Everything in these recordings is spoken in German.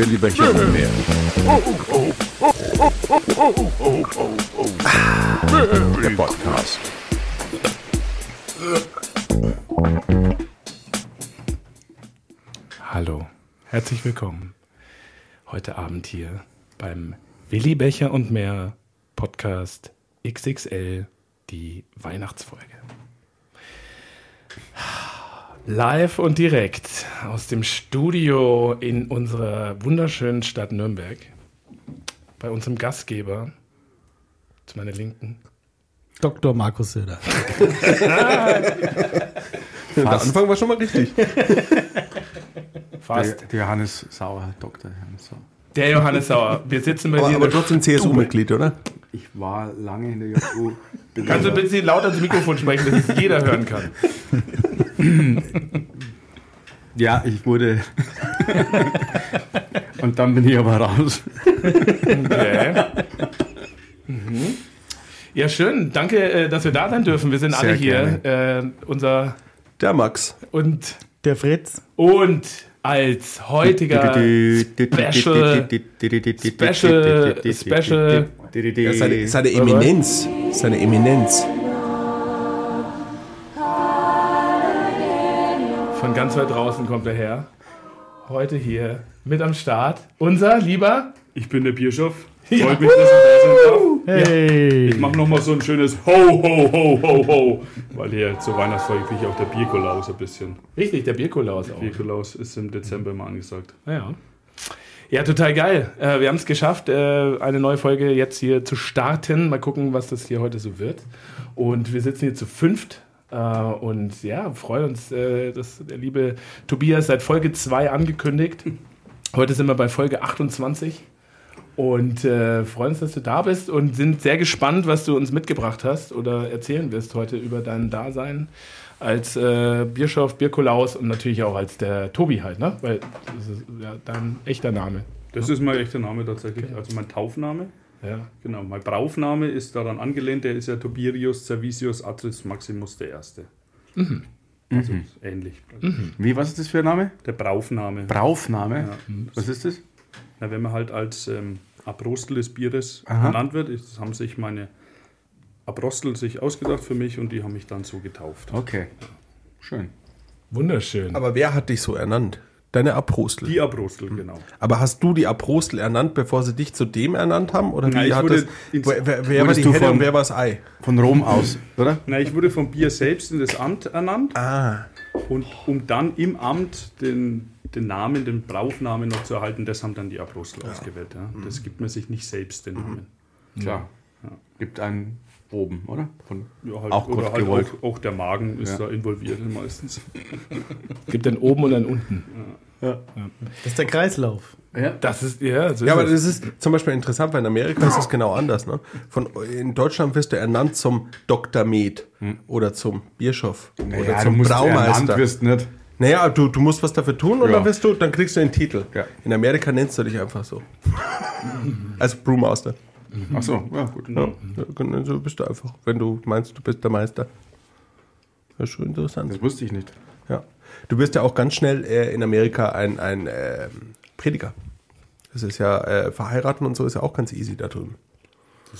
Willi Becher und mehr. Der Podcast. Hallo, herzlich willkommen. Heute Abend hier beim Willi Becher und mehr Podcast XXL, die Weihnachtsfolge. Live und direkt aus dem Studio in unserer wunderschönen Stadt Nürnberg. Bei unserem Gastgeber zu meiner Linken. Dr. Markus Söder. Der Anfang war schon mal richtig. Fast. Der, der Johannes Sauer, Dr. Johannes Sauer. Der Johannes Sauer. Wir sitzen bei Aber, dir. aber der trotzdem CSU-Mitglied, oder? Ich war lange in der JU. Kannst du aber- bitte lauter ins Mikrofon sprechen, dass es jeder hören kann? Ja, ich wurde. Und dann bin ich aber raus. Okay. Mhm. Ja, schön. Danke, äh, dass wir da sein dürfen. Wir sind alle Sehr hier. Äh, unser Der Max. und, Der Fritz. und als heutiger Special, Special, Special, Ja, seine, seine Eminenz. Seine Eminenz. von ganz weit draußen kommt er her. Heute hier mit am Start. Unser lieber. Ich bin der Bierschof. Freut mich, dass ich da sein darf. Hey. Ich mache nochmal so ein schönes Ho, Ho, Ho, Ho, Ho. Weil hier zur Weihnachtsfolge kriege ich auch der Bierkolaus ein bisschen. Richtig, der Bierkolaus auch. Bierkolaus ist im Dezember immer angesagt. Ja. Ja, total geil. Äh, wir haben es geschafft, äh, eine neue Folge jetzt hier zu starten. Mal gucken, was das hier heute so wird. Und wir sitzen hier zu fünft. Äh, und ja, freuen uns, äh, dass der liebe Tobias seit Folge 2 angekündigt. Heute sind wir bei Folge 28. Und äh, freuen uns, dass du da bist und sind sehr gespannt, was du uns mitgebracht hast oder erzählen wirst heute über dein Dasein als äh, Bierschof, Bierkolaus und natürlich auch als der Tobi halt, ne? Weil das ist ja dein echter Name. Das ist mein echter Name tatsächlich. Also mein Taufname. Ja. Genau. Mein Braufname ist daran angelehnt. Der ist ja Tiberius Servicius Atris Maximus der Erste. Also ähnlich. Wie, was ist das für ein Name? Der Braufname. Braufname. Ja. Was ist das? Na, wenn man halt als ähm, Apostel des Bieres Aha. genannt wird, das haben sich meine Apostel sich ausgedacht für mich und die haben mich dann so getauft. Okay. Schön. Wunderschön. Aber wer hat dich so ernannt? Deine Apostel. Die Apostel, genau. Aber hast du die Apostel ernannt, bevor sie dich zu dem ernannt haben? Oder Nein, wie hat wurde das, wer, wer, wer war die Henne von- und wer war das Ei? Von Rom aus, oder? Na, ich wurde vom Bier selbst in das Amt ernannt Ah, und um dann im Amt den, den Namen, den Braufnamen noch zu erhalten, das haben dann die Apostel ausgewählt. Ja. Das gibt man sich nicht selbst den Namen. Klar. Gibt einen oben, oder? Von, Ja, halt, auch oder Gott halt gewollt. auch, auch der Magen ist Ja. da involviert meistens. Gibt ein oben und ein unten. Das ist der Kreislauf. Ja. Das ist, ja, so ja, aber ist das ist zum Beispiel interessant, weil in Amerika ist es genau anders. Ne? Von, in Deutschland wirst du ernannt zum Dr. Med oder zum Bischof oder Naja, du zum ernannt Braumeister. wirst nicht. Naja, du, du musst was dafür tun und Ja. dann, wirst du, dann kriegst du den Titel. Ja. In Amerika nennst du dich einfach so. Als Brewmaster. Ach so, ja gut. Ja, ja, so bist du einfach, wenn du meinst, du bist der Meister. Das ist schon interessant. Das wusste ich nicht. Ja. Du wirst ja auch ganz schnell äh, in Amerika ein, ein ähm, Prediger. Das ist ja, äh, verheiraten und so ist ja auch ganz easy da drüben.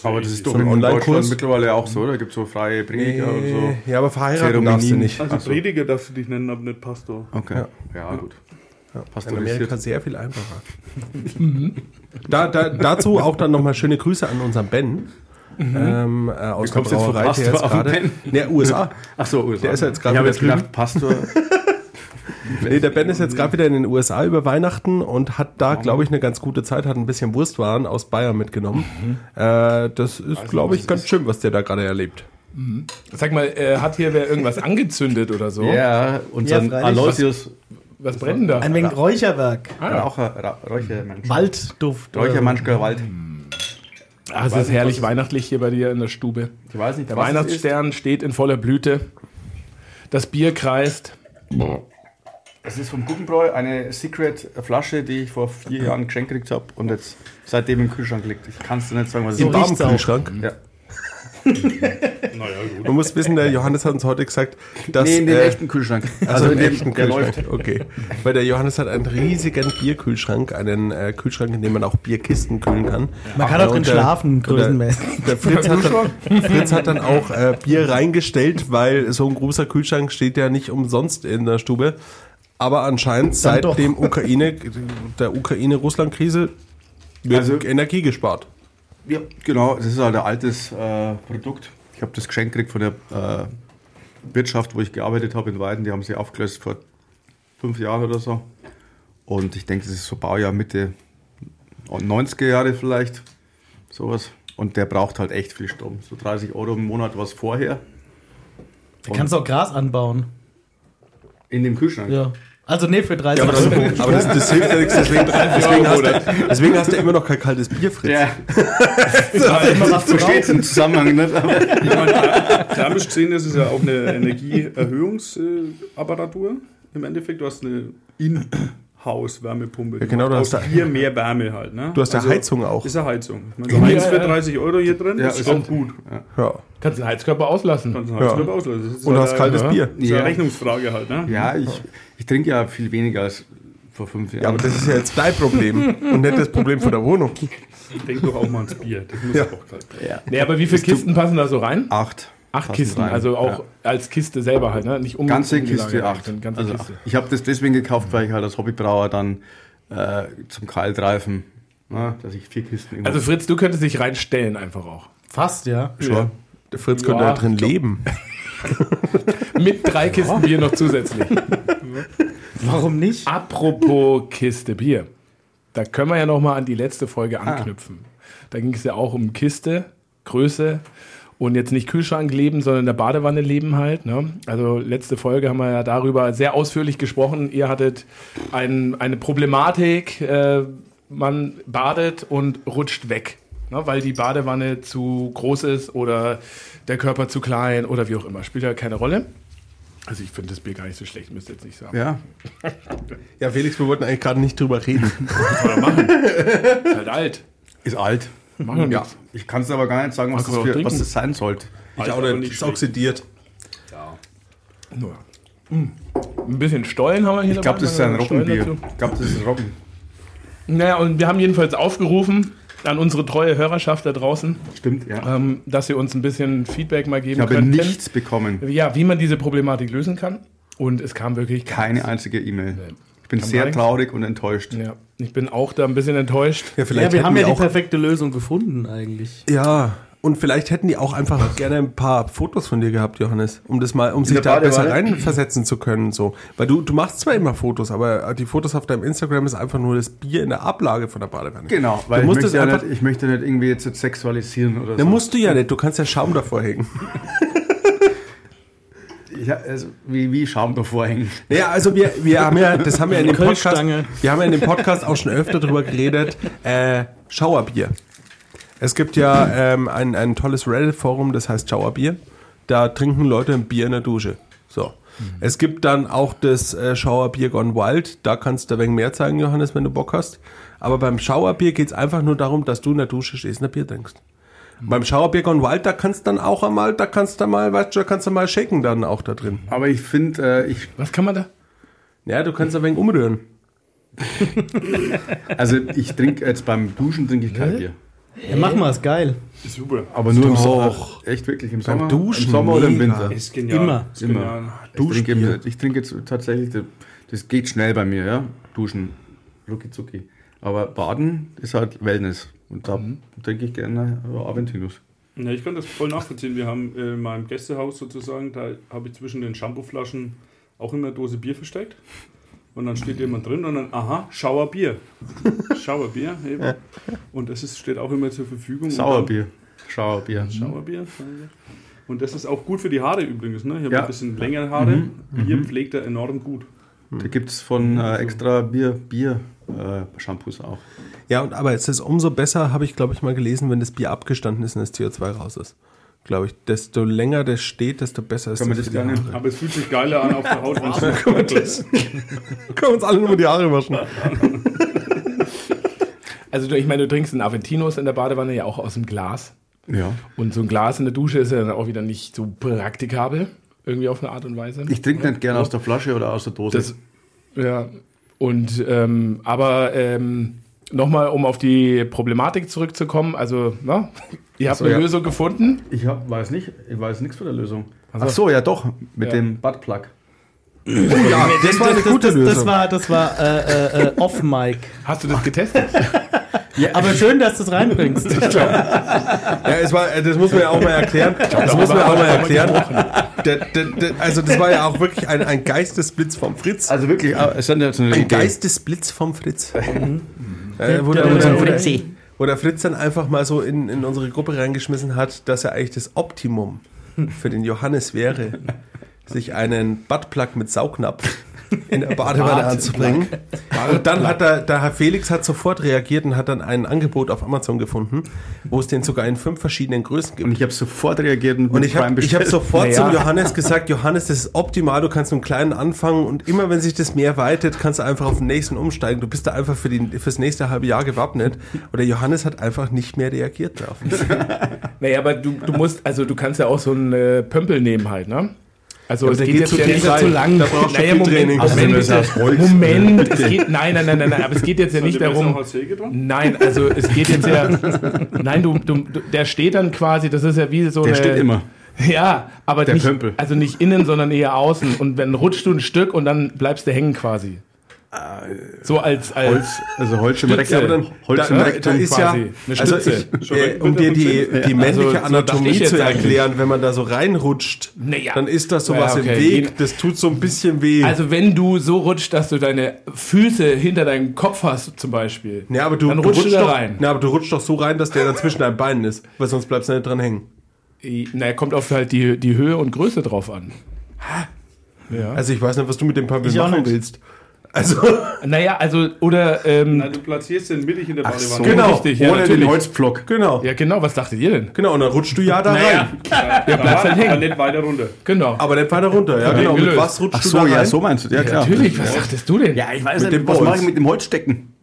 Aber das ist doch So in Online-Kurs? Deutschland mittlerweile auch so, oder? Gibt so freie Prediger und so. Ja, aber verheiraten darfst du nicht. Also so. Prediger darfst du dich nennen, aber nicht Pastor. Okay. Ja. Ja, gut. Ja, Passt in Amerika sehr viel einfacher. da, da, dazu auch dann nochmal schöne Grüße an unseren Ben. Ähm, äh, aus Wie kommst der du jetzt von Pastor jetzt auf gerade. Ben? Ne, USA. Ach so, USA. Der ist ja jetzt gerade Ich habe jetzt gedacht, Pastor. Nee, der Ben ist jetzt gerade wieder in den USA über Weihnachten und hat da, glaube ich, eine ganz gute Zeit, hat ein bisschen Wurstwaren aus Bayern mitgenommen. Äh, das ist, glaube ich, ganz schön, was der da gerade erlebt. Sag mal, äh, hat hier wer irgendwas angezündet oder so? Ja, unser Ja, freilich. Aloysius. Was brennt denn da? Ein wenig Räucherwerk. Raucher, Ra Räuchermensch. Waldduft. Räuchermenschker Wald. Ah, es ist herrlich weihnachtlich hier bei dir in der Stube. Ich weiß nicht, Der was Weihnachtsstern steht in voller Blüte. Das Bier kreist. Es ist vom Guggenbräu eine Secret-Flasche, die ich vor vier Jahren geschenkt gekriegt habe und jetzt seitdem im Kühlschrank liegt. Ich kann es dir nicht sagen, was es ist. auch. Kühlschrank. Ja. Naja, gut. Man muss wissen, der Johannes hat uns heute gesagt, dass. nee, in dem äh, echten Kühlschrank. Also in einen dem, echten der Kühlschrank. läuft. Okay. Weil der Johannes hat einen riesigen Bierkühlschrank, einen äh, Kühlschrank, in dem man auch Bierkisten kühlen kann. Man kann auch drin der- schlafen, und der- größenmäßig. Der Fritz hat, dann, Fritz hat dann auch äh, Bier reingestellt, weil so ein großer Kühlschrank steht ja nicht umsonst in der Stube. Aber anscheinend seit doch. dem Ukraine, der Ukraine-Russland-Krise wird Also- Energie gespart. Ja, genau. Das ist halt ein altes äh, Produkt. Ich habe das Geschenk gekriegt von der äh, Wirtschaft, wo ich gearbeitet habe in Weiden. Die haben sie aufgelöst vor fünf Jahren oder so. Und ich denke, das ist so Baujahr Mitte 90er Jahre vielleicht. Sowas. Und der braucht halt echt viel Strom. So 30 Euro im Monat was vorher. Da kannst du auch Gras anbauen. In dem Kühlschrank. Ja. Also nee, für 30 Aber das, Euro. aber das, das hilft ja nichts, deswegen, deswegen, hast du, deswegen hast du immer noch kein kaltes Bier, Fritz. Ja, Da hat immer was zu versteht im Zusammenhang nicht. Aber Ich meine, thermisch gesehen ist es ja auch eine Energieerhöhungsapparatur. Im Endeffekt, du hast eine In-House-Wärmepumpe. Ja, genau, du du hast da- hier mehr Wärme halt. Ne? Du hast ja Heizung auch. Ist ja Heizung. Ich meine, so eins für 30 Euro hier drin, Ja, das ist auch gut. Ja. Kannst den Heizkörper auslassen. Kannst du Ja. Heizkörper ist Und du halt hast kaltes eine- Bier. Das ist eine Ja. Rechnungsfrage halt. Ne? ja, ich, ich trinke ja viel weniger als vor fünf Jahren. Ja, aber das ist ja jetzt dein Problem und nicht das Problem von der Wohnung. Denk doch auch mal ans Bier. Das muss Ja. auch kalt sein. ja. Nee, aber wie viele Kisten passen da so rein? Acht. Acht Kisten, rein. also auch Ja. als Kiste selber halt, ne? Nicht um Ganze Kiste acht. Ganze Also, Kiste. ich habe das deswegen gekauft, weil ich halt als Hobbybrauer dann äh, zum Kaltreifen, na, dass ich vier Kisten immer- Also Fritz, du könntest dich reinstellen einfach auch. Fast, ja. schon. Der Fritz könnte Ja, da drin leben. Mit drei Kisten Bier noch zusätzlich. Warum nicht? Apropos Kiste Bier. Da können wir ja noch mal an die letzte Folge anknüpfen. Da ging es ja auch um Kiste, Größe und jetzt nicht Kühlschrank leben, sondern in der Badewanne leben halt. Ne? Also letzte Folge haben wir ja darüber sehr ausführlich gesprochen. Ihr hattet ein, eine Problematik, äh, man badet und rutscht weg, ne? weil die Badewanne zu groß ist oder der Körper zu klein oder wie auch immer. Spielt ja keine Rolle. Also ich finde das Bier gar nicht so schlecht, müsst ihr jetzt nicht sagen. Ja, Ja, Felix, wir wollten eigentlich gerade nicht drüber reden. Ist halt alt. ist alt. Machen wir Ja, nichts. ich kann es aber gar nicht sagen, was, das, für, was das sein sollte. Ich auch nicht. Ist oxidiert. Nur. Mm. Ein bisschen Stollen haben wir hier Ich glaube, das ist ein Roggenbier. dazu. Ich glaube, das ist Roggen. Naja, und wir haben jedenfalls aufgerufen an unsere treue Hörerschaft da draußen, Stimmt, ja. ähm, dass sie uns ein bisschen Feedback mal geben Ich habe könnten. nichts bekommen. Ja, wie man diese Problematik lösen kann. Und es kam wirklich Keine einzige E-Mail. Ich bin Kann sehr sein. traurig und enttäuscht. Ja, ich bin auch da ein bisschen enttäuscht. Ja, Ja, wir haben ja die auch, perfekte Lösung gefunden eigentlich. Ja, und vielleicht hätten die auch einfach gerne ein paar Fotos von dir gehabt, Johannes, um das mal, um sich da besser reinversetzen zu können. So. Weil du, du machst zwar immer Fotos, aber die Fotos auf deinem Instagram ist einfach nur das Bier in der Ablage von der Badewanne. Genau, weil du ich musst möchte, es ja einfach. nicht, ich möchte nicht irgendwie jetzt sexualisieren oder Da so. musst du ja nicht, du kannst ja Schaum davor hängen. Ja, also, wie, wie Schaum davor hängen. Naja, also wir, wir haben ja, das haben wir in dem Podcast, wir haben ja in dem Podcast auch schon öfter drüber geredet, äh, Schauerbier. Es gibt ja ähm, ein, ein tolles Reddit-Forum, das heißt Schauerbier. Da trinken Leute ein Bier in der Dusche. So. Es gibt dann auch das äh, Schauerbier Gone Wild. Da kannst du ein wenig mehr zeigen, Johannes, wenn du Bock hast. Aber beim Schauerbier geht es einfach nur darum, dass du in der Dusche stehst und ein Bier trinkst. Beim Schauerbier Gone Wild, da kannst du dann auch einmal, da kannst du mal, weißt du, da kannst du mal shaken dann auch da drin. Aber ich finde, äh, ich, Was kann man da? Ja, du kannst ein wenig umrühren. also ich trinke jetzt beim Duschen trinke ich kein Bier. Ja, mach mal, ist geil. Super. Aber nur im. Sommer. Echt wirklich im Sommer? Duschen, Im Sommer oder im. Winter? Ist genial. Immer. Ist Immer. genial. Ich trinke, ich trinke jetzt tatsächlich, das- das geht schnell bei mir, ja. Duschen, rucki zucki. Aber Baden ist halt Wellness. Und da trinke ich gerne Aventinus. Ja, ich kann das voll nachvollziehen. Wir haben äh, in meinem Gästehaus sozusagen, da habe ich zwischen den Shampooflaschen auch immer eine Dose Bier versteckt. Und dann steht jemand drin und dann, aha, Schauerbier. Schauerbier eben. Und das ist, steht auch immer zur Verfügung. Sauerbier. Schauerbier. Dann, Schauerbier. Und das ist auch gut für die Haare übrigens. Ne? Ich habe Ja. ein bisschen längere Haare. Bier pflegt er enorm gut. Da gibt es von äh, extra Bier, Bier äh, Shampoos auch. Ja, und, aber es ist umso besser, habe ich, glaube ich, mal gelesen, wenn das Bier abgestanden ist und das CO2 raus ist. Glaube ich, desto länger das steht, desto besser ist man das Haare. Aber es fühlt sich geiler an auf der Haut. es Können wir das- können wir uns alle nur die Haare waschen. Also du, ich meine, du trinkst einen Aventinus in der Badewanne ja auch aus dem Glas. Ja. Und so ein Glas in der Dusche ist ja dann auch wieder nicht so praktikabel, irgendwie auf eine Art und Weise. Ich trinke nicht gerne aus der Flasche oder aus der Dose. Das, ja, und ähm, aber ähm, nochmal, um auf die Problematik zurückzukommen, also, na, ihr habt so, eine ja. Lösung gefunden. ich hab, weiß nicht, ich weiß nichts von der Lösung. Also- Ach so, ja doch, mit Ja. dem Buttplug. Ja, das war eine gute das, Lösung. Das war, das war äh, äh, äh, off-Mic. Hast du das getestet? Aber schön, dass du es reinbringst. Ja, es war, das muss man ja auch mal erklären. Das muss man auch mal erklären. Der, der, der, also das war ja auch wirklich ein, ein Geistesblitz vom Fritz. Also wirklich, es sind jetzt eine Ein Idee. Geistesblitz vom Fritz. Äh, wo der Fritz dann einfach mal so in, in unsere Gruppe reingeschmissen hat, dass er eigentlich das Optimum für den Johannes wäre, sich einen Buttplug mit Saugnapf in der Badewanne anzubringen. Und dann hat er, der Herr Felix hat sofort reagiert und hat dann ein Angebot auf Amazon gefunden, wo es den sogar in fünf verschiedenen Größen gibt. Und ich habe sofort reagiert und, Und ich habe hab sofort Naja. zum Johannes gesagt, Johannes, das ist optimal, du kannst mit einem kleinen anfangen und immer wenn sich das Meer weitet, kannst du einfach auf den nächsten umsteigen. Du bist da einfach für die, fürs nächste halbe Jahr gewappnet. Oder Johannes hat einfach nicht mehr reagiert darauf. naja, aber du, du musst, also du kannst ja auch so einen äh, Pömpel nehmen halt, ne? Also aber es geht geht jetzt zu ja nicht zu lang. Da brauchst naja, Moment. Moment, Also, Holz- Moment, es geht, nein, nein, nein, nein, nein, aber es geht jetzt ja nicht darum? Nein, also es geht jetzt ja. Nein, du, du, der steht dann quasi, das ist ja wie so Der eine. steht immer. Ja, aber Der nicht, Pömpel. also nicht innen, sondern eher außen. Und dann rutschst du ein Stück und dann bleibst du hängen quasi. So als, als Holz, also Holz im Stütze. Recht, aber dann- Holz da, im da, ist ja, quasi eine also ich, äh, um dir die, die männliche Also, so Anatomie jetzt zu eigentlich. erklären, wenn man da so reinrutscht, Naja. dann ist das sowas Ja, okay. im Weg, das tut so ein bisschen weh. Also wenn du so rutschst, dass du deine Füße hinter deinem Kopf hast, zum Beispiel, ja, aber du, dann du rutschst du rutschst da doch, rein. Ja, aber du rutschst doch so rein, dass der dann zwischen deinen Beinen ist, weil sonst bleibst du nicht dran hängen. Naja, kommt auf halt die, die Höhe und Größe drauf an. Ja. Also ich weiß nicht, was du mit dem auch machen nicht. willst. Also, Naja, also, oder, ähm, Nein, du platzierst den mittig in der Badewanne. so. genau, richtig, ja, Ohne den natürlich. Holzpflock. genau. ja genau, was dachtet ihr denn? Genau, und dann rutschst du ja da rein. Ja, bleibst halt hängen. Aber nicht weiter runter. Genau. Aber nicht weiter runter, ja, Ja, genau. Mit gelöst. was rutschst Ach du so, da rein? ja, so meinst du. Ja, klar. Natürlich, was dachtest du denn? Ja, ich weiß Mit nicht, was mache ich mit dem Holzstecken?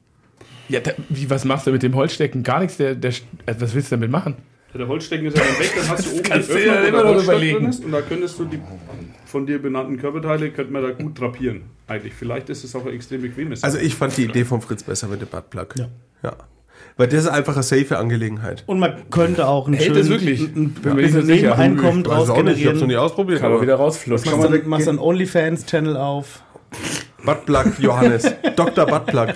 Ja, da, wie, was machst du mit dem Holzstecken? Gar nichts, der, der, was willst du damit machen? Der Holzstecken ist ja dann weg, dann hast du oben du Öffner, ja wo der überlegen. drin ist und da könntest du die von dir benannten Körperteile, könnte man da gut drapieren. Eigentlich, vielleicht ist es auch ein extrem bequemes. Also ich fand die Idee vom Fritz besser mit dem Buttplug. Ja. ja. Weil das ist einfach eine safe Angelegenheit. Und man könnte auch einen ein, bisschen sicher. Nebeneinkommen draus nicht, ich hab's noch generieren. nie ausprobiert. Kann man aber wieder rausflussen. Machst machst dann OnlyFans-Channel auf. Buttplug Johannes. Dr. Buttplug.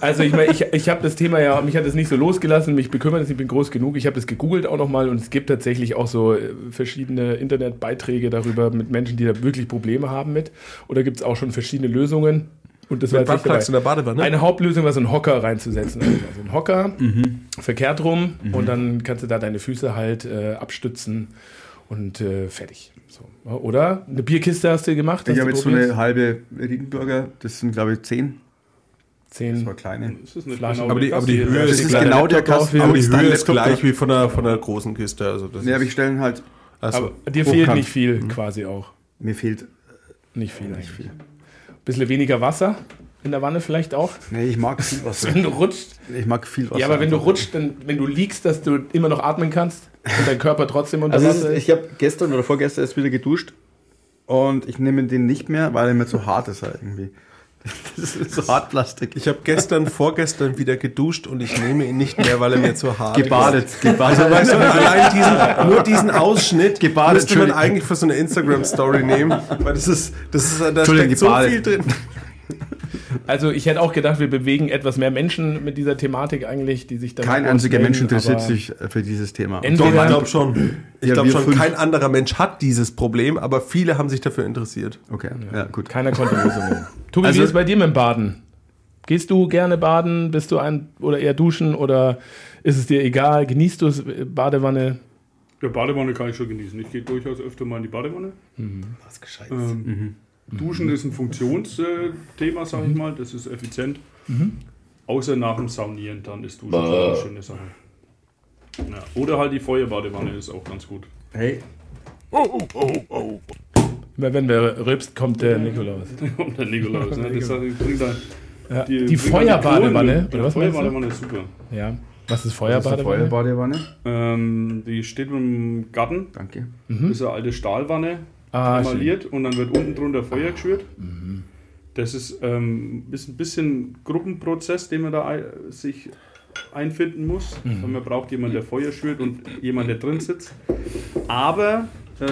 Also ich meine, ich, ich habe das Thema ja, mich hat es nicht so losgelassen, mich bekümmert es, ich bin groß genug. Ich habe das gegoogelt auch nochmal und es gibt tatsächlich auch so äh, verschiedene Internetbeiträge darüber mit Menschen, die da wirklich Probleme haben mit. Oder gibt es auch schon verschiedene Lösungen. Und das war Mit nicht Buttplugs in der Badewanne. Eine Hauptlösung war so einen Hocker reinzusetzen. Also einen Hocker, verkehrt rum und dann kannst du da deine Füße halt äh, abstützen und äh, fertig. So. Oder eine Bierkiste hast du gemacht? Ich habe jetzt so eine halbe Riedenburger, das sind glaube ich zehn. Das Zehn. war kleine. das ist genau Aber die- aber die. Höhe Das ist ist gleich. genau der Kasten. Aber die Höhe ist gleich wie von der, von der großen Kiste. Also das Nee, aber ich stellen halt, also, Aber dir fehlt nicht viel quasi auch. mir fehlt, Nicht viel. Nicht viel. Bisschen weniger Wasser in der Wanne vielleicht auch. nee, ich mag viel Wasser. Wenn du rutschst. Ich mag viel Wasser. Ja, aber wenn du rutschst, dann, wenn du liegst, dass du immer noch atmen kannst und dein Körper trotzdem unter Also Wasser ist, ist. ich habe gestern oder vorgestern erst wieder geduscht und ich nehme den nicht mehr, weil er mir zu hart ist halt irgendwie. Das ist so Hartplastik. ich habe gestern, vorgestern wieder geduscht und ich nehme ihn nicht mehr, weil er mir zu hart Gebadet, ist. gebadet. Also weißt du, allein diesen, nur diesen Ausschnitt Gebadet, müsste man eigentlich für so eine Instagram-Story nehmen, weil das ist, das ist, da steckt so viel drin. Also ich hätte auch gedacht, wir bewegen etwas mehr Menschen mit dieser Thematik eigentlich, die sich dann Kein einziger Mensch interessiert sich für dieses Thema. Entweder- Doch, ich glaube schon. Ich Ja, glaube schon, fünf. kein anderer Mensch hat dieses Problem, aber viele haben sich dafür interessiert. Okay, ja, gut. Keiner konnte Lösungen. Tobi, Also- wie ist es bei dir mit dem Baden? Gehst du gerne baden? Bist du ein oder eher duschen oder ist es dir egal? Genießt du es äh, Badewanne? Ja, Badewanne kann ich schon genießen. Ich gehe durchaus öfter mal in die Badewanne. Was gescheit. Ähm, Duschen ist ein Funktionsthema, sag ich mal. Das ist effizient. Außer nach dem Saunieren, dann ist Duschen schon eine schöne Sache. Ja. Oder halt die Feuerbadewanne ist auch ganz gut. Hey, Immer wenn wer rülpst, kommt der Nikolaus. Und der Nikolaus. Ne? Das bringt da Ja. die, Die, Feuerbadewanne, oder Ja, was? Feuerbadewanne ist super. Ja. Was ist Feuerbadewanne? Feuerbadewanne. Ähm, die steht im Garten. Danke. Das ist eine alte Stahlwanne, Ah, emailliert und dann wird unten drunter Feuer geschürt. Das ist ähm, ist ein bisschen Gruppenprozess, den man da sich einfinden muss. Weil man braucht jemanden, der Feuer schürt und jemand, der drin sitzt. Aber äh,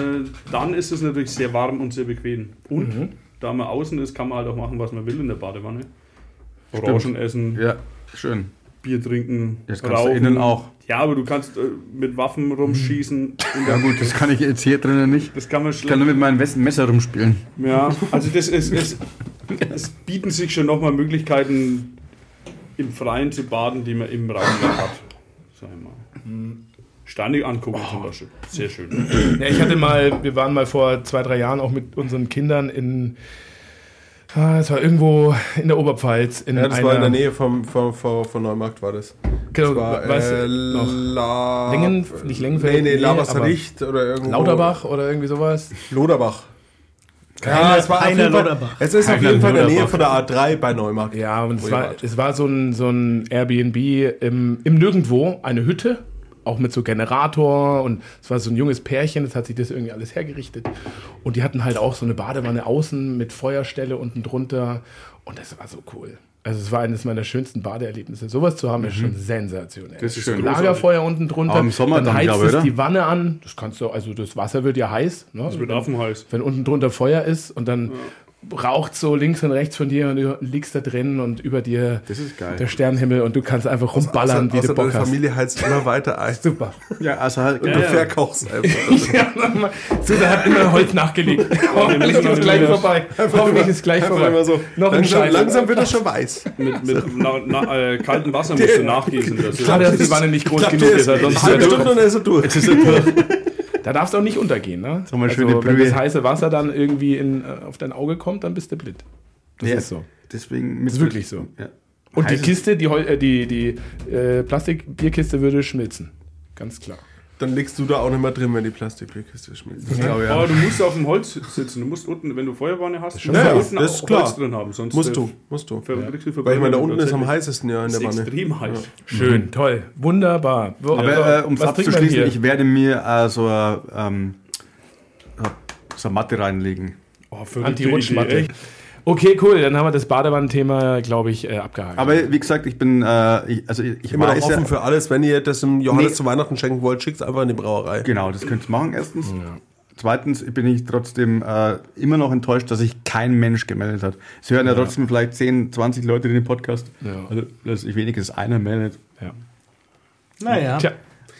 dann ist es natürlich sehr warm und sehr bequem. Und da man außen ist, kann man halt auch machen, was man will in der Badewanne. Orangen essen, Ja, schön. Bier trinken, Das kannst du innen auch. Ja, aber du kannst äh, mit Waffen rumschießen. der- Ja gut, das kann ich jetzt hier drinnen nicht. Das kann man Ich kann nur mit meinem Messer rumspielen. Ja, also das ist, es, es bieten sich schon nochmal Möglichkeiten, im Freien zu baden, die man im Raum ja hat. Sag ich mal. Steine angucken zum Beispiel. Sehr schön. Ja, ich hatte mal, wir waren mal vor zwei, drei Jahren auch mit unseren Kindern in, ah, es war irgendwo in der Oberpfalz. In Ja, das einer, war in der Nähe vom, vom, vom, von Neumarkt war das. Genau, Das war, weißt äh? La Lingen- nicht Lengenfeld, Nee, nee, Labersricht oder irgendwo. Lauterbach oder irgendwie sowas. Loderbach. Keiner- es war auf jeden Fall. Es ist auf jeden Fall in der Nähe von der A3 bei Neumarkt. Ja, und es war, es war so ein, so ein Airbnb im, im Nirgendwo, eine Hütte, auch mit so Generator und es war so ein junges Pärchen, das hat sich das irgendwie alles hergerichtet. Und die hatten halt auch so eine Badewanne außen mit Feuerstelle unten drunter und das war so cool. Also es war eines meiner schönsten Badeerlebnisse. Sowas zu haben ist schon sensationell. Das ist schön. Lagerfeuer unten drunter, Auch im Sommer dann dann, heizt glaube es oder? die Wanne an. Das kannst du, also das Wasser wird ja heiß. Ne? Das wird affenheiß. wenn unten drunter Feuer ist und dann raucht so links und rechts von dir und du liegst da drin und über dir Das ist geil. der Sternenhimmel und du kannst einfach rumballern, außer, wie außer du Bock deine hast. Familie heizt immer weiter ein. Super. Ja, also halt. Und du verkochst einfach. Ja, Susan hat immer Holz nachgelegt. Hoffentlich müssen ist noch gleich vorbei. Hoffentlich ist gleich vorbei. so. Noch ein langsam, Scheitel. langsam wird er schon weiß. Mit, mit na, na, äh, kaltem Wasser musst du nachgießen. Ist, Schade, dass die Wanne nicht groß genug ist. also Eine Sonst halbe Stunde und dann ist er durch. Da darfst du auch nicht untergehen. Ne? mal also, schöne wenn das heiße Wasser dann irgendwie in, äh, auf dein Auge kommt, dann bist du blind. Das Ja. ist so. Deswegen mit ist wirklich so. Ja. Und die Kiste, die, äh, die, die äh, Plastikbierkiste würde schmilzen. Ganz klar. Dann liegst du da auch nicht mehr drin, wenn die Plastikbierkiste schmilzt. Ja. Aber du musst auf dem Holz sitzen. Du musst unten, wenn du Feuerwanne hast, musst du klar. unten Das ist auch klar. Holz drin haben. Sonst Musst du, musst du. Weil ich meine, da unten ist am heißesten ja in der Das ist Wanne. extrem heiß. Schön, toll, wunderbar. Wo- Aber äh, um es abzuschließen, ich werde mir äh, so, eine, ähm, so eine Matte reinlegen. Oh, Anti-Rutschmatte. Okay, cool. Dann haben wir das Badewannenthema, glaube ich, äh, abgehakt. Aber wie gesagt, ich bin, äh, ich, also ich, ich Immer offen ja, für alles. Wenn ihr das dem Johannes Nee. zu Weihnachten schenken wollt, schickt es einfach in die Brauerei. Genau, das könnt ihr machen, erstens. Zweitens bin ich trotzdem äh, immer noch enttäuscht, dass sich kein Mensch gemeldet hat. Es hören ja, trotzdem vielleicht 10, 20 Leute den Podcast. Ja. Also, das ist wenig, dass einer meldet. ja. Naja. Tja,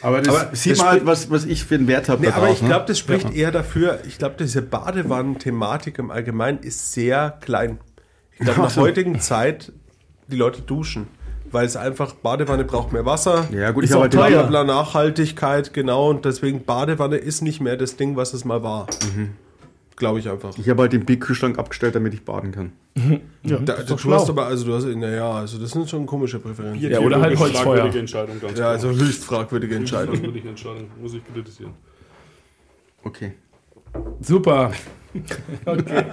Aber das Aber sieht das man halt, was, was ich für einen Wert habe. Nee, aber ich ne? glaube, das spricht eher dafür, ich glaube, diese Badewannen-Thematik im Allgemeinen ist sehr klein. Ich glaube, nach heutigen Zeit, die Leute duschen. Weil es einfach, Badewanne braucht mehr Wasser. Ja, gut, Ist ich habe auch halt teuer. Nachhaltigkeit, genau. Und deswegen, Badewanne ist nicht mehr das Ding, was es mal war. Glaube ich einfach. Ich habe halt den Big-Kühlschrank abgestellt, damit ich baden kann. Ja, Da, das ist du schlau. hast aber, also du hast, naja, also das sind schon komische Präferenzen. Ja, oder halt Holzfeuer. fragwürdige Entscheidung, ganz Ja, klar. also höchst fragwürdige Entscheidung. Fragwürdige Entscheidung, muss ich kritisieren. Okay. super. okay.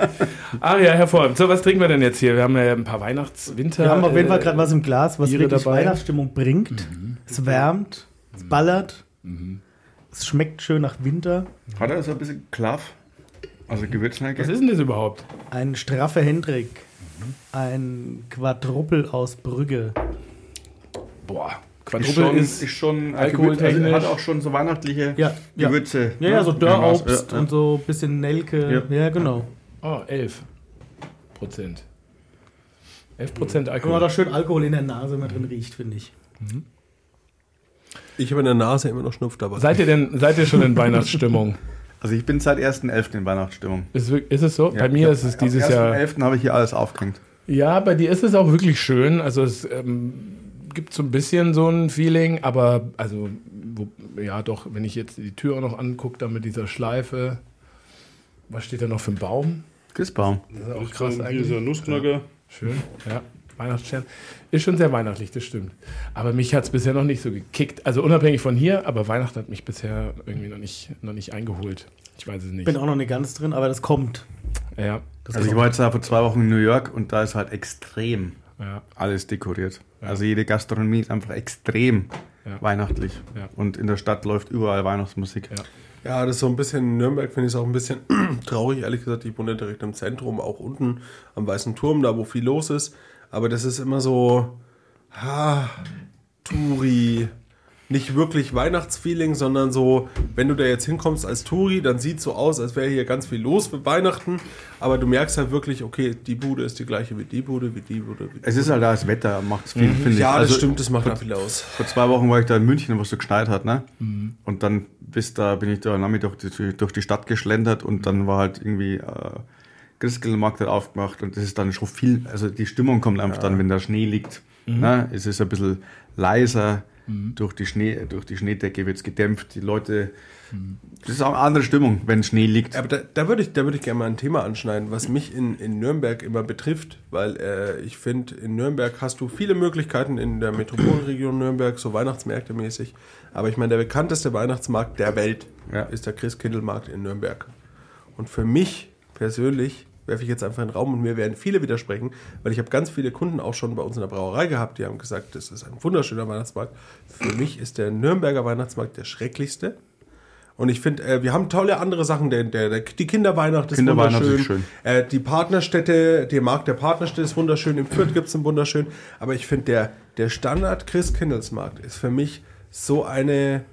Ah ja, hervorragend. So, was trinken wir denn jetzt hier? Wir haben ja ein paar Weihnachts-Winter. Wir haben auf jeden Fall äh, gerade was im Glas, was Biere wirklich dabei. Weihnachtsstimmung bringt. Es wärmt, es ballert, es schmeckt schön nach Winter. Hat er so ein bisschen Klav? Also Gewürzneige? Was ist denn das überhaupt? Ein straffer Hendrik, ein Quadruppel aus Brügge. Boah, Ist Quadruppel schon, ist, ist schon alkoholtechnisch. Also hat auch schon so weihnachtliche Ja, ja. Gewürze. Ja, ja, so ne? Dörrobst Ja, ja. und so ein bisschen Nelke. Ja, genau. oh, 11 Prozent. 11 Prozent Wenn man Alkohol. da schön Alkohol in der Nase mit drin riecht, finde ich. Ich habe in der Nase immer noch Schnupf dabei. Seid ihr denn, seid ihr schon in Weihnachtsstimmung? Also ich bin seit 1.11. in Weihnachtsstimmung. Ist, ist es so? Ja, bei mir ist es dieses Am Jahr. 1.11. habe ich hier alles aufgehängt. Ja, bei dir ist es auch wirklich schön. Also es ähm, gibt so ein bisschen so ein Feeling, aber also wo, ja doch, wenn ich jetzt die Tür auch noch angucke, dann mit dieser Schleife. Was steht da noch für ein Baum? Christbaum. Das ist auch Krass, krass eigentlich. ein Nussknacker. Schön, ja. Weihnachtsstern. Ist schon sehr weihnachtlich, das stimmt. Aber mich hat es bisher noch nicht so gekickt. Also unabhängig von hier, aber Weihnachten hat mich bisher irgendwie noch nicht, noch nicht eingeholt. Ich weiß es nicht. Bin auch noch nicht ganz drin, aber das kommt. ja, Also ich war jetzt da vor zwei Wochen in New York und da ist halt extrem ja. alles dekoriert. Also jede Gastronomie ist einfach extrem Ja. weihnachtlich. Ja. Und in der Stadt läuft überall Weihnachtsmusik. Ja. Ja, das ist so ein bisschen in Nürnberg, finde ich es auch ein bisschen traurig, ehrlich gesagt. Ich wohne direkt im Zentrum, auch unten am Weißen Turm, da wo viel los ist. Aber das ist immer so, ha, Touri. Nicht wirklich Weihnachtsfeeling, sondern so, wenn du da jetzt hinkommst als Touri, dann sieht so aus, als wäre hier ganz viel los für Weihnachten. Aber du merkst halt wirklich, okay, die Bude ist die gleiche wie die Bude, wie die Bude, wie die Es ist halt da das Wetter, macht viel, finde ich. Ja, das Also, stimmt, das macht da viel aus. Vor zwei Wochen war ich da in München, wo es so geschneit hat, ne? Und dann bis da bin ich da Nami durch die, durch die Stadt geschlendert und dann war halt irgendwie äh, Christkindlmarkt hat aufgemacht und das ist dann schon viel, also die Stimmung kommt einfach dann, wenn da Schnee liegt. Ne? Es ist ein bisschen leiser, durch, die Schnee, durch die Schneedecke wird es gedämpft, die Leute, das ist auch eine andere Stimmung, wenn Schnee liegt. Aber da, da würde ich, da würde ich gerne mal ein Thema anschneiden, was mich in, in Nürnberg immer betrifft, weil äh, ich finde, in Nürnberg hast du viele Möglichkeiten in der Metropolregion Nürnberg, so Weihnachtsmärkte mäßig. Aber ich meine, der bekannteste Weihnachtsmarkt der Welt Ja. ist der Christkindlmarkt in Nürnberg. Und für mich persönlich werfe ich jetzt einfach in den Raum und mir werden viele widersprechen, weil ich habe ganz viele Kunden auch schon bei uns in der Brauerei gehabt, die haben gesagt, das ist ein wunderschöner Weihnachtsmarkt. Für mich ist der Nürnberger Weihnachtsmarkt der schrecklichste. Und ich finde, äh, wir haben tolle andere Sachen. Der, der, der, die Kinderweihnacht ist Kinderweihnacht wunderschön. ist schön. Äh, die Partnerstätte, der Markt der Partnerstätte ist wunderschön. Im Fürth gibt es einen wunderschön. Aber ich finde, der, der Standard Christkindlesmarkt ist für mich so eine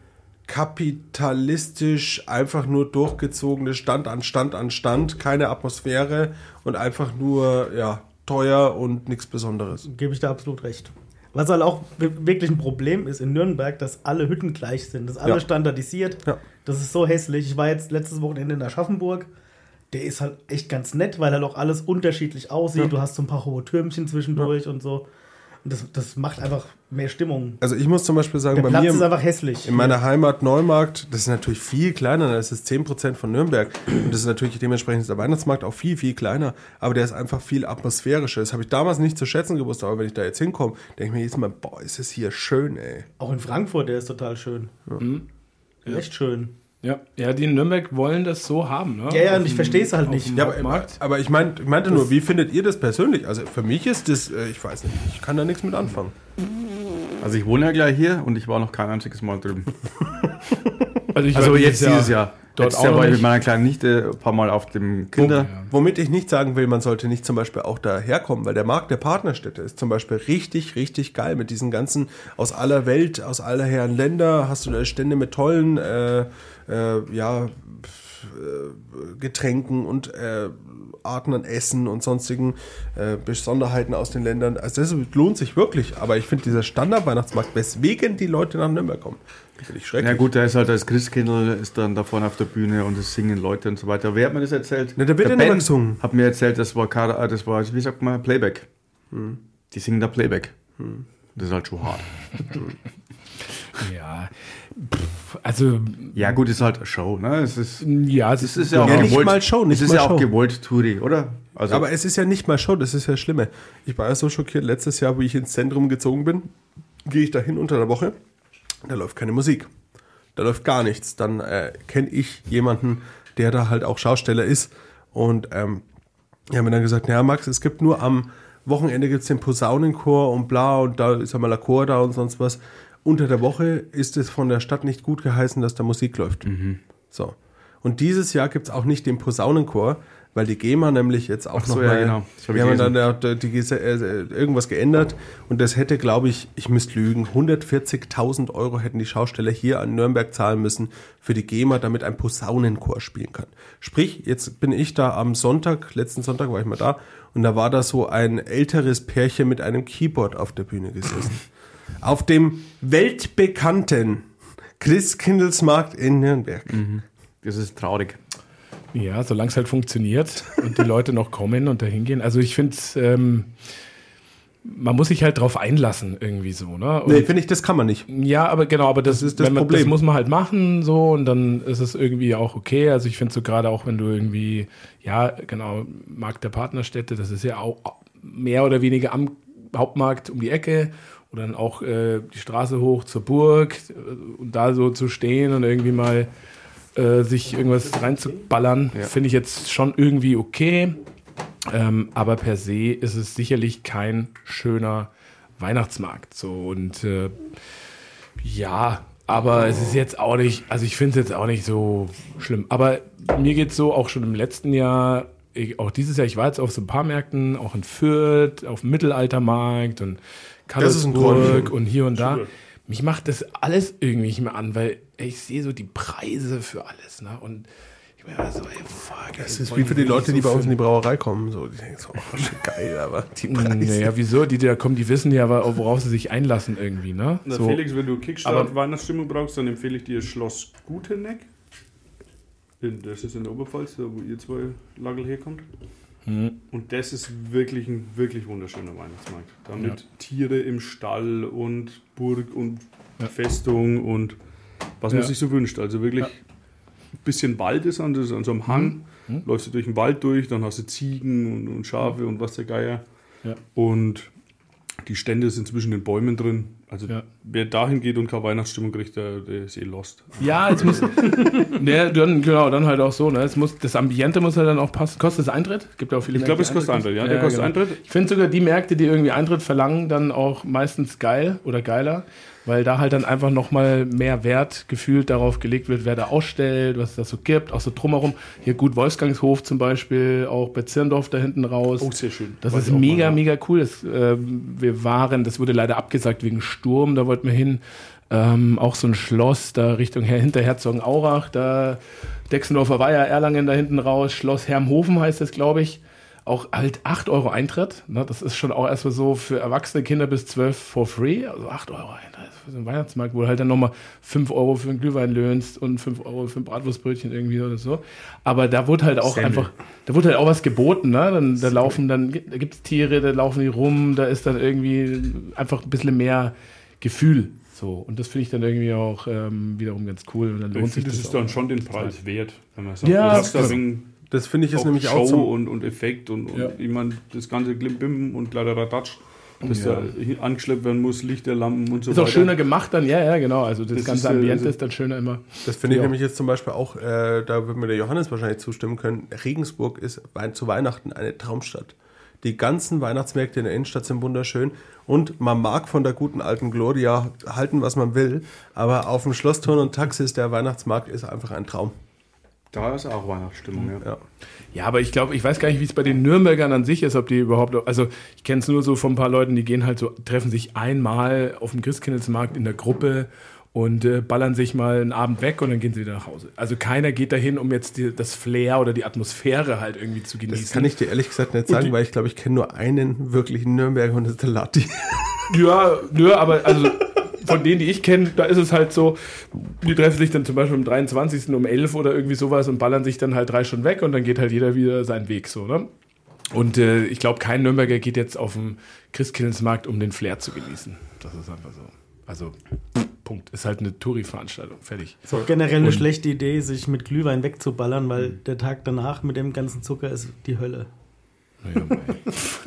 kapitalistisch einfach nur durchgezogene Stand an Stand an Stand, keine Atmosphäre und einfach nur ja teuer und nichts Besonderes. Gebe ich da absolut recht. Was halt auch wi- wirklich ein Problem ist in Nürnberg, dass alle Hütten gleich sind. Das ist alles Ja. standardisiert. Ja. Das ist so hässlich. Ich war jetzt letztes Wochenende in Aschaffenburg. Der ist halt echt ganz nett, weil halt auch alles unterschiedlich aussieht. Ja. Du hast so ein paar hohe Türmchen zwischendurch und so. Und das, das macht einfach mehr Stimmung. Also ich muss zum Beispiel sagen, Der bei Platz mir ist einfach hässlich. In meiner Heimat Neumarkt, das ist natürlich viel kleiner, das ist 10% von Nürnberg. Und das ist natürlich dementsprechend ist der Weihnachtsmarkt auch viel, viel kleiner. Aber der ist einfach viel atmosphärischer. Das habe ich damals nicht zu schätzen gewusst, aber wenn ich da jetzt hinkomme, denke ich mir jedes Mal, boah, ist es hier schön, ey. Auch in Frankfurt, der ist total schön. Echt schön. Ja, ja, die in Nürnberg wollen das so haben. Ne? Ja, ja, und ich verstehe es halt nicht. Ja, aber, aber ich, meint, ich meinte nur, wie findet ihr das persönlich? Also für mich ist das, äh, ich weiß nicht, ich kann da nichts mit anfangen. Also ich wohne ja gleich hier und ich war noch kein einziges Mal drüben. Also, ich Also war jetzt dieses Jahr. dort Letztes auch Jahr war ich nicht. mit meiner kleinen Nichte ein paar Mal auf dem Kinder. Womit ich nicht sagen will, man sollte nicht zum Beispiel auch daherkommen, weil der Markt der Partnerstädte ist zum Beispiel richtig, richtig geil mit diesen ganzen aus aller Welt, aus aller Herren Länder, hast du da Stände mit tollen, äh, äh, ja, äh, Getränken und äh, Arten an Essen und sonstigen äh, Besonderheiten aus den Ländern. Also das lohnt sich wirklich, aber ich finde dieser Standard-Weihnachtsmarkt, weswegen die Leute nach Nürnberg kommen, finde ich schrecklich. Ja gut, da ist halt das Christkindl ist dann da vorne auf der Bühne und es singen Leute und so weiter. Wer hat mir das erzählt? Na, da wird Der ja nicht mehr Ben gesungen. Hat mir erzählt, das war, äh, das war, wie sagt man, Playback. Die singen da Playback. Das ist halt schon hart. Ja, Pff, also, Ja gut, ist halt eine Show, ne? Es ist, ja, es es ist, ist ja auch Ja, nicht gewollt. mal Show, nicht es ist mal ja Show. auch gewollt, Touri, oder? Also, Aber es ist ja nicht mal Show, das ist ja das Schlimme. Ich war ja so schockiert, letztes Jahr, wo ich ins Zentrum gezogen bin, gehe ich da hin unter der Woche, da läuft keine Musik. Da läuft gar nichts. Dann äh, kenne ich jemanden, der da halt auch Schausteller ist. Und ähm, die haben mir dann gesagt, naja Max, es gibt nur am Wochenende gibt's den Posaunenchor und bla und da ist einmal der Chor da und sonst was. Unter der Woche ist es von der Stadt nicht gut geheißen, dass da Musik läuft. So. Und dieses Jahr gibt's auch nicht den Posaunenchor, weil die GEMA nämlich jetzt auch Ach so, noch ja, mal, genau. Das hab die haben dann da, die, Gese- äh, irgendwas geändert und das hätte, glaube ich, ich müsste lügen, 140.000 Euro hätten die Schausteller hier an Nürnberg zahlen müssen für die GEMA, damit ein Posaunenchor spielen kann. Sprich, jetzt bin ich da am Sonntag, letzten Sonntag war ich mal da und da war da so ein älteres Pärchen mit einem Keyboard auf der Bühne gesessen. Auf dem weltbekannten Christkindlesmarkt in Nürnberg. das ist traurig. ja, solange es halt funktioniert und die Leute noch kommen und dahin gehen. Also ich finde, ähm, man muss sich halt drauf einlassen irgendwie so, ne? Und Nee, finde ich, das kann man nicht. Ja, aber genau, aber das, Das ist das man, Problem. Das muss man halt machen, so und dann ist es irgendwie auch okay. Also ich finde so gerade auch, wenn du irgendwie, ja, genau, Markt der Partnerstädte, das ist ja auch mehr oder weniger am Hauptmarkt um die Ecke oder dann auch äh, die Straße hoch zur Burg äh, und da so zu stehen und irgendwie mal äh, sich irgendwas reinzuballern, Ja. finde ich jetzt schon irgendwie okay. Ähm, aber per se ist es sicherlich kein schöner Weihnachtsmarkt. So und äh, Ja, aber es ist jetzt auch nicht, also ich finde es jetzt auch nicht so schlimm. Aber mir geht es so, auch schon im letzten Jahr, ich, auch dieses Jahr, ich war jetzt auf so ein paar Märkten, auch in Fürth, auf dem Mittelaltermarkt und Karlsburg und hier und da. Super. Mich macht das alles irgendwie nicht mehr an, weil ich sehe so die Preise für alles. Ne? Und ich bin immer so, ey, fuck. Das ist wie für die Leute, die bei uns in die Brauerei kommen. So, die denken so, oh, schon geil, aber die Preise. Naja, wieso? Die, die da kommen, die wissen ja, worauf sie sich einlassen irgendwie, ne? Na, So. Felix, wenn du Kickstart Aber- Weihnachtsstimmung brauchst, dann empfehle ich dir Schloss Guteneck. In, das ist in der Oberpfalz, da wo ihr zwei Lagel herkommt. Mhm. Und das ist wirklich ein wirklich wunderschöner Weihnachtsmarkt. Da mit Tiere im Stall und Burg und Festung und was man Ja. sich so wünscht. Also wirklich ein bisschen Wald ist an, das- an so einem Hang. Mhm. Läufst du durch den Wald durch, dann hast du Ziegen und, und Schafe und was der Geier. Ja. Und die Stände sind zwischen den Bäumen drin. Also Ja. wer dahin geht und keine Weihnachtsstimmung kriegt, der, der ist eh lost. Ja, es muss. ne, dann, genau, dann halt auch so, ne? Es muss, das Ambiente muss halt dann auch passen. Kostet es Eintritt? Gibt ja auch viele Ich glaube, es kostet Eintritt, ja. Der kostet genau. Eintritt. Ich finde sogar die Märkte, die irgendwie Eintritt verlangen, dann auch meistens geil oder geiler, weil da halt dann einfach nochmal mehr Wert gefühlt darauf gelegt wird, wer da ausstellt, was es da so gibt, auch so drumherum. Hier gut Wolfgangshof zum Beispiel, auch bei Zirndorf da hinten raus. Oh, sehr schön. Das Weiß ist mega, mal, ja. mega cool. Das, ähm, wir waren, das wurde leider abgesagt wegen Sturm, da wollten wir hin. Ähm, auch so ein Schloss da Richtung Her hinter Herzogenaurach, da Dexendorfer Weiher, Erlangen da hinten raus, Schloss Hermhofen heißt das, glaube ich. Auch halt 8 Euro Eintritt. Ne? Das ist schon auch erstmal so für erwachsene Kinder bis 12 for free. Also 8 Euro Eintritt für so einen Weihnachtsmarkt, wo du halt dann nochmal 5 Euro für einen Glühwein löhnst und 5 Euro für ein Bratwurstbrötchen irgendwie oder so. Aber da wurde halt auch Semmel. einfach, da wurde halt auch was geboten, ne? Dann, da laufen dann, da gibt es Tiere, da laufen die rum, da ist dann irgendwie einfach ein bisschen mehr Gefühl. So. Und das finde ich dann irgendwie auch ähm, wiederum ganz cool. Und dann Ich lohnt sich finde, das das ist dann schon den Preis wert, wenn man sagt, Ja, du hast da wegen Das finde ich ist auch nämlich Show auch zum, und, und Effekt und, und Ja. ich meine, das ganze Klimbim und Kladderadatsch, dass Ja. da angeschleppt werden muss, Lichterlampen und so Ist weiter. auch schöner gemacht dann, ja, ja, genau. Also das, Das ganze ist, äh, Ambiente also- ist dann schöner immer. Das finde ich Ja. nämlich jetzt zum Beispiel auch, äh, da wird mir der Johannes wahrscheinlich zustimmen können. Regensburg ist zu Weihnachten eine Traumstadt. Die ganzen Weihnachtsmärkte in der Innenstadt sind wunderschön und man mag von der guten alten Gloria halten, was man will, aber auf dem Schlossturn und Taxis der Weihnachtsmarkt ist einfach ein Traum. Da ist auch Weihnachtsstimmung, ja. Ja. Ja, aber ich glaube, ich weiß gar nicht, wie es bei den Nürnbergern an sich ist, ob die überhaupt, also ich kenne es nur so von ein paar Leuten, die gehen halt so, treffen sich einmal auf dem Christkindlesmarkt in der Gruppe und äh, ballern sich mal einen Abend weg und dann gehen sie wieder nach Hause. Also keiner geht dahin, um jetzt die, das Flair oder die Atmosphäre halt irgendwie zu genießen. Das kann ich dir ehrlich gesagt nicht sagen, weil ich glaube, ich kenne nur einen wirklichen Nürnberger und das ist der Latti. Ja, nö, aber also von denen, die ich kenne, da ist es halt so, die treffen sich dann zum Beispiel am 23. um 11 oder irgendwie sowas und ballern sich dann halt drei Stunden weg und dann geht halt jeder wieder seinen Weg so, ne? Und äh, ich glaube, kein Nürnberger geht jetzt auf den Christkindlesmarkt, um den Flair zu genießen. Das ist einfach so. Also, Punkt. Ist halt eine Touri-Veranstaltung. Fertig. So, generell eine schlechte Idee, sich mit Glühwein wegzuballern, weil der Tag danach mit dem ganzen Zucker ist die Hölle. Naja.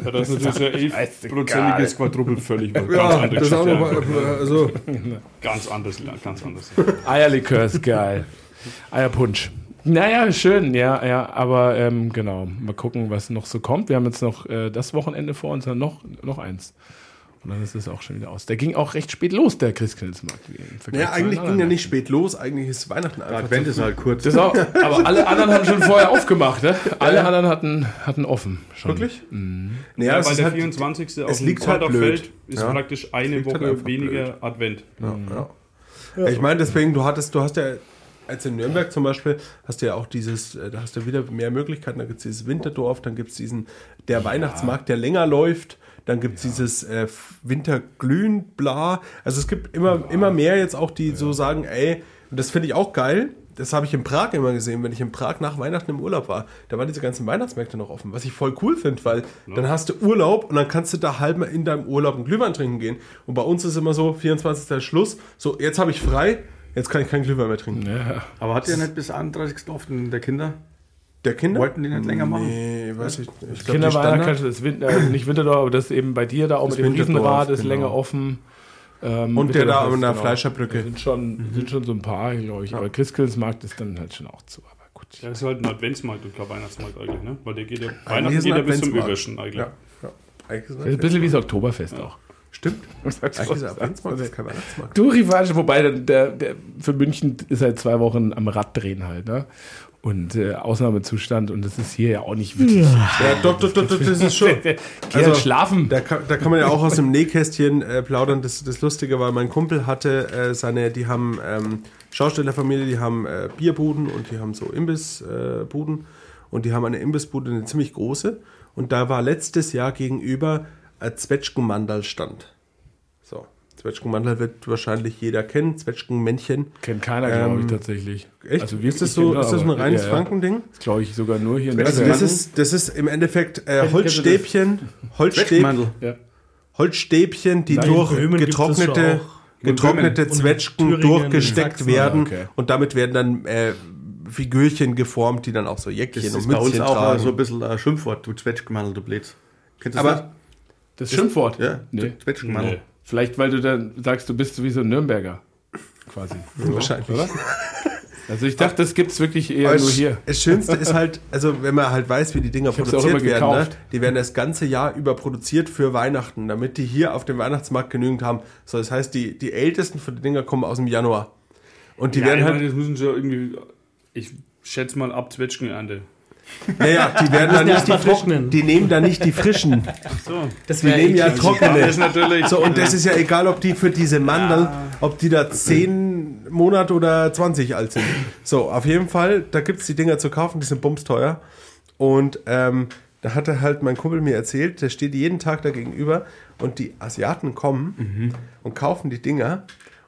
Ja, das ist natürlich ein 11-prozentiges Quadruple völlig. Ganz andere das ist auch Geschichte. noch mal, also, Ganz anders, ganz anders. Eierlikör ist geil. Eierpunsch. Naja, schön, ja, ja, aber ähm, genau, mal gucken, was noch so kommt. Wir haben jetzt noch äh, das Wochenende vor uns, dann noch, noch eins. Und dann ist es auch schon wieder aus. Der ging auch recht spät los, der Christkindlesmarkt. ja, eigentlich ging ja anderen. nicht spät los, eigentlich ist Weihnachten einfach. Advent ist halt kurz. Das auch, aber alle anderen haben schon vorher aufgemacht, ne? Alle anderen hatten, hatten offen. Schon. Wirklich? Naja, Ja, es weil der halt, 24. auf es dem liegt halt blöd. fällt, ist Ja. praktisch eine halt Woche einfach weniger blöd. Advent. Ja, ja. Ich meine, deswegen, du hattest, du hast ja, als in Nürnberg zum Beispiel, hast du ja auch dieses, äh, da hast du wieder mehr Möglichkeiten, da gibt es dieses Winterdorf, dann gibt es diesen, der Weihnachtsmarkt, der länger läuft, dann gibt es dieses äh, Winterglühen, bla. Also es gibt immer, immer mehr jetzt auch, die so sagen, ey, und das finde ich auch geil, das habe ich in Prag immer gesehen, wenn ich in Prag nach Weihnachten im Urlaub war. Da waren diese ganzen Weihnachtsmärkte noch offen, was ich voll cool finde, weil dann hast du Urlaub und dann kannst du da halb mal in deinem Urlaub einen Glühwein trinken gehen. Und bei uns ist immer so, 24. Schluss, so jetzt habe ich frei, jetzt kann ich keinen Glühwein mehr trinken. Ja. Aber hat der nicht bis 31. offen der Kinder? Der Kinder? Wollten die nicht länger machen? Nee, weiß ich nicht. Ich glaub, du das Winter, äh, nicht Winterdorf, aber das eben bei dir da auch Das mit dem Winterdorf, Riesenrad ist genau. länger offen. Ähm, Und der da an der ist, Fleischerbrücke. Da Sind schon, sind schon so ein paar, glaube ich. Aber Christkindlesmarkt ist dann halt schon auch zu. Aber gut. Ja, das ist halt ein Adventsmarkt und kein Weihnachtsmarkt eigentlich, ne? Weil der geht ja, Weihnachten geht ja bis zum. Überschen eigentlich. Ja, ja. Eigentlich ist Das ist ein bisschen wie das Oktoberfest auch. Stimmt. Was sagst Eigentlich ist? Adventsmarkt ist kein Weihnachtsmarkt. Du Rivage, wobei der, der, der für München ist seit zwei Wochen am Rad drehen halt, ne? Und äh, Ausnahmezustand und das ist hier ja auch nicht wirklich. Ja, doch, doch, doch, doch, das ist schon. Also, schlafen. Da kann, da kann man ja auch aus dem Nähkästchen äh, plaudern. Das, das Lustige war, mein Kumpel hatte äh, seine, die haben ähm, Schaustellerfamilie, die haben äh, Bierbuden und die haben so Imbissbuden. Äh, Buden. und die haben eine Imbissbude, eine ziemlich große. Und da war letztes Jahr gegenüber ein Zwetschgenmandal-Stand. So, Zwetschgenmandal wird wahrscheinlich jeder kennen. Zwetschgenmännchen. Kennt keiner, glaube ich, Ähm, tatsächlich. Echt? Also ist das so, ist das ein reines ja. Frankending? Glaube ich sogar nur hier in Also das ist, das ist im Endeffekt äh, Holzstäbchen, Holzstäb, Zwetschgenmandel. ja. Holzstäbchen, die Nein, durch das getrocknete, getrocknete Zwetschgen durchgesteckt Sachsen, werden okay. und damit werden dann äh, Figürchen geformt, die dann auch so Jäckchen Das und ist bei uns Mützchen auch tragen. so ein bisschen ein Schimpfwort, du Zwetschgenmandel, du Blöds. Kennst du das Aber Das Schimpfwort? Ja, nee. Zwetschgenmandel. Nee. Vielleicht, weil du dann sagst, du bist sowieso ein Nürnberger. Quasi. wahrscheinlich. Oder? Also ich dachte, das gibt es wirklich eher Aber nur hier. das Schönste ist halt, also wenn man halt weiß, wie die Dinger produziert werden, ne? die werden das ganze Jahr über produziert für Weihnachten, damit die hier auf dem Weihnachtsmarkt genügend haben. So, das heißt, die, die ältesten von den Dinger kommen aus dem Januar. Und die ja, werden ich halt, meine, das müssen sie ja irgendwie, ich schätze mal ab Zwetschgenernte. Naja, die werden dann ja nicht die trocknen. die nehmen dann nicht die frischen. So. Das Die nehmen ja trockene. Das ist natürlich. So, und das ist ja egal, ob die für diese Mandeln, ob die da 10 Monate oder 20 alt sind. So, auf jeden Fall, da gibt es die Dinger zu kaufen, die sind bumsteuer. Und ähm, da hatte halt mein Kumpel mir erzählt, der steht jeden Tag da gegenüber und die Asiaten kommen und kaufen die Dinger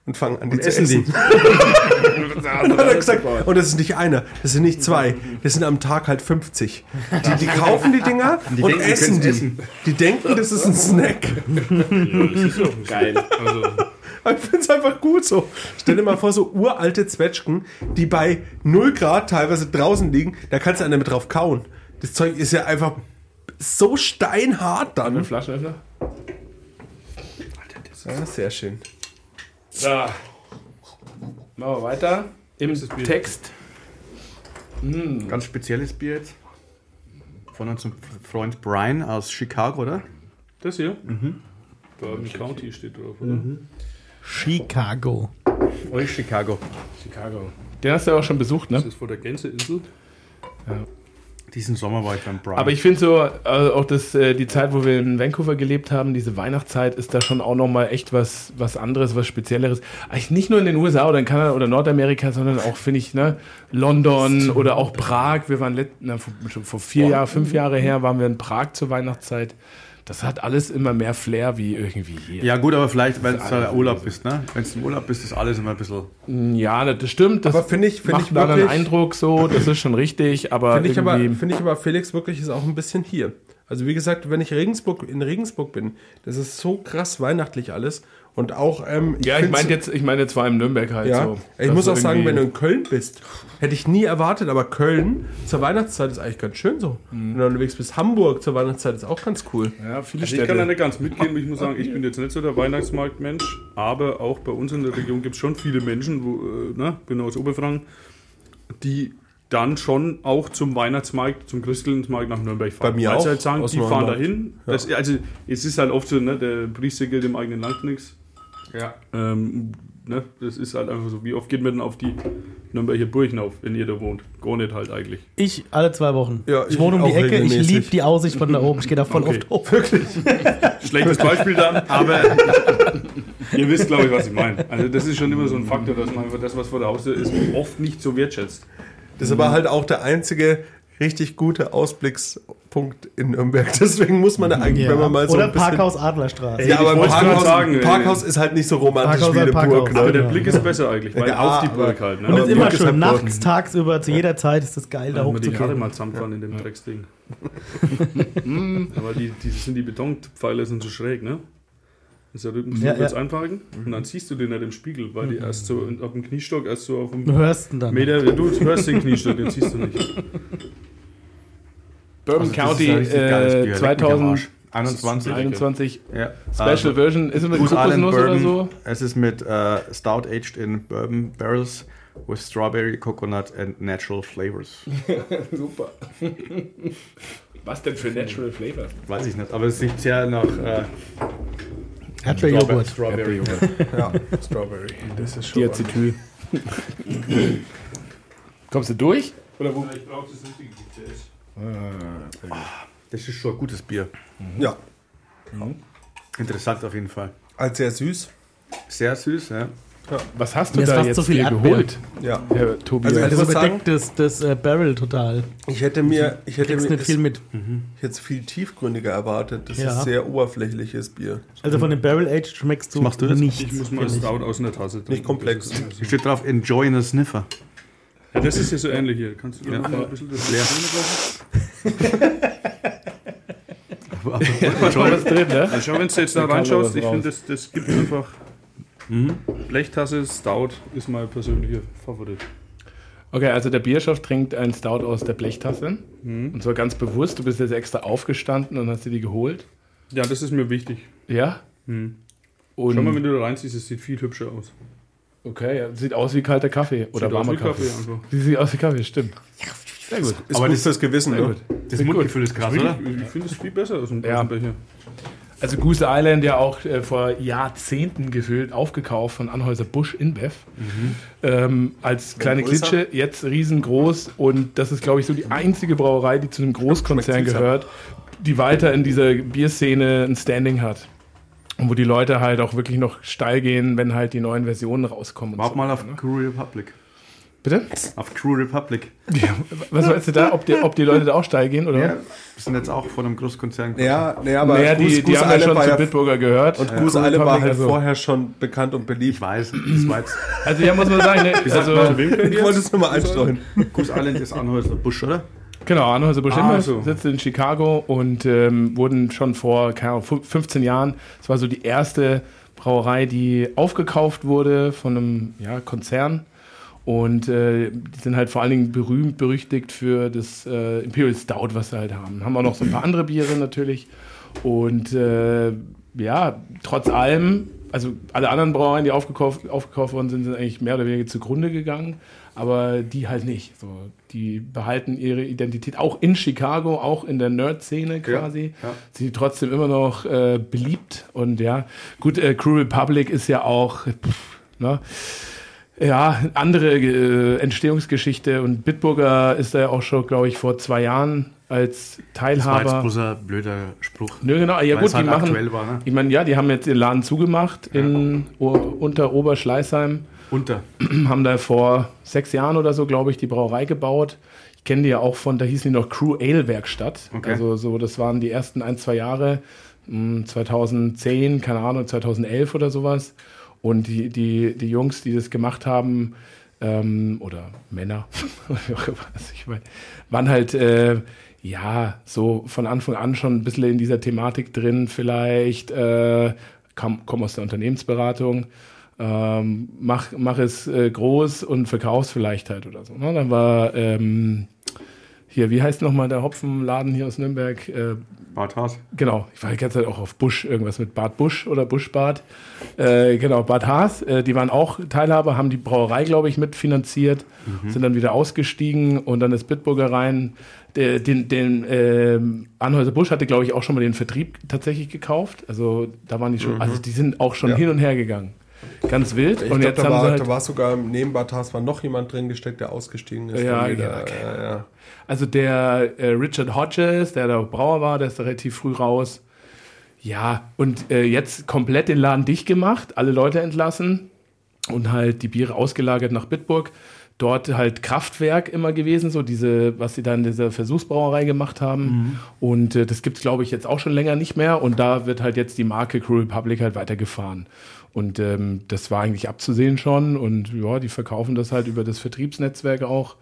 und fangen an, die zu essen essen. die. Und hat er gesagt, und das ist nicht einer, das sind nicht zwei, das sind am Tag halt 50. Die, die kaufen die Dinger und denken, die essen die. essen. Die denken, das ist ein Snack. geil. Also, Ich finde es einfach gut so. Stell dir mal vor, so uralte Zwetschgen, die bei 0 Grad teilweise draußen liegen, da kannst du einen damit drauf kauen. Das Zeug ist ja einfach so steinhart Ein dann. Flaschenöffner? Ja, sehr schön. So. Machen wir weiter. Im ist das Bier? Text. Ganz spezielles Bier jetzt. Von unserem Freund Brian aus Chicago, oder? das hier? Bourbon County steht drauf, oder? Chicago. Oder Chicago. Chicago. Den hast du ja auch schon besucht, ne? Das ist vor der Gänseinsel. Diesen Sommer war ich beim Brian. Aber ich finde so, äh, auch das, äh, die Zeit, wo wir in Vancouver gelebt haben, diese Weihnachtszeit, ist da schon auch nochmal echt was, was anderes, was Spezielleres. Eigentlich nicht nur in den USA oder in Kanada oder Nordamerika, sondern auch, finde ich, ne, London oder auch Prag. Wir waren let, na, vor, schon vor vier Jahren, fünf Jahre her, waren wir in Prag zur Weihnachtszeit. Das hat alles immer mehr Flair wie irgendwie hier. ja, gut, aber vielleicht, weil du im Urlaub bist, ne? Wenn du im Urlaub bist, ist alles immer ein bisschen. Ja, das stimmt. Das Aber finde ich, finde macht ich dann einen wirklich, Eindruck so, das ist schon richtig, aber finde ich aber, finde ich aber, Felix wirklich ist auch ein bisschen hier. Also wie gesagt, wenn ich Regensburg, in Regensburg bin, das ist so krass weihnachtlich alles. Und auch, ähm, ja, ich meine jetzt, ich meine jetzt vor allem Nürnberg halt Ja, so. ich muss auch sagen, wenn du in Köln bist, hätte ich nie erwartet, aber Köln zur Weihnachtszeit ist eigentlich ganz schön so. Mhm. Wenn du unterwegs bist, Hamburg zur Weihnachtszeit ist auch ganz cool. Ja, viele Also ich kann da Städte. nicht ganz mitgehen, ich muss sagen, ich bin jetzt nicht so der Weihnachtsmarktmensch, aber auch bei uns in der Region gibt es schon viele Menschen, wo, äh, ne, bin aus Oberfranken, die dann schon auch zum Weihnachtsmarkt, zum Christkindlesmarkt nach Nürnberg fahren. Bei mir Weil sie auch, halt sagen, aus die fahren dahin. Das, also es ist halt oft so, ne, der Priester gilt im eigenen Land nichts. Ja. Ähm, ne, das ist halt einfach so. Wie oft geht man denn auf die Nürnberger Burgen auf, wenn ihr da wohnt? Gar nicht halt eigentlich. Ich alle zwei Wochen. Ja, ich ich wohne um die Ecke, ich regelmäßig. liebe die Aussicht von da oben. Ich gehe da voll Okay. oft hoch. Schlechtes Beispiel dann, aber ihr wisst, glaube ich, was ich meine. Also das ist schon immer so ein Faktor, dass man einfach das, was vor der Haustür ist, oft nicht so wertschätzt. Das ist aber halt auch der einzige richtig gute Ausblickspunkt in Nürnberg. Deswegen muss man da eigentlich, Ja. wenn man mal so Oder ein bisschen... Parkhaus Adlerstraße. Ey, Ja, aber Ich Parkhaus, gerade sagen. Parkhaus ist halt nicht so romantisch Parkhaus wie eine Burg. Parkhaus. Aber Ne? der Blick ist besser eigentlich, weil Ja, auf die Burg halt. Ne? Und ist immer schön, halt nachts, tagsüber, zu jeder Zeit ist es geil, da Wenn wir die Karre hochzugehen. mal zusammenfahren in dem Drecksding. Aber die, die sind die Betonpfeiler sind so schräg, ne? Das ist ja Rücken, Ja, willst ja. einparken und dann siehst du den nicht im Spiegel, weil die erst so auf dem Kniestock, erst so auf dem Du hörst ihn dann. Meter, du hörst den Kniestock, den siehst du nicht. Bourbon Also County äh, leck mich am Arsch. 21. 2021 Ja. Special Also, Version. Ist es mit Goose Kokosnuss oder so? Es ist mit äh, Stout aged in Bourbon Barrels with Strawberry, Coconut and Natural Flavors. Super. Was denn für Natural Flavor? Weiß ich nicht, aber es riecht sehr nach. Äh, Erdbeerjoghurt. Strawberry Joghurt. Ja, Strawberry. Das ist schon. Diacetyl. Kommst du durch? Oder wo? Ich brauche das richtige Gefäß. Das ist schon ein gutes Bier. Ja, Interessant auf jeden Fall. als sehr süß. Sehr süß, ja. Was hast du Mir ist da fast jetzt so viel dir Erdbeer. geholt, Ja. Herr Tobias? Also, Also muss überdeckt das, das äh, Barrel total. Ich hätte mir, ich hätte Kriegst mir nicht viel mit. ich hätte es viel tiefgründiger erwartet. Das Ja. ist sehr oberflächliches Bier. Also von dem Barrel Aged schmeckst du machst du jetzt? nichts. Ich muss mal finde ich. Stout aus einer Tasse trinken. Nicht komplex. Das ist- Hier steht drauf, enjoy a sniffer. Ja, das ist ja so ähnlich hier. Kannst du Ja. noch mal ein bisschen das Leer. Schon was drin, ne? Also schau, wenn du jetzt da reinschaust, ich finde, das, das gibt einfach. Blechtasse Stout ist mein persönlicher Favorit. Okay, also der Bierschaft trinkt einen Stout aus der Blechtasse. Und zwar ganz bewusst, du bist jetzt extra aufgestanden und hast dir die geholt. Ja, das ist mir wichtig. Ja? Hm. Und Schau mal, wenn du da reinziehst, es sieht viel hübscher aus. Okay, ja, sieht aus wie kalter Kaffee oder Sieht aus warmer wie Kaffee. Kaffee einfach. Sie sieht aus wie Kaffee, stimmt. Sehr gut. Ist Aber gut das- fürs Gewissen, Sehr ne? gut. Das Mundgefühl ist krass, oder? Ich, ich finde es viel besser aus dem Ja. Becher. Also Goose Island ja auch äh, vor Jahrzehnten gefühlt aufgekauft von Anhäuser Busch InBev. Ähm, als kleine? Klitsche, jetzt riesengroß und das ist, glaube ich, so die einzige Brauerei, die zu einem Großkonzern gehört, die weiter in dieser Bierszene ein Standing hat. Und wo die Leute halt auch wirklich noch steil gehen, wenn halt die neuen Versionen rauskommen. Wart so mal auf ne? Crew Republic. Bitte? Auf Crew Republic. Ja, was meinst du da? Ob die, ob die Leute da auch steil gehen, oder? Ja, wir sind jetzt auch von einem Großkonzern. Ja, nee, aber naja, die, Goose- die Goose haben ja schon zu Bitburger gehört. Und Ja. Goose Island war halt also- vorher schon bekannt und beliebt. Ich weiß, das war jetzt. Also ja, muss man sagen, ne, also, Ich wollte es nur mal einstreuen. Goose Island ist Anhäuser Busch, oder? Genau, Anheuser Busch Ah, so. sitzt in Chicago und ähm, wurden schon vor keine Ahnung, fün- 15 Jahren, es war so die erste Brauerei, die aufgekauft wurde von einem ja, Konzern. Und äh, die sind halt vor allen Dingen berühmt, berüchtigt für das äh, Imperial Stout, was sie halt haben. Haben auch noch so ein paar andere Biere natürlich. Und äh, ja, trotz allem, also alle anderen Brauereien, die aufgekauft, aufgekauft worden sind, sind eigentlich mehr oder weniger zugrunde gegangen. Aber die halt nicht. So, die behalten ihre Identität auch in Chicago, auch in der Nerd-Szene quasi. ja. Sind die trotzdem immer noch äh, beliebt. Und ja, gut, äh, Crew Republic ist ja auch, pff, ne? Ja, andere äh, Entstehungsgeschichte und Bitburger ist da ja auch schon, glaube ich, vor zwei Jahren als Das war jetzt Teilhaber. ein blöder Spruch. Nö, genau. Ja, gut, halt die machen. war, ne? Ich meine, ja, die haben jetzt den Laden zugemacht in o unter Oberschleißheim, Unter. haben da vor sechs Jahren oder so, glaube ich, die Brauerei gebaut. Ich kenne die ja auch von, da hießen die noch Crew Ale Werkstatt. Okay. Also so, das waren die ersten ein, zwei Jahre, mh, 2010, keine Ahnung, 2011 oder sowas. Und die, die, die Jungs, die das gemacht haben, ähm, oder Männer, ich mein, waren halt, äh, ja, so von Anfang an schon ein bisschen in dieser Thematik drin, vielleicht, äh, kam, komm aus der Unternehmensberatung, ähm, mach, mach es äh, groß und verkauf's vielleicht halt oder so. Ne? Dann war ähm, hier, wie heißt nochmal der Hopfenladen hier aus Nürnberg? Äh, Bart Haas. Genau, ich war die ganze Zeit auch auf Busch, irgendwas mit Bad Busch oder Buschbad. Äh, genau, Bad Haas, äh, die waren auch Teilhaber, haben die Brauerei, glaube ich, mitfinanziert, sind dann wieder ausgestiegen und dann ist Bitburger rein. Der, den den ähm, Anhäuser Busch hatte, glaube ich, auch schon mal den Vertrieb tatsächlich gekauft. Also da waren die schon, also die sind auch schon Ja. hin und her gegangen. Ganz wild. Ich und glaube, jetzt da, haben war, halt. da war sogar neben Bartas war noch jemand drin gesteckt, der ausgestiegen ist. Ja, Dann ja, okay. ja, ja. Also der äh, Richard Hodges, der da Brauer war, der ist da relativ früh raus. Ja, und äh, jetzt komplett den Laden dicht gemacht, alle Leute entlassen und halt die Biere ausgelagert nach Bitburg. Dort halt Kraftwerk immer gewesen, so diese, was sie da in dieser Versuchsbrauerei gemacht haben. Und äh, das gibt's glaube ich, jetzt auch schon länger nicht mehr. Und da wird halt jetzt die Marke Crew Republic halt weitergefahren. Und ähm, das war eigentlich abzusehen schon. Und ja, die verkaufen das halt über das Vertriebsnetzwerk auch.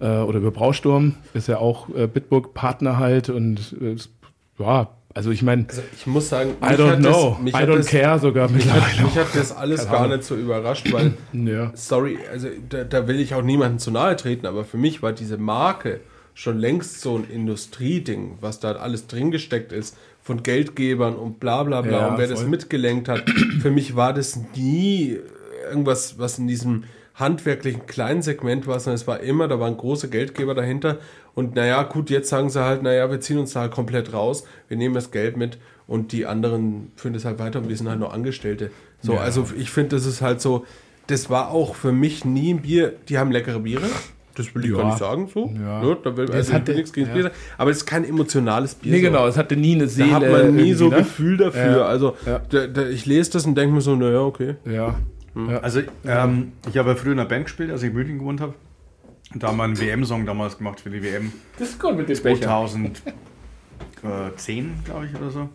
Äh, oder über Brausturm, ist ja auch äh, Bitburg-Partner halt. Und äh, ja, also ich meine, Also ich muss sagen, I don't know, das, I don't das, care sogar Mich hat, mich hat das alles gar nicht so überrascht, weil, Ja. sorry, also da, da will ich auch niemandem zu nahe treten, aber für mich war diese Marke schon längst so ein Industrieding, was da alles drin gesteckt ist, von Geldgebern und bla bla bla Ja, und wer das voll. mitgelenkt hat. Für mich war das nie irgendwas, was in diesem handwerklichen kleinen Segment war, sondern es war immer, da waren große Geldgeber dahinter. Und naja, gut, jetzt sagen sie halt, naja, wir ziehen uns da halt komplett raus, wir nehmen das Geld mit und die anderen führen das halt weiter und wir sind halt nur Angestellte. So, Ja. also ich finde, das ist halt so, das war auch für mich nie ein Bier, die haben leckere Biere. Das will ich Ja. gar nicht sagen, so. Ja. Ne, da will, Das also hatte- will nichts gegen ja. Bier sagen, aber es ist kein emotionales Bier. Nee, so. genau, es hatte nie eine Da Seele. hat man nie so ne? Gefühl dafür. Ja. Also Ja. da, da, ich lese das und denke mir so, naja, okay. Ja. Also ähm, ich habe ja früher in einer Band gespielt, als ich in München gewohnt habe. Da haben wir einen WM-Song damals gemacht für die WM Das ist gut mit dem 2010, glaube ich, oder so.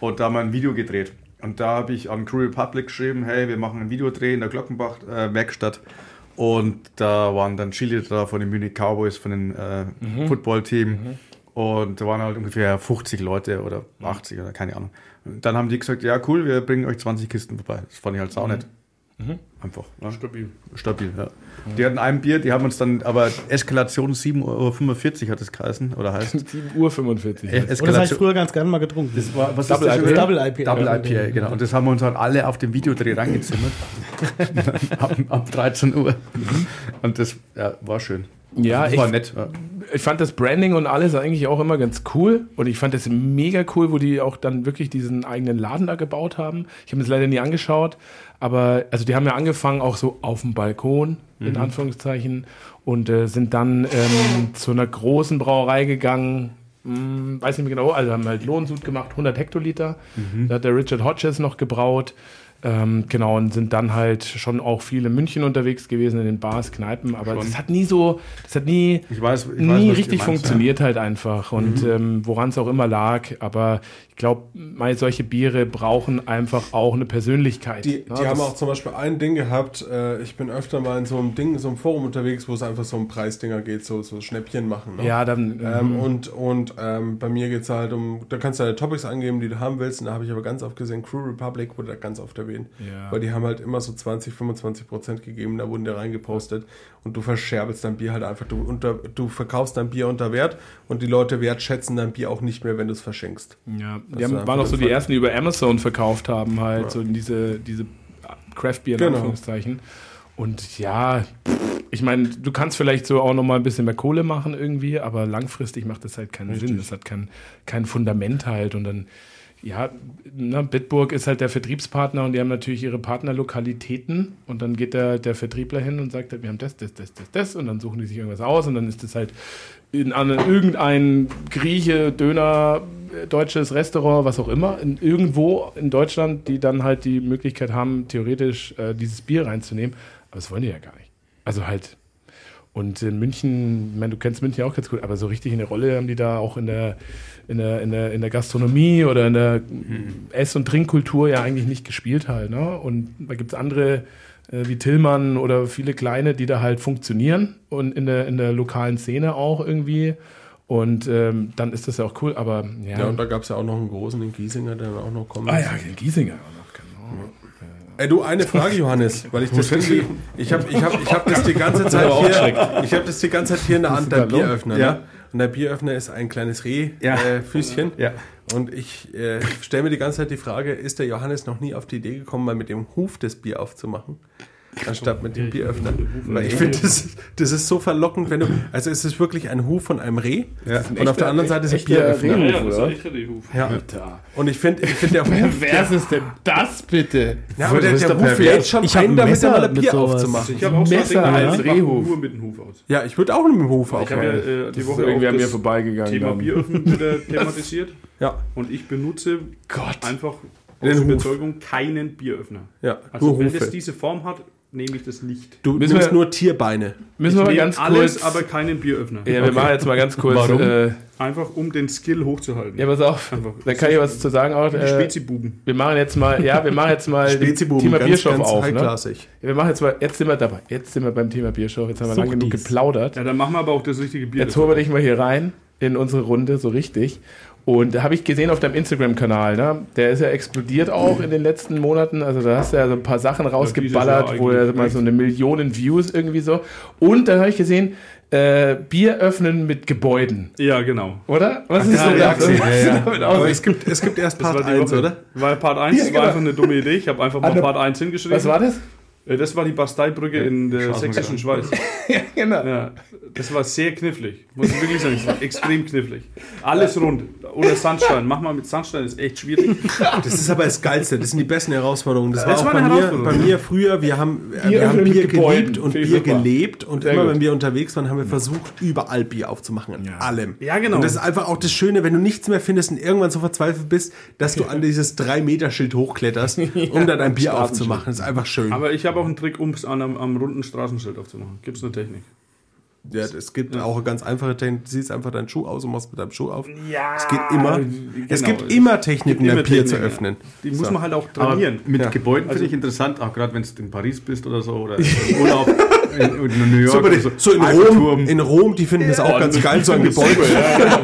Und da haben wir ein Video gedreht. Und da habe ich an Crew Republic geschrieben, hey, wir machen ein Videodreh in der Glockenbach-Werkstatt. Und da waren dann da von den Munich Cowboys, von dem äh, Football-Team. Und da waren halt ungefähr 50 Leute oder 80 oder keine Ahnung. Und dann haben die gesagt, ja cool, wir bringen euch 20 Kisten vorbei. Das fand ich halt saunett. Einfach. Ne? Stabil. Stabil, ja. Die hatten ein Bier, die haben uns dann, aber Eskalation 7,45 Euro hat es geheißen, oder heißt 7 Uhr 45. Äh, Und das habe ich früher ganz gerne mal getrunken. Das war, was Double ist das IPA? Double IPA. Double IPA, genau. Und das haben wir uns halt alle auf dem Videodreh reingezimmert. ab, ab 13 Uhr. Und das ja, war schön. Ja, das ich, war nett. Ja. ich fand das Branding und alles eigentlich auch immer ganz cool. Und ich fand das mega cool, wo die auch dann wirklich diesen eigenen Laden da gebaut haben. Ich habe mir das leider nie angeschaut. Aber also die haben ja angefangen auch so auf dem Balkon, in Anführungszeichen, und äh, sind dann ähm, zu einer großen Brauerei gegangen. Hm, weiß nicht mehr genau, also haben halt Lohnsud gemacht, 100 Hektoliter. Da hat der Richard Hodges noch gebraut. Ähm, genau, und sind dann halt schon auch viel in München unterwegs gewesen, in den Bars, Kneipen, aber das hat nie so, das hat nie, Ich weiß, ich weiß, nie richtig meinst, funktioniert halt einfach und ähm, woran es auch immer lag, aber ich glaube, solche Biere brauchen einfach auch eine Persönlichkeit. Die, Ja, die haben auch zum Beispiel ein Ding gehabt, äh, ich bin öfter mal in so einem Ding, so einem Forum unterwegs, wo es einfach so um Preisdinger geht, so, so Schnäppchen machen. Ne? ja, dann Ähm, und und ähm, bei mir geht es halt um, da kannst du deine Topics angeben, die du haben willst. Und da habe ich aber ganz oft gesehen, Crew Republic wurde da ganz oft erwähnt. Ja. Weil die haben halt immer so 20, 25 Prozent gegeben, da wurden die reingepostet. Und du verscherbelst dein Bier halt einfach, du, unter, du verkaufst dein Bier unter Wert und die Leute wertschätzen dein Bier auch nicht mehr, wenn du es verschenkst. Ja, Das die haben, war waren auch so die ersten, die über Amazon verkauft haben, halt, so in diese, diese Craft Beer in Genau. Anführungszeichen. Und ja, ich meine, du kannst vielleicht so auch noch mal ein bisschen mehr Kohle machen irgendwie, aber langfristig macht das halt keinen Sinn. Das hat kein, kein Fundament halt. Und dann, ja, ne, Bitburg ist halt der Vertriebspartner und die haben natürlich ihre Partnerlokalitäten. Und dann geht der, der Vertriebler hin und sagt, wir haben das, das, das, das, das. Und dann suchen die sich irgendwas aus und dann ist das halt in eine, irgendein Grieche, Döner, äh, deutsches Restaurant, was auch immer, in, irgendwo in Deutschland, die dann halt die Möglichkeit haben, theoretisch äh, dieses Bier reinzunehmen. Aber das wollen die ja gar nicht. Also halt. Und in München, ich meine, du kennst München auch ganz gut, aber so richtig eine Rolle haben die da auch in der, in der, in der, in der Gastronomie oder in der Ess- und Trinkkultur ja eigentlich nicht gespielt halt. Ne? Und da gibt es andere äh, wie Tillmann oder viele kleine, die da halt funktionieren und in der, in der lokalen Szene auch irgendwie. Und ähm, dann ist das ja auch cool, aber ja. Ja, und da gab es ja auch noch einen großen in Giesinger, der dann auch noch kommt. ah ja, in Giesinger auch noch, genau. Ey, du, eine Frage, Johannes, weil ich das irgendwie, ich habe ich hab, ich hab das die ganze Zeit hier, ich habe das die ganze Zeit hier in der Hand, der Bieröffner, Ja. Und der Bieröffner ist ein kleines Rehfüßchen. Ja. Äh. Ja. Und ich äh, stelle mir die ganze Zeit die Frage, ist der Johannes noch nie auf die Idee gekommen, mal mit dem Huf das Bier aufzumachen? Anstatt mit dem Bieröffner. Weil ich finde, das, das ist so verlockend, wenn du. Also es ist wirklich ein Huf von einem Reh. Ja. Und auf der anderen Seite ist ein Bieröffner. Reh. Ja, das ist Huf. Ja. Und ich finde, ich find der Huf. Wer ist denn das bitte? Ja, aber der, ist der Huf lädt schon Ich ein, ein damit Messer mal ein Bier sowas. aufzumachen. Ich habe auch Messer so ein Ding, als ich Rehhuf. nur mit dem Huf aus. Ja, ich würde auch mit dem Huf Ich habe ja aufhören. äh, die Das Woche irgendwie an mir vorbeigegangen. Thema. Bieröffnen wieder thematisiert. Ja, Und ich benutze Gott. einfach aus. Überzeugung keinen Bieröffner. ja, Also wenn Hufe. es diese Form hat, nehme ich das nicht. Du Müssen nimmst wir- nur Tierbeine. Müssen wir ich mal nehme ganz alles, kurz. aber keinen Bieröffner. ja, wir machen jetzt mal ganz kurz. Warum? Äh, Einfach um den Skill hochzuhalten. ja, pass auf. Einfach. Da kann ich was zu sagen auch. Äh, Spezibuben. wir machen jetzt mal, ja, wir machen jetzt mal Spezibuben, Thema ganz, Bierstoff ganz auf. Ne? Ja, wir machen jetzt mal, jetzt sind wir dabei. Jetzt sind wir beim Thema Bierstoff. Jetzt haben wir lang genug Suchtis. geplaudert. Ja, dann machen wir aber auch das richtige Bier. Jetzt holen wir dich mal hier rein in unsere Runde, so richtig. Und da habe ich gesehen auf deinem Instagram-Kanal, ne? der ist ja explodiert auch in den letzten Monaten. Also da hast du ja so ein paar Sachen rausgeballert, wo er mal so eine Million Views irgendwie so. Und dann habe ich gesehen, äh, Bier öffnen mit Gebäuden, ja, genau. oder? Was ist ja, so ja, das? ja, damit aus? Aber es gibt, es gibt erst Part war die 1, Woche. oder? Weil Part 1 Ja, war genau. einfach eine dumme Idee. Ich habe einfach mal Part 1 hingeschrieben. Was war das? Äh, Das war die Basteibrücke in der sächsischen. Schweiz. genau. Ja, das war sehr knifflig. Muss ich wirklich sagen, es war extrem knifflig. Alles rund. Oder Sandstein. Mach mal mit Sandstein, ist echt schwierig. Das ist aber das Geilste, das sind die besten Herausforderungen. Das, Das war auch bei mir, bei mir früher, wir haben, äh, Bier wir haben Bier geliebt und Bier gelebt und Sehr immer gut. wenn wir unterwegs waren, haben wir versucht, überall Bier aufzumachen, an allem. Ja, genau. Und das ist einfach auch das Schöne, wenn du nichts mehr findest und irgendwann so verzweifelt bist, dass du an dieses 3-Meter-Schild hochkletterst, um dann ein Bier aufzumachen. Das ist einfach schön. Aber ich habe auch einen Trick, um es an einem, am runden Straßenschild aufzumachen. Gibt es eine Technik? Ja, es gibt auch eine ganz einfache Technik. Du ziehst einfach deinen Schuh aus und machst mit deinem Schuh auf. Ja, es geht immer. es genau. gibt immer Techniken, Immer ein Bier zu ja. öffnen. Die muss So. man halt auch Aber trainieren. mit Ja. Gebäuden finde ich interessant, auch gerade wenn du in Paris bist oder so oder im Urlaub in, in New York. So, oder so in, Rom, in Rom, die finden das auch ganz geil, so ein Gebäude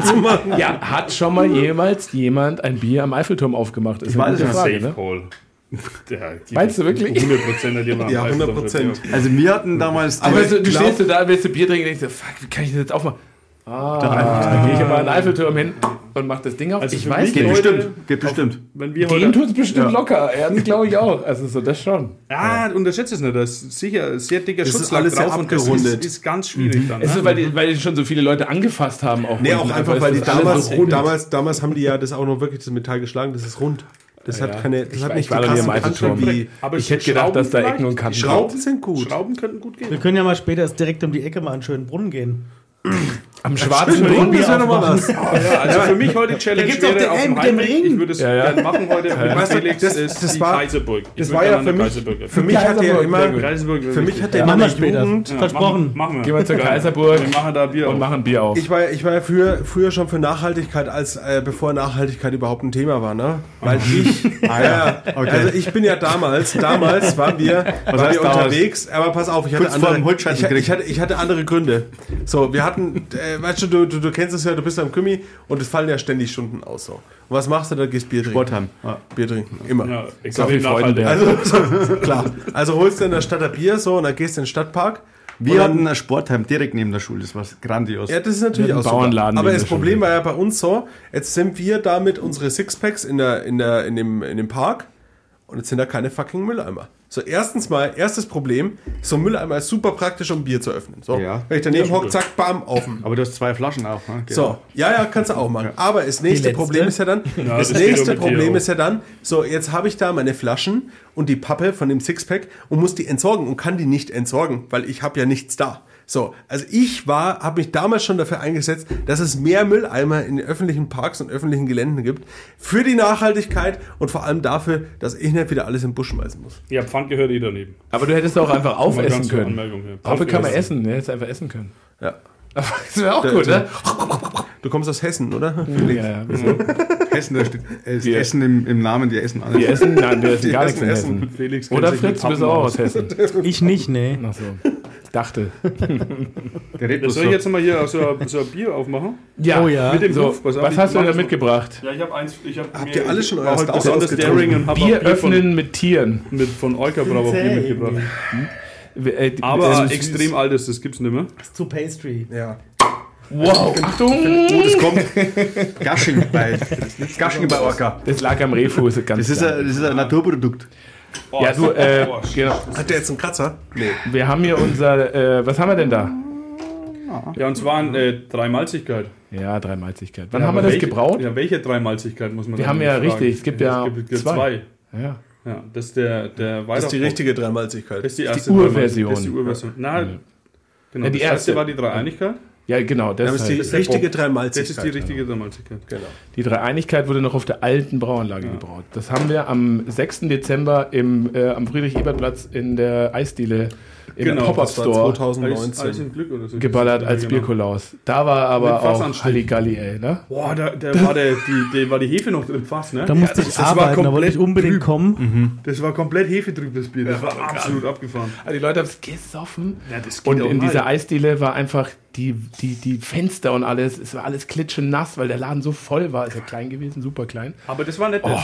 zu machen. Ja, hat schon mal jemals jemand ein Bier am Eiffelturm aufgemacht? Ist Ich eine weiß es Frage, Safe ne? Call. Die- Meinst du wirklich? 100 Prozent Ja, am Eiffelturm 100%. verkauft. Also wir hatten damals Aber die- du, stehst du da, willst du Bier trinken und denkst, dir, fuck, wie kann ich das jetzt aufmachen? Ah, dann gehe ich immer an den Eiffelturm hin und mach das Ding auf. Also ich weiß geht nicht. Leute- bestimmt, geht bestimmt. Wenn wir Gehen heute. tut es bestimmt locker. Ja, das glaube ich auch. Also so, das schon. Ah, unterschätzt es nicht. Das ist sicher sehr dicker Das ist Schutzlack alles sehr drauf und das abgerundet. ist, ist ganz schwierig dann. Es ne? ist, weil, die, weil die schon so viele Leute angefasst haben. Auch Nee, unten. auch einfach, Also weil es die ist damals, so damals, damals haben die ja das auch noch wirklich das Metall geschlagen, das ist rund. Das Ja, hat keine, das Ich hat nicht ich war nie Kanten Eiffelturm. wie. Aber ich hätte gedacht, dass da? Ecken und Kanten Schrauben sind gut. Schrauben könnten gut gehen. Wir können ja mal später erst direkt um die Ecke mal einen schönen Brunnen gehen. Am schwarzen Ring. das wäre noch mal was. Ja, also für mich heute Challenge gibt's auch wäre den auf dem dem. Ring. Ich würde es Ja, ja. gerne machen heute mit Weißt Felix. das- ist das die war- Kaiserburg. Ich Das war ja für mich, für mich hat der Kaiserburg, immer, für mich hat Ja, immer. Jugend, Ja, Versprochen. Machen, machen wir. Gehen wir zur Kaiserburg Wir machen da Bier und auf. machen Bier auf. ich war, ich war ja früher, früher schon für Nachhaltigkeit, als äh, bevor Nachhaltigkeit überhaupt ein Thema war, ne? Weil ich, ah, ja, also ich bin ja damals, damals waren wir, waren wir unterwegs, aber pass auf, ich hatte andere, ich, Holzscheitel ich, hatte, ich hatte andere Gründe. So, wir hatten, äh, weißt du, du, du, du kennst es ja, du bist am Krimi und es fallen ja ständig Stunden aus. So. Und was machst du? Da gehst Bier trinken. Sportheim. Ja. Bier trinken, immer. Ja, So extrem viel Freude. Also, so, klar. Also holst du in der Stadt ein Bier so und dann gehst du in den Stadtpark. Wir dann- hatten ein Sportheim direkt neben der Schule. Das war grandios. Ja, das ist natürlich auch Bauernladen super. Aber das Problem Schule. war ja bei uns so, jetzt sind wir da mit unsere Sixpacks in, der, in, der, in, dem, in dem Park und jetzt sind da keine fucking Mülleimer. So, erstens mal, erstes Problem, so ein Mülleimer ist super praktisch, um Bier zu öffnen. So, Ja. wenn ich daneben hocke, zack, bam, offen. Aber du hast zwei Flaschen auch. Ne? So, ja, ja, kannst du auch machen. Aber das nächste? Problem ist ja dann, das das geht nächste Problem ist ja dann, so, jetzt habe ich da meine Flaschen und die Pappe von dem Sixpack und muss die entsorgen und kann die nicht entsorgen, weil ich habe ja nichts da. So, also ich war, habe mich damals schon dafür eingesetzt, dass es mehr Mülleimer in den öffentlichen Parks und öffentlichen Geländen gibt, für die Nachhaltigkeit und vor allem dafür, dass ich nicht wieder alles im Busch schmeißen muss. Ja, Pfand gehört eh daneben. Aber du hättest auch einfach aufessen können. Anmerkung hier. Pappe kann man essen. Du hättest einfach essen können. Ja. Das wäre auch gut, ne? Du kommst aus Hessen, oder? Ja, ja. wieso? Essen, da steht äh, Wir- Essen im, im Namen, die essen alles. Wir essen, nein, wir essen Die gar nichts in essen Hessen. Felix Oder Fritz, du bist auch aus. aus Hessen. Ich nicht, nee. Ach so. Ich dachte. Bloß Soll ich jetzt mal hier so ein, so ein Bier aufmachen? Ja, Oh ja. Mit dem so, was ich hast du da das mitgebracht? Ja, ich habe eins. Ich hab Habt mir- ihr alle schon euer Stout ausgetrunken? daring und habe Bier Bier von, öffnen mit Tieren. mit von Brauer Bier mitgebracht. Äh, die- Aber das ist extrem süß. altes, das gibt's nicht mehr. Zu Pastry. Ja. Wow, Achtung! Oh, das kommt. Gashing bei, Gashing bei Orca. Das lag am Rehfuß ganz Das ist, ein, das ist ein Naturprodukt. Oh, Ja, du, äh, genau. Hat der jetzt einen Kratzer? Nee. Wir haben hier unser, äh, was haben wir denn da? Ja, und zwar äh, Dreimalzigkeit. Ja, Dreimalzigkeit. Wann Ja, haben wir das welche, gebraut? Ja, welche Dreimalzigkeit muss man Wir haben ja fragen? richtig, es gibt ja es gibt, zwei. zwei. Ja. Ja, das ist der, der Das ist die richtige Dreimalzigkeit. Das ist die erste Urversion. Das ist die Urversion. Na, genau. Ja, die das erste erste. war die Dreieinigkeit. Ja, genau. Das, Das ist die halt. richtige Das Dreimalzigkeit. ist die richtige Dreimalzigkeit. Genau. Die Dreieinigkeit wurde noch auf der alten Brauanlage gebraut. Das haben wir am 6. Dezember im, äh, am Friedrich-Ebert-Platz in der Eisdiele in Genau, der Pop-Up Das war Store Alles, 2019. alles im Glück oder so. geballert als Genau. Bierkolaus. Da war aber auch. Halligalli, ey, ne? Boah, da, da war, der, die, da war die Hefe noch drin fast, ne? Da musste das- ich das arbeiten, da wollte ich unbedingt trüb. kommen. Das war komplett hefetrüb, das Bier. Das war absolut abgefahren. Also die Leute haben es gesoffen. Ja, das geht Und in mal. dieser Eisdiele war einfach die, die, die Fenster und alles, es war alles klitschenass, weil der Laden so voll war. Ist ja klein gewesen, super klein. Aber das war nicht das. Oh,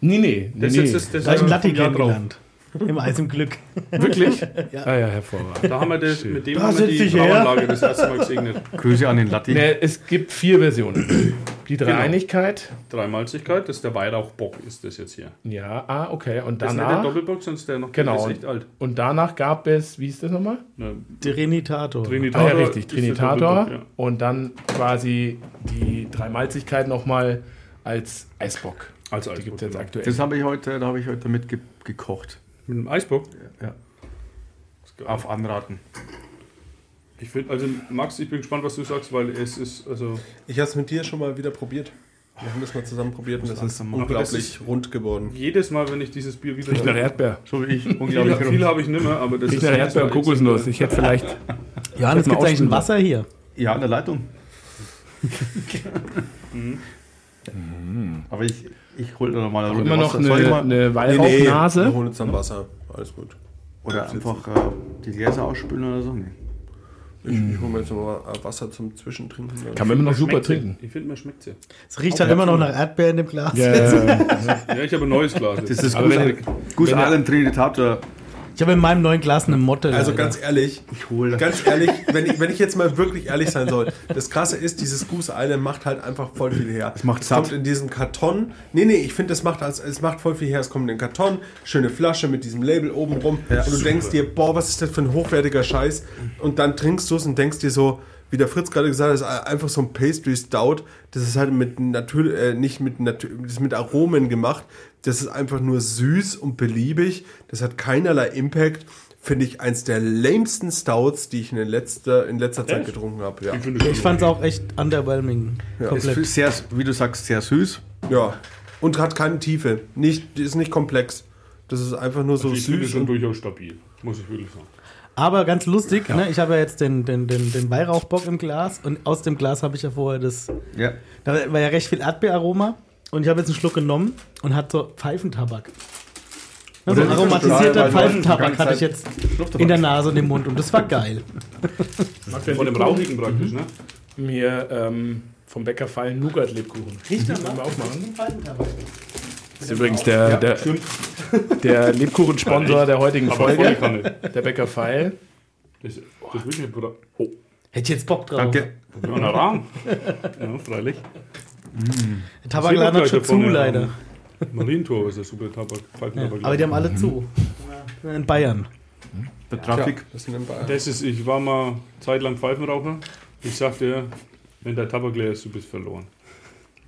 Nee, nee, nee, das nee. ist das, das Da habe ich einen war Latte drauf. kennengelernt. Im Eis im Glück. Wirklich? ja. Ah ja, hervorragend. Da haben wir das, mit dem Da haben wir die. Brauanlage das erste Mal gesegnet. Grüße an den Latti. Nee, es gibt vier Versionen. Die Genau. Dreieinigkeit. Dreimalzigkeit, das ist der Weihrauchbock, ist das jetzt hier. Ja, ah, okay. Und Das ist nicht der danach. Doppelbock, sonst der noch Genau. ist echt alt. Und danach gab es, wie ist das nochmal? Ne, Trinitator. Ah, Trinitator. ja, richtig, Trinitator. Doppelbock, Und dann quasi die Dreimalzigkeit nochmal als Eisbock. ja. Als Die Eisbock. gibt es jetzt genau. aktuell. Das habe ich heute, da habe ich heute mitgekocht. Mit dem Eisbock? Ja. Auf Anraten. Ich finde, also Max, ich bin gespannt, was du sagst, weil es ist, also Ich habe es mit dir schon mal wieder probiert. Wir haben das mal zusammen probiert und das ist unglaublich das rund geworden. jedes Mal, wenn ich dieses Bier wieder. Riecht nach Erdbeer. So wie ich. Viel, Unglaublich viel habe ich nicht mehr, aber das Riecht ist. nach Erdbeer und Kokosnuss. Ich hätte vielleicht. Johannes, gibt eigentlich ein. Wasser hier? Ja, in der Leitung. Aber ich, ich hole da nochmal eine Runde Immer noch Wasser. Ich eine, mal- eine wir Weihrauchnase. holen uns dann Wasser. Alles gut. Oder einfach äh, die Gläser ausspülen oder so? Nee. Ich, ich hole mir jetzt mal äh, Wasser zum Zwischentrinken. Kann man immer noch super Schmeckt sie. trinken. Ich finde, man schmeckt sie. Es riecht halt immer noch nach Erdbeer in dem Glas. Ja, ja, ja. Ja, ich habe ein neues Glas. Das ist Aber Goose, wenn- Trinitator. Ich habe in meinem neuen Glas eine Motte. Also leider. ganz ehrlich, Ich hole ganz ehrlich, wenn ich, wenn ich jetzt mal wirklich ehrlich sein soll, das Krasse ist, dieses Goose Island macht halt einfach voll viel her. Es macht satt. kommt in diesem Karton. Nee, nee, ich finde, es macht, als- es macht voll viel her. Es kommt in den Karton, schöne Flasche mit diesem Label oben rum. und du denkst dir, boah, was ist das für ein hochwertiger Scheiß? Und dann trinkst du es und denkst dir so, wie der Fritz gerade gesagt hat, ist einfach so ein Pastry Stout. Das ist halt mit natürlich, äh, nicht mit, natür- das ist mit Aromen gemacht. Das ist einfach nur süß und beliebig. Das hat keinerlei Impact. Finde ich eins der lamesten Stouts, die ich in, den letzter, in letzter Zeit Echt? getrunken habe. Ja. Ich ich fand es auch echt underwhelming. Ist Komplett. sehr, wie du sagst, sehr süß. ja. Und hat keine Tiefe. Nicht, ist nicht komplex. Das ist einfach nur so ich süß. schon Und, durchaus stabil, muss ich wirklich sagen. Aber ganz lustig, ne? ich habe ja jetzt den, den, den, den Weihrauchbock im Glas und aus dem Glas habe ich ja vorher das. Ja. Da war ja recht viel Erdbeeraroma und ich habe jetzt einen Schluck genommen und hat so Pfeifentabak. Ne, so Oder aromatisierter Pfeifentabak hatte ich jetzt in der Nase und im Mund und das war geil. Von dem Rauchigen praktisch, ne? Mir ähm, vom Bäcker fallen Nougat-Lebkuchen. Riecht Wollen wir aufmachen? Pfeifentabak. Das ist übrigens der, der, der Lebkuchensponsor der heutigen Folge. Der Bäcker Feil. Das, das will ich nicht, Bruder. Hätte ich jetzt Bock drauf. Danke. Ja, na Rahm. Ja, freilich. Der Tabakladen hat schon zu, leider. Marientor ist ein super Tabak. Ja, aber die haben alle zu. In Bayern. Der Trafik. das sind in Bayern. Das ist, ich war mal zeitlang Pfeifenraucher. Ich sagte dir, wenn der Tabak leer ist, du bist verloren.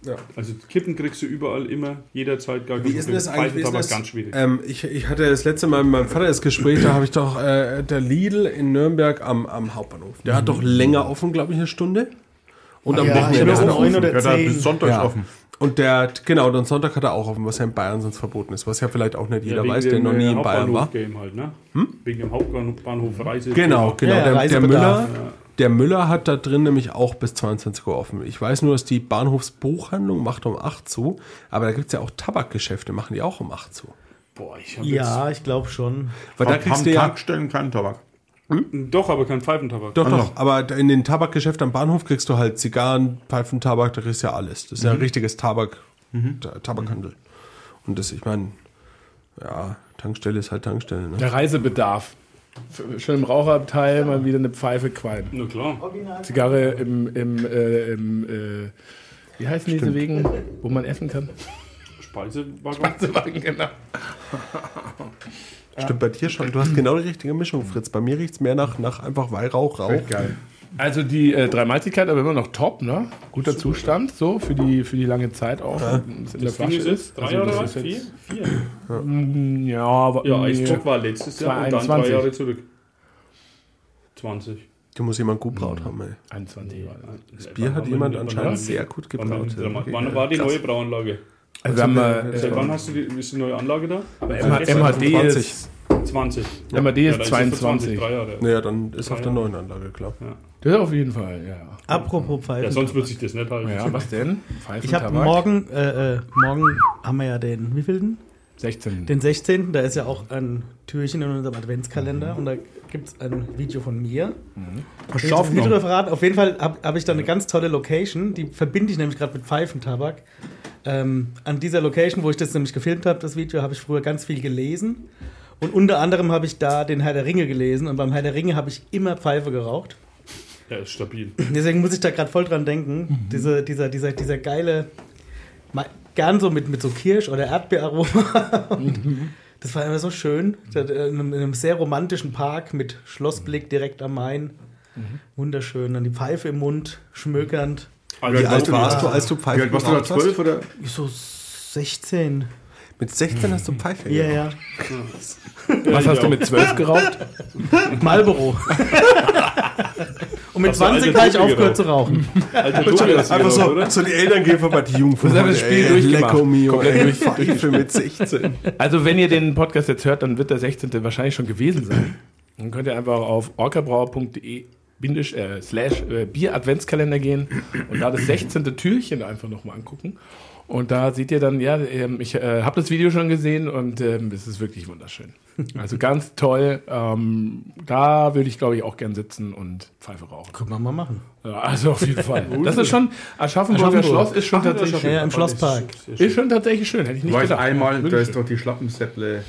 Ja. Also Kippen kriegst du überall immer, jederzeit gar Wie ist denn das eigentlich? Ist das? ganz schwierig. Ähm, ich, ich hatte das letzte Mal mit meinem Vater das Gespräch, da habe ich doch äh, der Lidl in Nürnberg am, am Hauptbahnhof. Der hat doch länger offen, glaube ich, eine Stunde. Und am Ja, Wochenende ist er offen. oder Ja, da bis Sonntags Ja. offen. Und der, genau, den Sonntag hat er auch offen, was ja in Bayern sonst verboten ist. Was ja vielleicht auch nicht jeder wegen weiß, der noch nie äh, in Bayern war. Halt, ne? Wegen dem Hauptbahnhof Reise. Genau, genau. Ja, ja, der, der. Müller, der Müller hat da drin nämlich auch bis 22 Uhr offen. Ich weiß nur, dass die Bahnhofsbuchhandlung macht um 8 zu, aber da gibt es ja auch Tabakgeschäfte, machen die auch um 8 zu. Boah, ich hab Ja, ich glaube schon. Weil da kriegst du ja. Tankstellen keinen Tabak. Jetzt, doch, aber kein Pfeifentabak. Doch, Also. doch, aber in den Tabakgeschäften am Bahnhof kriegst du halt Zigarren, Pfeifen, Tabak, da kriegst du ja alles. Das ist ja ein richtiges Tabak, Ta- Tabakhandel. Und das, ich meine, ja, Tankstelle ist halt Tankstelle. Ne? Der Reisebedarf. Schön im Raucherabteil mal wieder eine Pfeife qualmen. Na klar. Zigarre im, im, äh, im äh, wie heißen diese Wegen, wo man essen kann? Speisewagen. Wagen, genau. Stimmt bei dir schon. Du hast genau die richtige Mischung, Fritz. Bei mir riecht es mehr nach, nach einfach Weihrauch, Rauch. Geil. Also die äh, Dreimalzigkeit, aber immer noch top, ne? Guter Zustand, so für die, für die lange Zeit auch, wenn es in der Das Ding Flasche ist jetzt drei Also alt? ist Vier? Vier? Ja, aber Ja, nee. Eisbock war letztes Jahr und dann 21. drei Jahre zurück. 20. Da muss jemand gut braut haben, ey. 21 war das. Das Bier hat jemand anscheinend sehr gut gebraut. Wann, wann war die Krass. neue Brauanlage? Also wir haben äh, Seit wann hast du die, ist die neue Anlage da? MH, MHD 20. ist, 20. MHD Ja, ist da zweiundzwanzig. vor 20, drei Jahre. Naja, dann ist auf der neuen Anlage, klar. Das auf jeden Fall, ja. Apropos Pfeifen. Ja, sonst wird sich das nicht halten. Ja, was denn? Pfeifen, ich habe Tabak? morgen, äh, äh, morgen haben wir ja den, wie viel denn? 16. Den 16. Da ist ja auch ein Türchen in unserem Adventskalender und da gibt es ein Video von mir. Ich will jetzt nicht drüber verraten. Auf jeden Fall habe hab ich da eine ganz tolle Location, die verbinde ich nämlich gerade mit Pfeifentabak. Ähm, an dieser Location, wo ich das nämlich gefilmt habe, das Video, habe ich früher ganz viel gelesen. Und unter anderem habe ich da den Herr der Ringe gelesen und beim Herr der Ringe habe ich immer Pfeife geraucht. Ja, ist stabil. Deswegen muss ich da gerade voll dran denken. Diese, dieser, dieser, dieser geile, gern so mit, mit so Kirsch- oder Erdbeeraroma. Und Das war immer so schön. In einem, in einem sehr romantischen Park mit Schlossblick direkt am Main. Wunderschön. Dann die Pfeife im Mund, schmökernd. Wie alt warst du, als du Wie Pfeife alt warst du da? geraucht hast? 12 oder? Ich so 16. Mit 16 hast du Pfeife Ja, geraucht. ja. Was hast du mit 12 geraucht? Marlboro. Und mit Hast du 20 alte habe ich aufgehört geraucht? zu rauchen. Alter Tobi hast du Einfach so, geraucht, oder? so die Eltern gehen vorbei, die Jugend Das ist das Spiel durchgemacht. Lecco mio, Komplett durch- Pfeife mit 16. Also, wenn ihr den Podcast jetzt hört, dann wird der 16. wahrscheinlich schon gewesen sein. Dann könnt ihr einfach auf orkabrauer.de bindisch, äh, slash äh, Bier Adventskalender gehen und da das 16. Türchen einfach nochmal angucken. Und da seht ihr dann, ja, ähm, ich äh, habe das Video schon gesehen und ähm, es ist wirklich wunderschön. Also ganz toll. Ähm, da würde ich, glaube ich, auch gern sitzen und Pfeife rauchen. Können wir mal machen. Ja, also auf jeden Fall. Das ist schon, Aschaffenburger Aschaffenburg. Schloss ist schon tatsächlich Ja, schön. im Schlosspark. Ist schon tatsächlich schön, hätte ich nicht gedacht. einmal, da ist doch die Schlappensäpple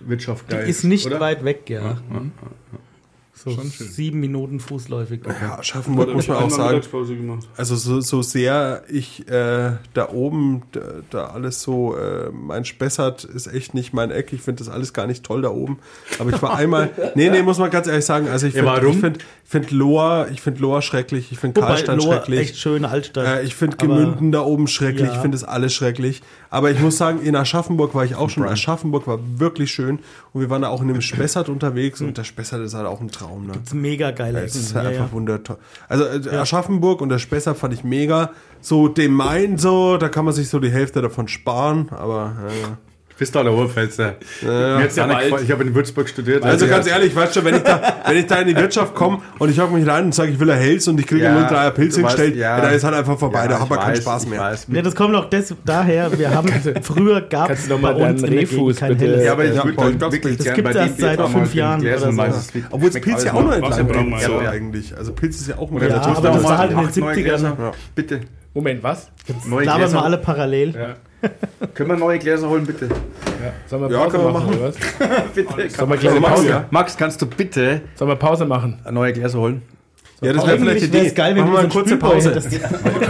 Wirtschaft geil. Ist nicht oder? weit weg, ja. So Schon schön. sieben Minuten fußläufig. Ja, Aschaffenburg muss man auch sagen. Also so, so sehr ich äh, da oben, da, da alles so, äh, mein Spessart ist echt nicht mein Eck. Ich finde das alles gar nicht toll da oben. Aber ich war einmal, nee, nee, muss man ganz ehrlich sagen. Also ich Ja, finde warum? ich find, find Lohr, ich finde Lohr schrecklich, ich finde Karlstein Lohr schrecklich. echt schöne Altstadt. Äh, ich finde Gemünden da oben schrecklich, Ja. ich finde das alles schrecklich. Aber ich muss sagen, in Aschaffenburg war ich auch schon. Aschaffenburg war wirklich schön. Und wir waren da auch in dem Spessart unterwegs und der Spessart ist halt auch ein Traum. Ne? Das ist mega geile Es Ecken. ist halt Ja, einfach ja. wundertoll. Also äh, Aschaffenburg und der Spessart fand ich mega. So dem Main so, da kann man sich so die Hälfte davon sparen, aber äh, Bist du der Oberpfälzer? Ja. Ich habe in Würzburg studiert. also ich ganz ehrlich, weißt du, wenn ich da, wenn ich da in die Wirtschaft komme und ich hocke mich rein und sage, ich will ein Hells und ich kriege Ja, nur drei Pilz du weißt, hingestellt, ja. ja, dann ist halt einfach vorbei, Ja, da ich hat man keinen Spaß mehr. weiß. Nee, das kommt auch des, daher, wir haben früher gab es mal bei uns in Gegend kein bitte- helles. Ja, aber ich Ja, würde wirklich das erst dem seit fünf mal Jahren mal Obwohl es schmeckt Pilz ja auch noch mal. Entlang so ja. eigentlich. Also Pilz ist ja auch Oder Ja, aber das mal war halt in den acht neue 70ern. Gläser. Ja. Bitte. Moment, was? Labern wir alle parallel. Können wir neue Gläser holen, bitte? Sollen wir Ja, Pause können wir machen, machen. oder was? Bitte. Sollen wir kleine Max, Pause? Max, kannst du bitte Sollen wir Pause machen? neue Gläser holen? Ja, das wäre vielleicht die Idee. geil, wenn Machen wir so eine kurze Pause. hättest.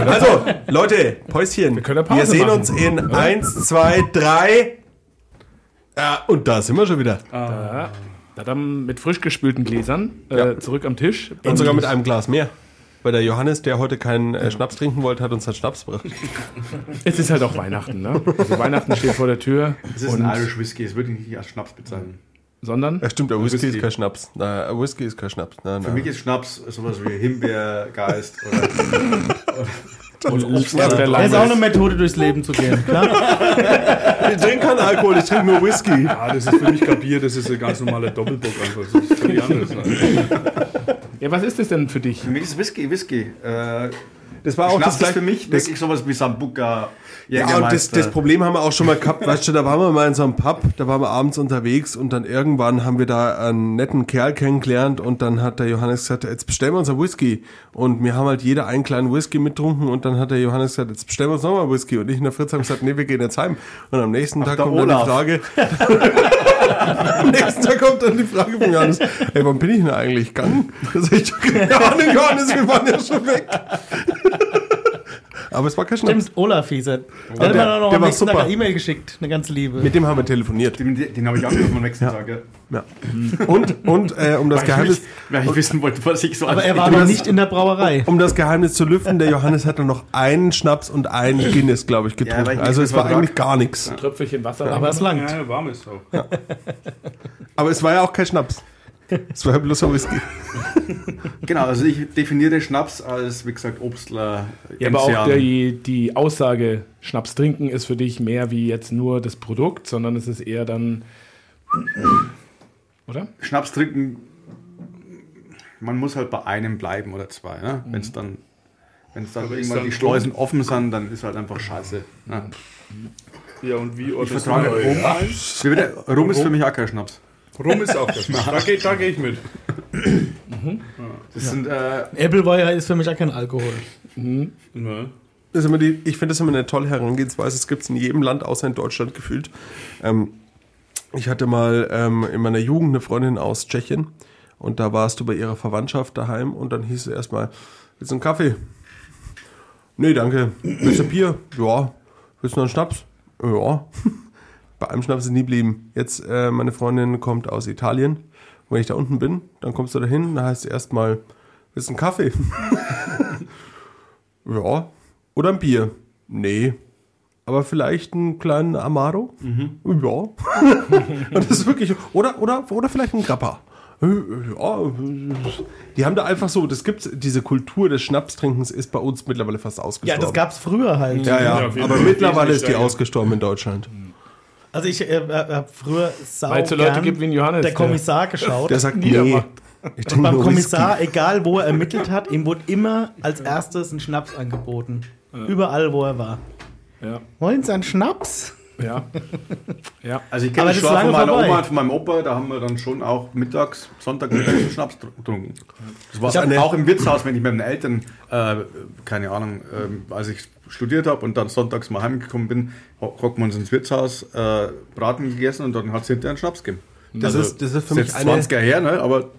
Also, Leute, Päuschen. Wir, können eine Pause sehen machen, uns in oder? 1, 2, 3. Ja, und da sind wir schon wieder. Ja. Da dann mit frisch gespülten Gläsern äh, zurück am Tisch. Und sogar mit einem Glas mehr. Weil der Johannes, der heute keinen äh, Schnaps trinken wollte, hat uns einen Schnaps gebracht. Es ist halt auch Weihnachten, ne? Also Weihnachten steht vor der Tür. Das ist und, ein Irish Whisky, es würde ich nicht als Schnaps bezeichnen. sondern Ja, stimmt, der Whisky, Whisky. ist kein Schnaps. Na, Whisky ist kein Schnaps. Na, na. Für mich ist Schnaps sowas wie Himbeergeist oder und Ja, der Das ist auch eine Methode, durchs Leben zu gehen. Klar? Ich trinke keinen Alkohol, ich trinke nur Whisky. Ja, das ist für mich kein Bier, das ist ein ganz normaler Doppelbock einfach. Das ist völlig anderes. Ja, was ist das denn für dich? Für mich ist Whisky, Whisky. Äh, Das war auch Schnaps das ist gleiche. für mich das, wirklich sowas wie Sambuca, ja, und das, das Problem haben wir auch schon mal gehabt, weißt du, da waren wir mal in so einem Pub, da waren wir abends unterwegs und dann irgendwann haben wir da einen netten Kerl kennengelernt und dann hat der Johannes gesagt, jetzt bestellen wir uns einen Whisky. Und wir haben halt jeder einen kleinen Whisky mittrunken und dann hat der Johannes gesagt, jetzt bestellen wir uns nochmal Whisky. Und ich und der Fritz haben gesagt, nee, wir gehen jetzt heim. Und am nächsten Tag kommt dann die Frage, am nächsten Tag kommt dann die Frage von Johannes, ey, wann bin ich denn eigentlich gegangen? sag ich, keine Ahnung, Johannes, wir waren ja schon weg. Aber es war kein Schnaps. Stimmt, Olaf hieß er. Der hat der- mir noch der am war nächsten Tag super. eine E-Mail geschickt, eine ganz liebe. Mit dem haben wir telefoniert. Den, den habe ich angerufen am nächsten Tag. Ja. Ja. Und, und äh, um das Weil, ich, Geheimnis, nicht- weil ich wissen wollte, was ich so Aber er war noch nicht in der Brauerei. um das Geheimnis zu lüften, der Johannes hat dann noch einen Schnaps und einen Guinness, glaube ich, getrunken. ich also es war eigentlich gar nichts. Tröpfelchen Wasser. Aber es langt. Ja, warm ist auch. Aber es war ja auch kein Schnaps. Es war ja bloß ein Whisky. Genau, also ich definiere Schnaps als, wie gesagt, Obstler. Ja, aber auch Enzian. die, Aussage, Schnaps trinken ist für dich mehr wie jetzt nur das Produkt, sondern es ist eher dann. Oder? Schnaps trinken, man muss halt bei einem bleiben oder zwei. Ne? Wenn es dann, wenn's dann irgendwann dann die Schleusen offen sind, dann ist halt einfach scheiße. Ne? Ja, und wie Ich vertrage Rum bitte? Rum ist für mich auch kein Schnaps. Rum ist auch das. Da gehe da geh ich mit. Das sind, äh, Appleboy ist für mich auch kein Alkohol. Ja. Das ist immer die, ich finde das immer eine tolle Herangehensweise. Es gibt es in jedem Land, außer in Deutschland gefühlt. Ähm, ich hatte mal ähm, in meiner Jugend eine Freundin aus Tschechien Und da warst du bei ihrer Verwandtschaft daheim und dann hieß es erstmal, willst du einen Kaffee? Nee, danke. Willst du Bier? Ja. Willst du noch einen Schnaps? Ja. Bei einem Schnaps ist nie blieben. Jetzt, äh, meine Freundin kommt aus Italien. Wenn ich da unten bin, dann kommst du dahin, da heißt es erstmal, willst du einen Kaffee? ja. Oder ein Bier? Nee. Aber vielleicht einen kleinen Amaro? Ja. Und das ist wirklich. Oder, oder, oder vielleicht ein Grappa. Ja, die haben da einfach so, das gibt diese Kultur des Schnapstrinkens ist bei uns mittlerweile fast Ja, ausgestorben. das gab's früher halt. Ja, Ja, ja, aber mittlerweile ist die ausgestorben in Deutschland. Also ich äh, habe früher sau Weil es so Leute gibt wie Johannes. der Kommissar geschaut. Der sagt, nee. Und beim Kommissar, egal wo er ermittelt hat, ihm wurde immer als erstes ein Schnaps angeboten. Überall, wo er war. Ja, Wollen Sie einen Schnaps? ja. ja. Also ich kenne das schon von meiner vorbei. Oma und von meinem Opa, da haben wir dann schon auch mittags, Sonntag mittags Schnaps tr- getrunken. Das war eine- auch im Wirtshaus, wenn ich mit meinen Eltern, äh, keine Ahnung, ähm, als ich studiert habe und dann sonntags mal heimgekommen bin, hocken wir uns ins Wirtshaus, äh, Braten gegessen und dann hat es hinterher einen Schnaps gegeben. Das ist- das ist für mich jetzt eine- 20er her, ne? aber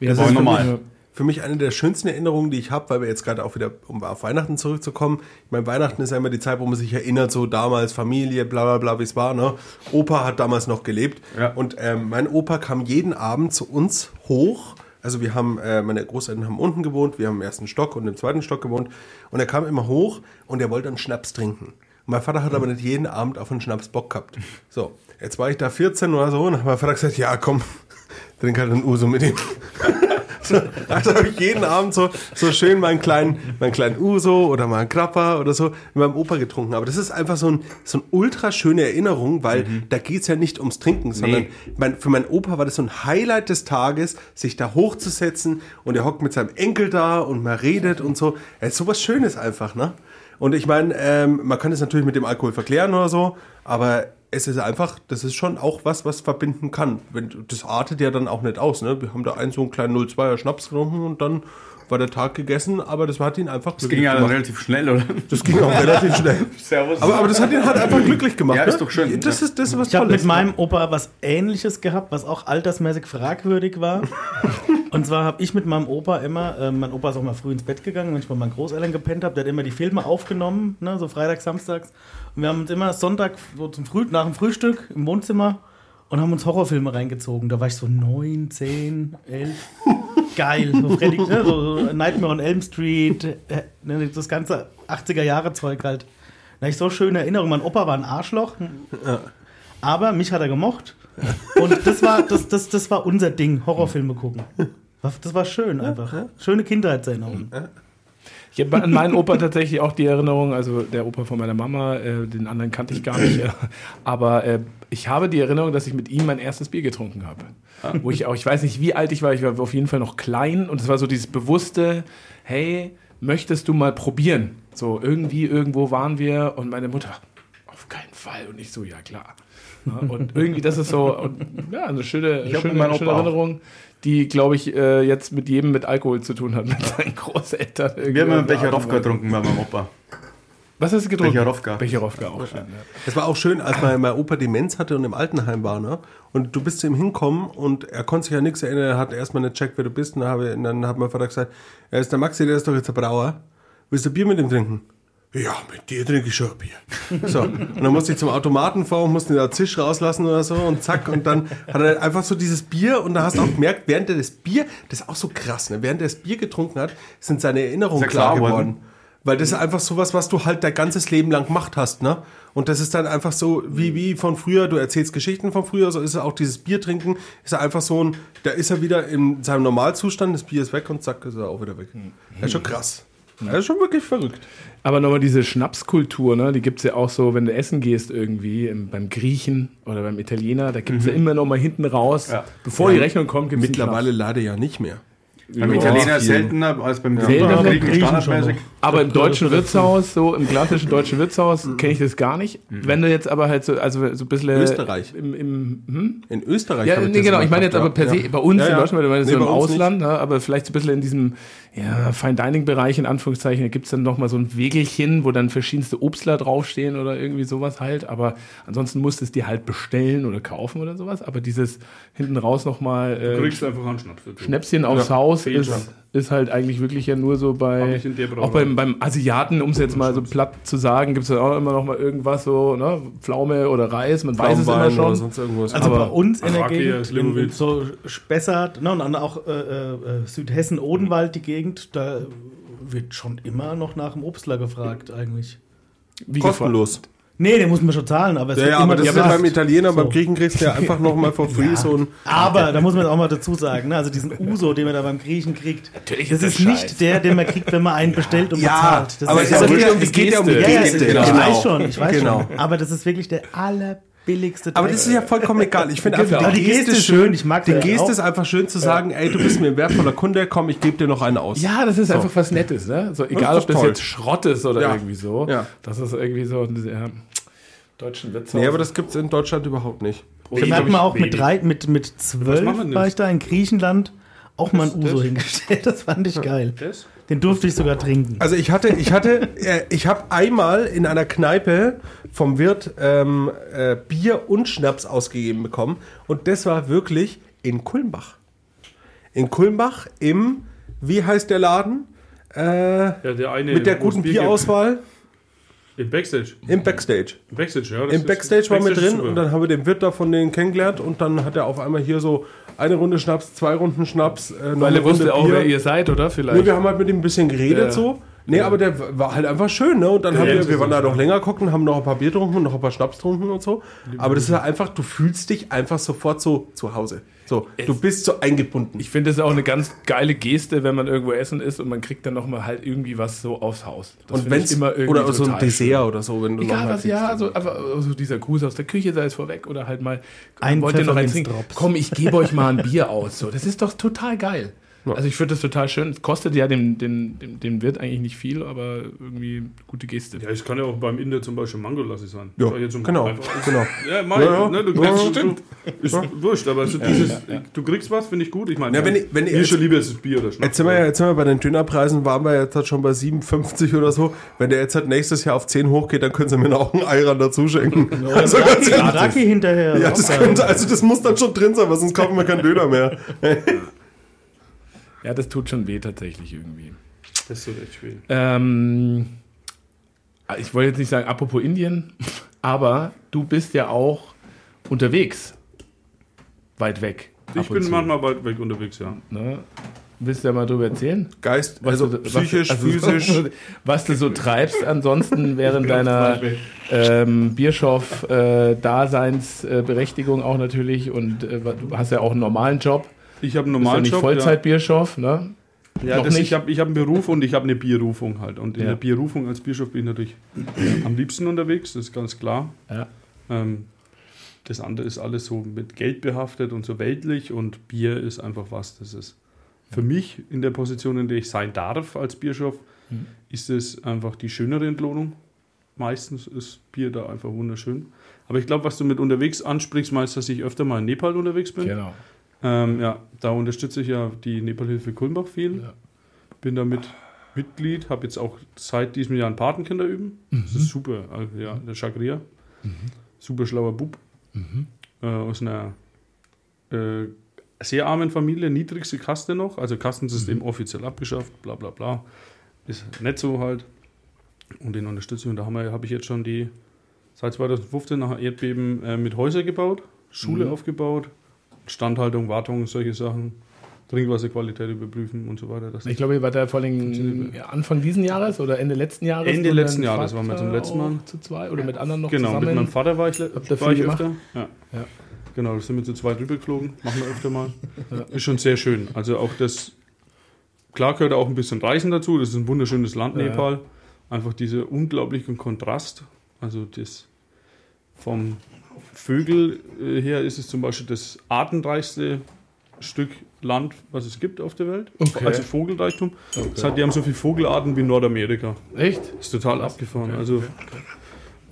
Ja, das ist normal. Für mich eine der schönsten Erinnerungen, die ich habe, weil wir jetzt gerade auch wieder, um auf Weihnachten zurückzukommen. Ich meine, Weihnachten ist ja immer die Zeit, wo man sich erinnert, so damals Familie, bla bla bla, wie es war. Ne? Opa hat damals noch gelebt. Ja. Und ähm, mein Opa kam jeden Abend zu uns hoch. Also wir haben, äh, meine Großeltern haben unten gewohnt, wir haben im ersten Stock und im zweiten Stock gewohnt. Und er kam immer hoch und er wollte einen Schnaps trinken. Mein Vater hat aber nicht jeden Abend auf einen Schnaps Bock gehabt. So, jetzt war ich da 14 oder so und hat mein Vater gesagt, ja komm, trink halt einen Uso mit ihm. So, also habe ich jeden Abend so, so schön meinen kleinen, meinen kleinen Uso oder mal einen Krapper oder so mit meinem Opa getrunken. Aber das ist einfach so, ein, so eine ultra schöne Erinnerung, weil da geht's ja nicht ums Trinken, sondern mein, für meinen Opa war das so ein Highlight des Tages, sich da hochzusetzen und er hockt mit seinem Enkel da und man redet und so. Es ist sowas Schönes einfach, ne? Und ich meine, ähm, man kann es natürlich mit dem Alkohol verklären oder so, aber es ist einfach, das ist schon auch was, was verbinden kann. Wenn, das artet ja dann auch nicht aus. Ne? Wir haben da einen so einen kleinen 02er Schnaps getrunken und dann war der Tag gegessen, aber das hat ihn einfach Das ging ja relativ schnell, oder? Das ging auch relativ schnell. Servus. Aber, aber das hat ihn halt einfach glücklich gemacht. Ja, ist ne? doch schön. Das ist, das ist was Ich habe mit meinem Opa was ähnliches gehabt, was auch altersmäßig fragwürdig war. Und zwar habe ich mit meinem Opa immer, äh, mein Opa ist auch mal früh ins Bett gegangen, wenn ich bei meinen Großeltern gepennt habe, der hat immer die Filme aufgenommen, ne, so freitags, samstags. Und wir haben uns immer Sonntag so zum Früh, nach dem Frühstück im Wohnzimmer und haben uns Horrorfilme reingezogen. Da war ich so neun, zehn, elf. Geil. So, Freddy, ne, so Nightmare on Elm Street, äh, ne, das ganze 80er-Jahre-Zeug halt. Da hab ich so schöne Erinnerungen. Mein Opa war ein Arschloch. Aber mich hat er gemocht. Und das war, das, das, das war unser Ding, Horrorfilme gucken. Das war schön einfach. Schöne Kindheitserinnerungen. Ich habe an meinen Opa tatsächlich auch die Erinnerung, also der Opa von meiner Mama, äh, den anderen kannte ich gar nicht, äh, aber äh, ich habe die Erinnerung, dass ich mit ihm mein erstes Bier getrunken habe. Wo ich auch, ich weiß nicht, wie alt ich war, ich war auf jeden Fall noch klein und es war so dieses bewusste, hey, möchtest du mal probieren? So irgendwie, irgendwo waren wir und meine Mutter, auf keinen Fall. Und ich so, ja klar. Und irgendwie, das ist so, und, ja, eine schöne, Ich schöne, schöne Opa auch. Erinnerung, die, glaube ich, äh, jetzt mit jedem mit Alkohol zu tun hat, mit seinen Großeltern. Wir haben einen Becherowka getrunken bei meinem Opa. Was hast du getrunken? Becherowka. Becherowka auch schön. Es war auch schön, als mein, mein Opa Demenz hatte und im Altenheim war, ne? Und du bist zu ihm hinkommen und er konnte sich ja nichts erinnern, er hat erstmal nicht checkt, wer du bist. Und dann, habe, und dann hat mein Vater gesagt, er ist der Maxi, der ist doch jetzt der Brauer. Willst du Bier mit ihm trinken? Ja, mit dir trinke ich schon Bier. So, und dann musste ich zum Automaten fahren, musste da Zisch rauslassen oder so und zack, und dann hat er einfach so dieses Bier und da hast du auch gemerkt, während er das Bier, das ist auch so krass, ne? während er das Bier getrunken hat, sind seine Erinnerungen klar, klar geworden. geworden. Weil das ist einfach sowas, was du halt dein ganzes Leben lang gemacht hast, ne? Und das ist dann einfach so, wie, wie von früher, du erzählst Geschichten von früher, so ist er auch dieses Bier trinken, ist er einfach so ein, da ist er wieder in seinem Normalzustand, das Bier ist weg und zack, ist er auch wieder weg. Das ist schon krass. Das ist schon wirklich verrückt. Aber nochmal diese Schnapskultur, ne, die gibt es ja auch so, wenn du essen gehst irgendwie, im, beim Griechen oder beim Italiener, da gibt es ja immer noch mal hinten raus, Ja. bevor die Rechnung kommt, gibt es Mittlerweile leider ja nicht mehr. Beim Ja, Italiener viel. seltener als beim Seltener Griechen, standardmäßig. Aber im deutschen Wirtshaus, so im klassischen deutschen Wirtshaus, kenne ich das gar nicht. Wenn du jetzt aber halt so, also so ein bisschen. Österreich. Im, im, hm? In Österreich. Ja, nee, genau. Ich meine jetzt aber per ja. se, bei uns Ja, in. Deutschland, weil du meinst Nee, so im Ausland, ne, aber vielleicht so ein bisschen in diesem ja, Fine-Dining-Bereich, in Anführungszeichen, da gibt es dann nochmal so ein Wegelchen, wo dann verschiedenste Obstler draufstehen oder irgendwie sowas halt. Aber ansonsten musst du es dir halt bestellen oder kaufen oder sowas. Aber dieses hinten raus nochmal Du äh, kriegst einfach einen Schnaps dazu. Schnäpschen aufs Haus Fehlt ist. Ist halt eigentlich wirklich ja nur so bei, auch beim, beim Asiaten, um es jetzt mal so platt zu sagen, gibt es dann auch immer noch mal irgendwas so, ne, Pflaume oder Reis, man weiß es immer schon. sonst irgendwas. Also Aber bei uns in der Gegend, in, in so Spessart, ne, und dann auch äh, äh, Südhessen, Odenwald, die Gegend, da wird schon immer noch nach dem Obstler gefragt eigentlich. Wie kostenlos. Nee, den muss man schon zahlen, aber es Ja, wird ja, immer aber das ist ja beim Italiener, beim So. Griechen kriegst du ja einfach nochmal for free so ein. Aber da muss man auch mal dazu sagen, ne, also diesen Uso, den man da beim Griechen kriegt, Natürlich das ist ist das nicht der, den man kriegt, wenn man einen bestellt und bezahlt. Das aber ist es ja geht ja, um die es geht ja um die Geste. ja, ja, Geste. ich genau. weiß schon, ich weiß Genau. schon. Aber das ist wirklich der allerbilligste Aber Dreck. das ist ja vollkommen egal. Ich finde Genau. einfach, die Die Geste ist schön, ich mag Die die Geste auch. ist einfach schön zu sagen, ey, du bist mir ein wertvoller Kunde, komm, ich gebe dir noch einen aus. Ja, das ist einfach was Nettes, ne? So, egal, ist ob das toll. jetzt Schrott ist oder Ja. irgendwie so. Ja. Das ist irgendwie so ein ja, deutschen Witz. Nee, aber das gibt's in Deutschland überhaupt nicht. Da merkt man auch mit drei, mit, mit zwölf war ich da in Griechenland auch mal ein Uso das- hingestellt. Das fand ich geil. Das? Den durfte ich sogar trinken. Also ich hatte, ich hatte, äh, ich habe einmal in einer Kneipe vom Wirt ähm, äh, Bier und Schnaps ausgegeben bekommen und das war wirklich in Kulmbach. In Kulmbach im, wie heißt der Laden? Äh, Ja, der eine, mit der es guten Bier gibt. Im Backstage. im Backstage. Im Backstage, ja. das Im Backstage war mit Backstage ist drin und dann haben wir den Wirt da von denen kennengelernt und dann hat er auf einmal hier so eine Runde Schnaps, zwei Runden Schnaps, äh, noch Weil er wusste Runde auch, Bier. wer ihr seid, oder? Nee, Vielleicht. wir haben halt mit ihm ein bisschen geredet Ja. so. Nee, aber der war halt einfach schön, ne? Und dann haben Ja, wir, das wir ist waren da so doch länger gucken, haben noch ein paar Bier getrunken und noch ein paar Schnaps getrunken und so. Aber das ist halt einfach, du fühlst dich einfach sofort so zu Hause. So, du bist so eingebunden. Ich finde das auch eine ganz geile Geste, wenn man irgendwo essen ist und man kriegt dann nochmal halt irgendwie was so aufs Haus. Das und wenn ich immer irgendwie oder so ein Dessert schön. oder so, wenn du Egal noch was, ja, also, aber so dieser Gruß aus der Küche, sei es vorweg oder halt mal, Ein wollt ihr noch eins trinken? Komm, ich gebe euch mal ein Bier aus. So, das ist doch total geil. Also ich finde das total schön. Es kostet ja dem, dem, dem, dem Wirt eigentlich nicht viel, aber irgendwie gute Geste. Ja, es kann ja auch beim Inder zum Beispiel Mangolassi sein. Ja, Sag ich jetzt genau, einfach- genau. Ja, mein, Ja, ja. Ne, du, Ja, das ja. stimmt. Ist wurscht, aber so dieses, du kriegst was, finde ich gut. Ich meine, Ja, wenn ich- wenn ich schon lieber ist es Bier oder Schnaps. Jetzt sind, wir ja, jetzt sind wir bei den Dönerpreisen, waren wir jetzt halt schon bei 57 oder so. Wenn der jetzt halt nächstes Jahr auf 10 hochgeht, dann können sie mir noch einen Eiran dazu schenken. Also ganz ehrlich. Raki hinterher. Ja, das könnte, also das muss dann schon drin sein, weil sonst kaufen wir keinen Döner mehr. Ja, das tut schon weh tatsächlich irgendwie. Das ist so echt schwer. Ähm, ich wollte jetzt nicht sagen, apropos Indien, aber du bist ja auch unterwegs. Weit weg. Ich bin zu, manchmal weit weg unterwegs, ja. Ne? Willst du ja mal drüber erzählen? Geist, also du- psychisch, also, physisch. Was du so treibst ansonsten während deiner ähm, Bierschoff-Daseinsberechtigung auch natürlich und äh, du hast ja auch einen normalen Job. Ich habe einen ja normalen nicht Job. Vollzeit-Bierschoff, ne? Ja, das, ich habe ich hab einen Beruf und ich habe eine Bierrufung halt. Und in Ja. der Bierrufung als Bischof bin ich natürlich am liebsten unterwegs, das ist ganz klar. Ja. Ähm, das andere ist alles so mit Geld behaftet und so weltlich und Bier ist einfach was, das ist für mich in der Position, in der ich sein darf als Bierschof, Mhm. ist es einfach die schönere Entlohnung. Meistens ist Bier da einfach wunderschön. Aber ich glaube, was du mit unterwegs ansprichst, meinst, dass ich öfter mal in Nepal unterwegs bin. Genau. Ähm, ja, da unterstütze ich ja die Nepalhilfe Kulmbach viel. Ja. Bin damit Mitglied, habe jetzt auch seit diesem Jahr ein Patenkinder üben. Das ist super. Also, ja, der Chagria. Super schlauer Bub. Äh, aus einer äh, sehr armen Familie, niedrigste Kaste noch. Also Kastensystem offiziell abgeschafft, bla bla bla. Ist nicht so halt. Und den unterstütze ich. Und da habe hab ich jetzt schon die seit 2015 nach Erdbeben äh, mit Häuser gebaut, Schule aufgebaut, Standhaltung, Wartung, solche Sachen, Trinkwasserqualität überprüfen und so weiter. Ich glaube, ihr wart da vor allem Anfang diesen Jahres oder Ende letzten Jahres? Ende letzten Jahres waren wir zum letzten Mal. Zu zwei oder mit anderen noch genau, zusammen? mit meinem Vater war ich, war ich öfter. Ja. Ja. Genau, da sind wir zu zweit rübergeflogen, machen wir öfter mal. Ist schon sehr schön. Also auch das, klar gehört auch ein bisschen Reisen dazu, das ist ein wunderschönes Land, Ja. Nepal. Einfach dieser unglaubliche Kontrast. Also das vom Vögel äh, her ist es zum Beispiel das artenreichste Stück Land, was es gibt auf der Welt. Okay. Also Vogelreichtum. Das hat, die haben so viele Vogelarten wie Nordamerika. Echt? Ist total abgefahren. Also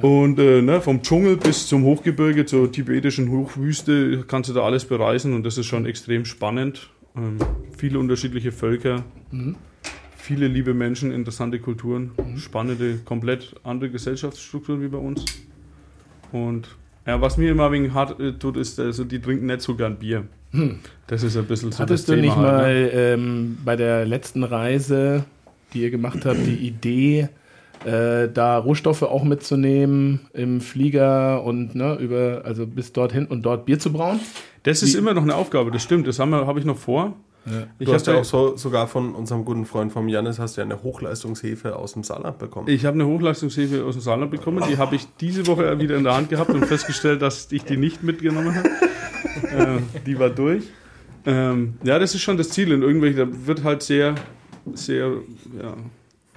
und äh, ne, vom Dschungel bis zum Hochgebirge zur tibetischen Hochwüste kannst du da alles bereisen und das ist schon extrem spannend. Ähm, viele unterschiedliche Völker, viele liebe Menschen, interessante Kulturen, spannende, komplett andere Gesellschaftsstrukturen wie bei uns. Und ja, was mir immer wegen hart äh, tut, ist, also die trinken nicht so gern Bier. Das ist ein bisschen so Hattest das du Thema nicht halt, mal ne? ähm, bei der letzten Reise, die ihr gemacht habt, die Idee, äh, da Rohstoffe auch mitzunehmen im Flieger und ne, über, also bis dorthin und dort Bier zu brauen? Das ist immer noch eine Aufgabe, das stimmt. Das habe hab ich noch vor. Du hast ja auch so, sogar von unserem guten Freund vom Janis hast du ja eine Hochleistungshefe aus dem Saarland bekommen. Ich habe eine Hochleistungshefe aus dem Saarland bekommen. Die habe ich diese Woche wieder in der Hand gehabt und festgestellt, dass ich die nicht mitgenommen habe. äh, die war durch. Ähm, ja, das ist schon das Ziel. Und irgendwelche, da wird halt sehr, sehr ja,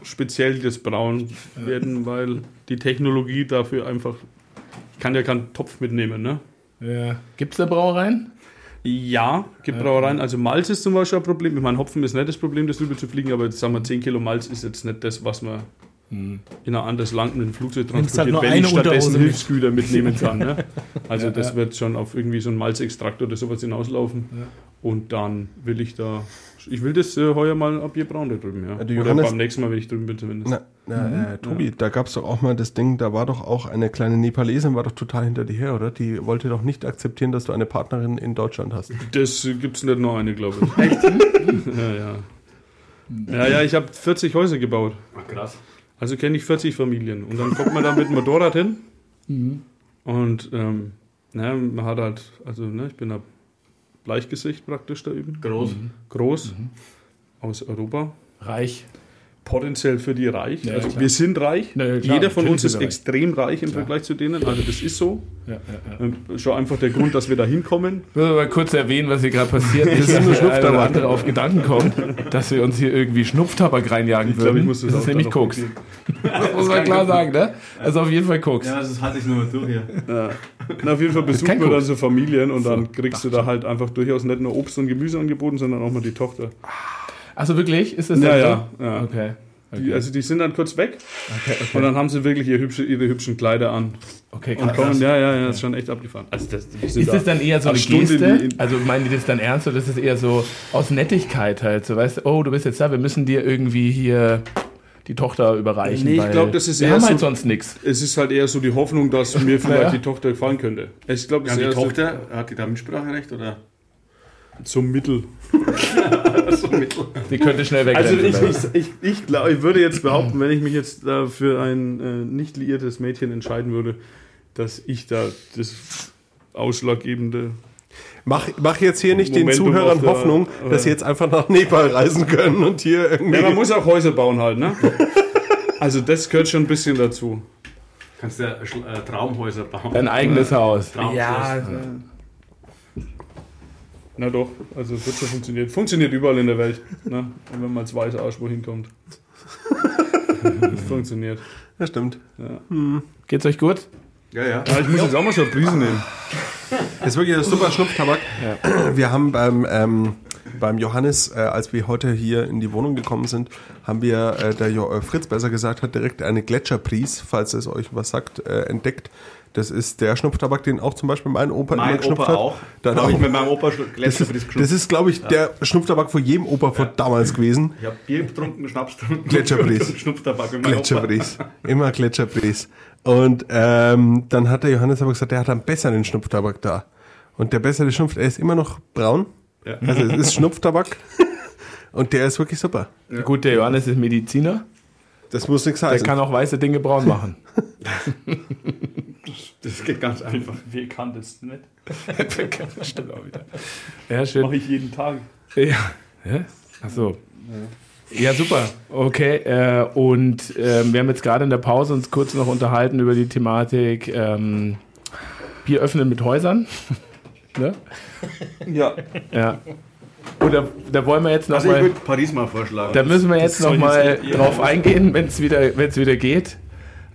speziell das Brauen werden, weil die Technologie dafür einfach. Ich kann ja keinen Topf mitnehmen, ne? Ja. Gibt es da Brauereien? Ja, gibt Brauereien. Also Malz ist zum Beispiel ein Problem. Ich meine, Hopfen ist nicht das Problem, das rüber zu fliegen, aber jetzt sagen wir, 10 Kilo Malz ist jetzt nicht das, was man in ein anderes Land mit dem Flugzeug halt transportiert, nur wenn ich stattdessen mit- Hilfsgüter mitnehmen kann. Ne? Also das wird schon auf irgendwie so ein Malzextrakt oder sowas hinauslaufen. Und dann will ich da, ich will das äh, heuer mal ab hier brauen da drüben. Ja. die Oder beim nächsten Mal, wenn ich drüben bin zumindest. Na, na, äh, Tobi, da gab es doch auch mal das Ding, da war doch auch eine kleine Nepalesin, war doch total hinter dir her, oder? Die wollte doch nicht akzeptieren, dass du eine Partnerin in Deutschland hast. Das äh, gibt's nicht nur eine, glaube ich. Echt? ja, ja. Ja, ja, ich habe 40 Häuser gebaut. krass. Also kenne ich 40 Familien. Und dann kommt man da mit dem Motorrad hin. Und ähm, na, man hat halt, also ne, ich bin ein Bleichgesicht praktisch da üben. Groß. Groß. Aus Europa. Reich. Potenziell für die reich. Ja, also klar. wir sind reich. Ja, klar, Jeder von uns ist sind wir reich. extrem reich im Vergleich zu denen. Also das ist so. Ja, ja, ja. Schon einfach der Grund, dass wir da hinkommen. Ich muss aber kurz erwähnen, was hier gerade passiert ist. ist nur dass der Schnupftabak. andere auf Gedanken kommt, dass wir uns hier irgendwie Schnupftabak reinjagen Ich würden. ich muss das, ist nämlich Koks. Das muss man klar sagen, ne? Also auf jeden Fall Koks. Ja, das halte ich nur mal durch hier. Ja. Na, auf jeden Fall besucht kein man dann so Familien und dann kriegst du da halt einfach durchaus nicht nur Obst und Gemüse angeboten, sondern auch mal die Tochter. Achso, wirklich? Ist das Ja, dann ja, so? ja. Okay. Die, also die sind dann kurz weg Okay, okay. und dann haben sie wirklich ihre, hübsche, ihre hübschen Kleider an okay und krass. kommen. Ja, ja, ja, das ist schon echt abgefahren. Also das, wir sind Ist das dann eher so eine Stunde Geste? Also meinen die das dann ernst oder ist das eher so aus Nettigkeit halt? So weißt du, oh, du bist jetzt da, wir müssen dir irgendwie hier die Tochter überreichen. Nee, ich weil glaub, das ist wir eher haben halt so- sonst nichts. Es ist halt eher so die Hoffnung, dass mir vielleicht Ja. die Tochter gefallen könnte. Ich glaube, Ja, die Tochter, hat die da Mitspracherecht oder? So mittel. Die könnte schnell Also wegrennen. ich, ich, ich, ich, glaub, ich würde jetzt behaupten, wenn ich mich jetzt da für ein äh, nicht liiertes Mädchen entscheiden würde, dass ich da das ausschlaggebende Mach, mach jetzt hier nicht Momentum den Zuhörern der- Hoffnung, dass sie jetzt einfach nach Nepal reisen können und hier irgendwie. Ja, man muss auch Häuser bauen halt, ne? Also das gehört schon ein bisschen dazu. Kannst du ja äh, Traumhäuser bauen. Dein eigenes Haus. Traumschloss. Na doch, also es wird schon funktionieren. Funktioniert überall in der Welt, ne? Und wenn man als weißer Arsch wohin kommt. Das funktioniert. ja, stimmt. Geht's euch gut? Ja, ja. Ja, ich muss jetzt auch mal so eine Prise nehmen. Das ist wirklich ein super Schnupftabak. Wir haben beim, ähm, beim Johannes, äh, als wir heute hier in die Wohnung gekommen sind, haben wir, äh, der jo äh, Fritz besser gesagt hat, direkt eine Gletscherpries, falls es euch was sagt, äh, entdeckt. Das ist der Schnupftabak, den auch zum Beispiel mein Opa immer Mein geschnupft Opa hat. auch. Dann Da habe ich auch. mit meinem Opa Das ist, das ist glaube ich, der Schnupftabak von jedem Opa von damals gewesen. Ich habe Bier getrunken, Schnaps getrunken. Gletscherbries. Schnupftabak mit meinem Opa. Gletscherbries. Immer Gletscherbries. Und ähm, dann hat der Johannes aber gesagt, der hat einen besseren Schnupftabak da. Und der bessere Schnupf, er ist immer noch braun. Ja. Also es ist Schnupftabak. Und der ist wirklich super. Gut, der Johannes ist Mediziner. Das muss nichts Der heißen. kann auch weiße Dinge braun machen. Das geht ganz einfach. Wer kann das nicht? Stimmt auch wieder. Ja, schön. Mache ich jeden Tag. Ja. ja? Ach so. Ja, super. Okay. Äh, und ähm, wir haben jetzt gerade in der Pause uns kurz noch unterhalten über die Thematik ähm, Bier öffnen mit Häusern. ne? Ja. Ja. Und da, da wollen wir jetzt noch Also ich mal, würde Paris mal vorschlagen. da müssen wir jetzt noch mal drauf eingehen, wenn es wieder, wenn's wieder geht,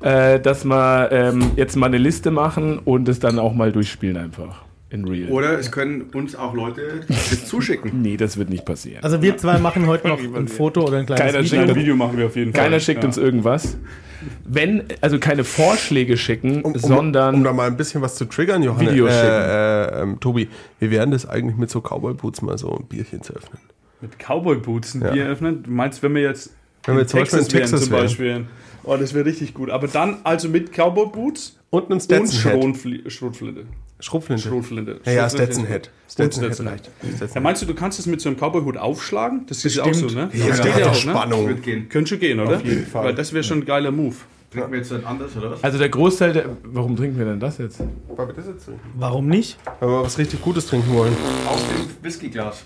äh, dass wir ähm, jetzt mal eine Liste machen und es dann auch mal durchspielen einfach. In real. Oder es können uns auch Leute das zuschicken. nee, das wird nicht passieren. Also wir zwei machen heute noch ein Foto oder ein kleines Keiner Video. schickt Ein Video machen wir auf jeden Fall. Keiner schickt Ja. uns irgendwas. Wenn, also keine Vorschläge schicken, Um, um, sondern um da mal ein bisschen was zu triggern, Johannes. Videos äh, schicken. äh, ähm, Tobi, wie wären das eigentlich mit so Cowboy-Boots mal so ein Bierchen zu öffnen? Mit Cowboy-Boots ein Ja. Bier öffnen? Du meinst, wenn wir jetzt Wenn wir jetzt zum Beispiel in Texas zum wären. Oh, das wäre richtig gut. Aber dann also mit Cowboy-Boots Und einen und Stetson-Head. Schrotfli- Schrotflinte. Schrotflinte. Schrotflinte. Ja, ja. Stetson-Head. Und Stetson-Head Stetson-Head. vielleicht. Ja, meinst du, du kannst es mit so einem Cowboy-Hut aufschlagen? Das ist ja auch so, ne? Ja, das da geht ja auch, ne? Spannung. Wird gehen. Könnte schon gehen, oder? Auf jeden Fall. Weil das wäre schon ein geiler Move. Trinken wir jetzt dann anders, oder was? also der Großteil der. Warum trinken wir denn das jetzt? Weil wir das jetzt trinken. Warum nicht? Weil wir was richtig Gutes trinken wollen. Aus dem Whiskyglas.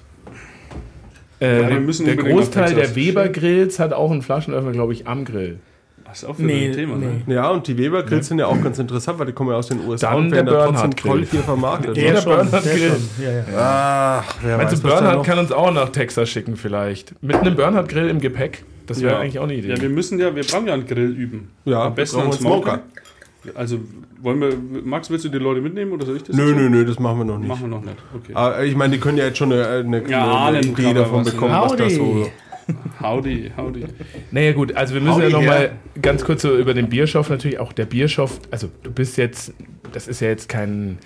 Äh, Ja, wir müssen der Großteil der Weber-Grills hat auch einen Flaschenöffner, glaube ich, am Grill. Das ist auch wieder ein Thema, ne? Ja, und die Weber-Grills sind ja auch ganz interessant, weil die kommen ja aus den USA Dann und werden der da trotzdem Bernhard-Grill. toll hier vermarktet. Der ne? der Grill. schon. Ja, ja. Ach, wer Meinst weiß, du, Bernhard kann uns auch nach Texas schicken vielleicht? Mit einem Bernhard-Grill im Gepäck? Das wäre Ja. eigentlich auch eine Idee. Ja, wir müssen ja, wir brauchen ja einen Grill üben. Ja, Am besten wir einen Smoker. Also, wollen wir, Max, willst du die Leute mitnehmen oder soll ich das? Nö, nö, nö, das machen wir noch nicht. Machen wir noch nicht. Okay. Aber ich meine, die können ja jetzt schon eine, eine, Ja, eine Idee davon was, bekommen, was da so. Howdy. Howdy. Naja gut, also wir müssen Howdy, ja nochmal ganz kurz so über den Bierschof natürlich, auch der Bierschof, also du bist jetzt, das ist ja jetzt kein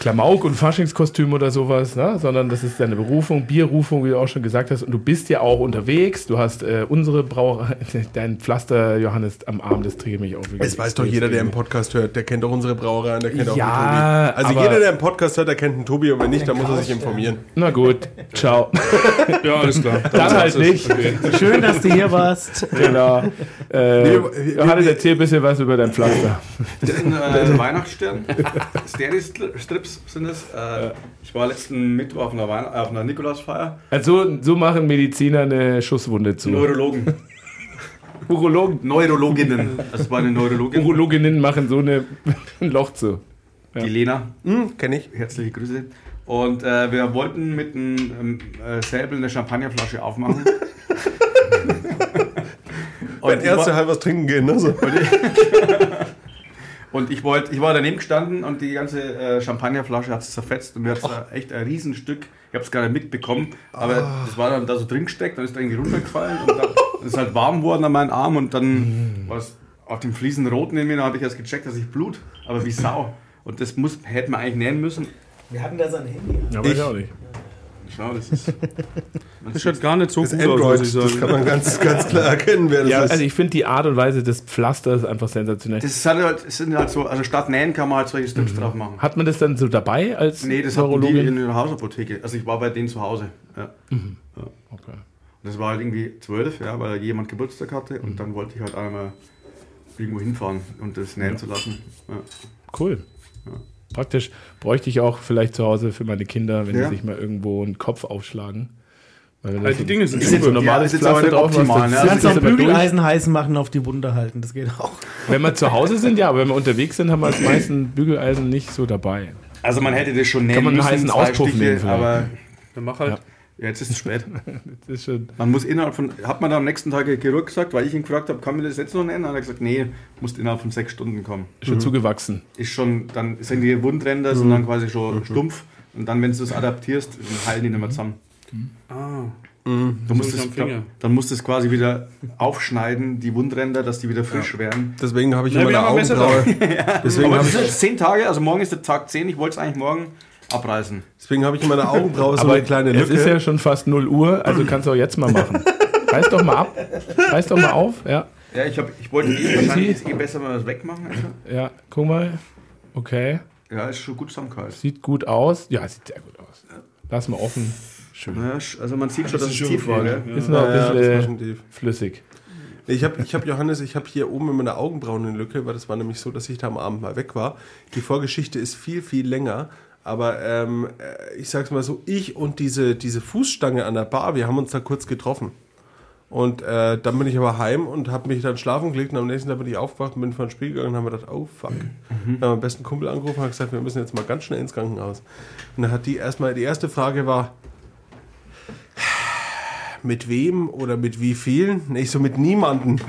Klamauk und Faschingskostüm oder sowas, ne? sondern das ist deine Berufung, Bierrufung, wie du auch schon gesagt hast. Und du bist ja auch unterwegs. Du hast äh, unsere Brauerei, dein Pflaster, Johannes, am Arm, das trägt mich auch wirklich. Es weiß doch jeder, der im Podcast hört, der kennt doch unsere Brauerei und der kennt auch Ja, den Tobi. Also jeder, der im Podcast hört, der kennt den Tobi und wenn nicht, dann muss er sich informieren. Na gut, ciao. Ja, alles klar. Dann halt nicht. Schön, dass du hier warst. Genau. Äh, Nee, Johannes, erzähl ein bisschen was über dein Pflaster. Das sind äh, Weihnachtsstern. Stereo-Strips sind es. Äh, ich war letzten Mittwoch auf einer, Weihn auf einer Nikolausfeier. Also so machen Mediziner eine Schusswunde zu. Neurologen. Urologen. Neurologinnen. Das war eine Neurologin. Urologinnen machen so eine, ein Loch zu. Die Lena. Hm, kenn ich. Herzliche Grüße. Und äh, wir wollten mit einem ähm, äh, Säbel eine Champagnerflasche aufmachen. Und Wenn Ärzte halt was trinken gehen, ne? So. Und ich, wollt, ich war daneben gestanden und die ganze äh, Champagnerflasche hat es zerfetzt und mir hat es da echt ein Riesenstück, ich habe es gerade mitbekommen, aber das war dann da so drin gesteckt, dann ist da irgendwie runtergefallen und dann ist halt warm geworden an meinem Arm und dann war es auf dem Fliesen rot neben mir, dann habe ich erst gecheckt, dass ich blut, aber wie Sau. Und das muss, hätte man eigentlich nähen müssen. Wir hatten da sein Handy. Ja, weiß ich auch nicht. Schau, das ist. Das schaut gar nicht so Das gut Android, aus, das kann man ganz, ganz klar erkennen, wer das Ja, ist. also ich finde die Art und Weise des Pflasters einfach sensationell. Das halt, das sind halt so, also statt nähen kann man halt solche Strips drauf machen. Hat man das dann so dabei als Nee, das hatten die in der Hausapotheke. Also ich war bei denen zu Hause. Ja. Okay. Das war halt irgendwie zwölf, ja, weil jemand Geburtstag hatte und dann wollte ich halt einmal irgendwo hinfahren und das nähen zu lassen. Ja. Cool. Praktisch bräuchte ich auch vielleicht zu Hause für meine Kinder, wenn Ja. die sich mal irgendwo einen Kopf aufschlagen. Weil Also die Dinge sind so ein super. normales Ja, ist jetzt aber Pflaster nicht drauf optimal, ne? Du Also kannst auch das. Bügeleisen heiß machen, auf die Wunde halten. Das geht auch. Wenn wir zu Hause sind, ja, aber wenn wir unterwegs sind, haben wir als meisten Bügeleisen nicht so dabei. Also man hätte das schon nähen Kann man einen müssen, heißen Auspuff Stiche, nehmen vielleicht. aber Dann mach halt. ja, jetzt ist es spät. Das ist schon Man muss innerhalb von, hat man am nächsten Tag Chirurg gesagt, weil ich ihn gefragt habe, kann mir das jetzt noch? Dann hat er gesagt, nee, musst innerhalb von sechs Stunden kommen. schon zugewachsen. Ist schon, dann sind die Wundränder sind dann quasi schon stumpf und dann, wenn du es adaptierst, dann heilen die nicht mehr zusammen. Ah, Du musst So es, am Finger. dann musst du es quasi wieder aufschneiden, die Wundränder, dass die wieder frisch werden. Deswegen habe ich Na, immer eine Augenbraue. Deswegen Aber habe das ich, ist jetzt zehn Tage, also morgen ist der Tag 10, ich wollte es eigentlich morgen abreißen. deswegen habe ich immer eine Augenbraue, so eine kleine es Lücke. ist ja schon fast 0 Uhr, also kannst du auch jetzt mal machen. Reiß doch mal ab. Reiß doch mal auf. Ja, Ja, ich, hab, ich wollte eh, wahrscheinlich ist eh besser, wenn wir das wegmachen. Also. ja, guck mal. Okay. Ja, ist schon gut zusammengehalten. Sieht gut aus. Ja, sieht sehr gut aus. Lass mal offen. Schön. Ja, also man sieht schon, dass es tief war. Gell? Ist noch ja, ein ja, bisschen schon tief. flüssig. Ich habe, ich hab, Johannes, ich habe hier oben in meiner Augenbrauen eine Lücke, weil das war nämlich so, dass ich da am Abend mal weg war. Die Vorgeschichte ist viel, viel länger. Aber ähm, äh, ich sag's mal so, ich und diese, diese Fußstange an der Bar, wir haben uns da kurz getroffen. Und äh, dann bin ich aber heim und habe mich dann schlafen gelegt und am nächsten Tag bin ich aufgewacht und bin vor ein Spiel gegangen und haben wir gedacht, oh fuck. Dann haben wir am besten Kumpel angerufen und gesagt, wir müssen jetzt mal ganz schnell ins Krankenhaus. Und dann hat die erstmal, die erste Frage war, mit wem oder mit wie vielen? Nee, ich so mit niemanden.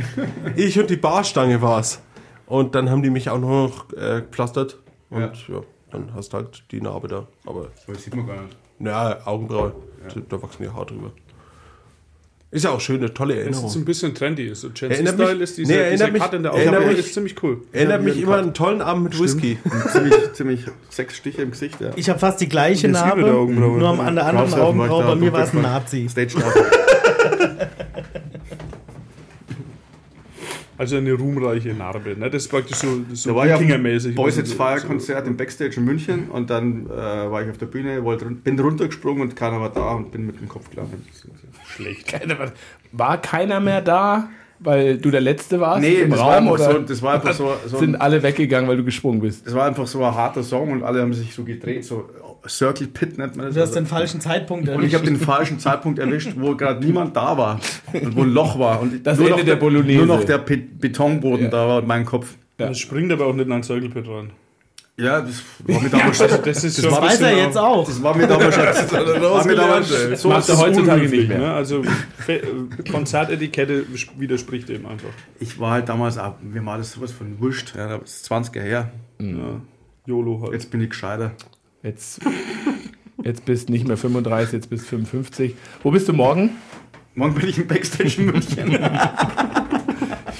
Ich und die Barstange war's. Und dann haben die mich auch noch äh, gepflastert. Und ja. Dann hast du halt die Narbe da. Aber Das sieht man gar nicht. naja, Augenbraue, da, da wachsen die Haare drüber. Ist ja auch schön, eine tolle Es ist Erinnerung. ein bisschen trendy. So Gen Erinnert mich- ist dieser, nee, erinnert dieser mich- Cut in der Augenbraue mich- ist ziemlich cool. Erinnert mich Ja, immer an einen tollen Abend mit Whisky. ziemlich, ziemlich sechs Stiche im Gesicht, ja. Ich habe fast die gleiche das Narbe, über der Augenbraue. nur am- an der anderen Augenbraue. Bei mir war es ein. Nazi. Stage Dive. Also eine ruhmreiche Narbe. Ne? Das ist praktisch so, so Da war ich auf Wikingermäßig. dem Boys It's So- Fire so- Konzert im Backstage in München und dann äh, war ich auf der Bühne, wollte, bin runtergesprungen und keiner war da und bin mit dem Kopf gelandet. Schlecht. Keiner war- War keiner mehr da, weil du der Letzte warst Nee, im das war Raum? einfach Oder so, das war einfach so, so sind alle weggegangen, weil du gesprungen bist? das war einfach so ein harter Song und alle haben sich so gedreht, so Circle Pit nennt man das. Du hast Also- den falschen Zeitpunkt und ich habe erwischt. den falschen Zeitpunkt erwischt, wo gerade niemand da war und wo ein Loch war und Das nur Ende noch der Bolognese. Nur noch der Betonboden Ja. da war und mein Kopf. Das springt aber auch nicht in ein Circle Pit rein. Ja, das war mir damals schon. Das ist Das schon war Weiß er jetzt auch. Das war mir damals schon. war mir damals so Das ist heutzutage nicht mehr. Ne? Also äh, Konzertetikette widerspricht dem einfach. Ich war halt damals, mir war das sowas von wurscht. Ja, das ist 20er her. Ja. YOLO halt. Jetzt bin ich gescheiter. Jetzt, jetzt bist nicht mehr 35, jetzt bist 55. Wo bist du morgen? Morgen bin ich im Backstage in München.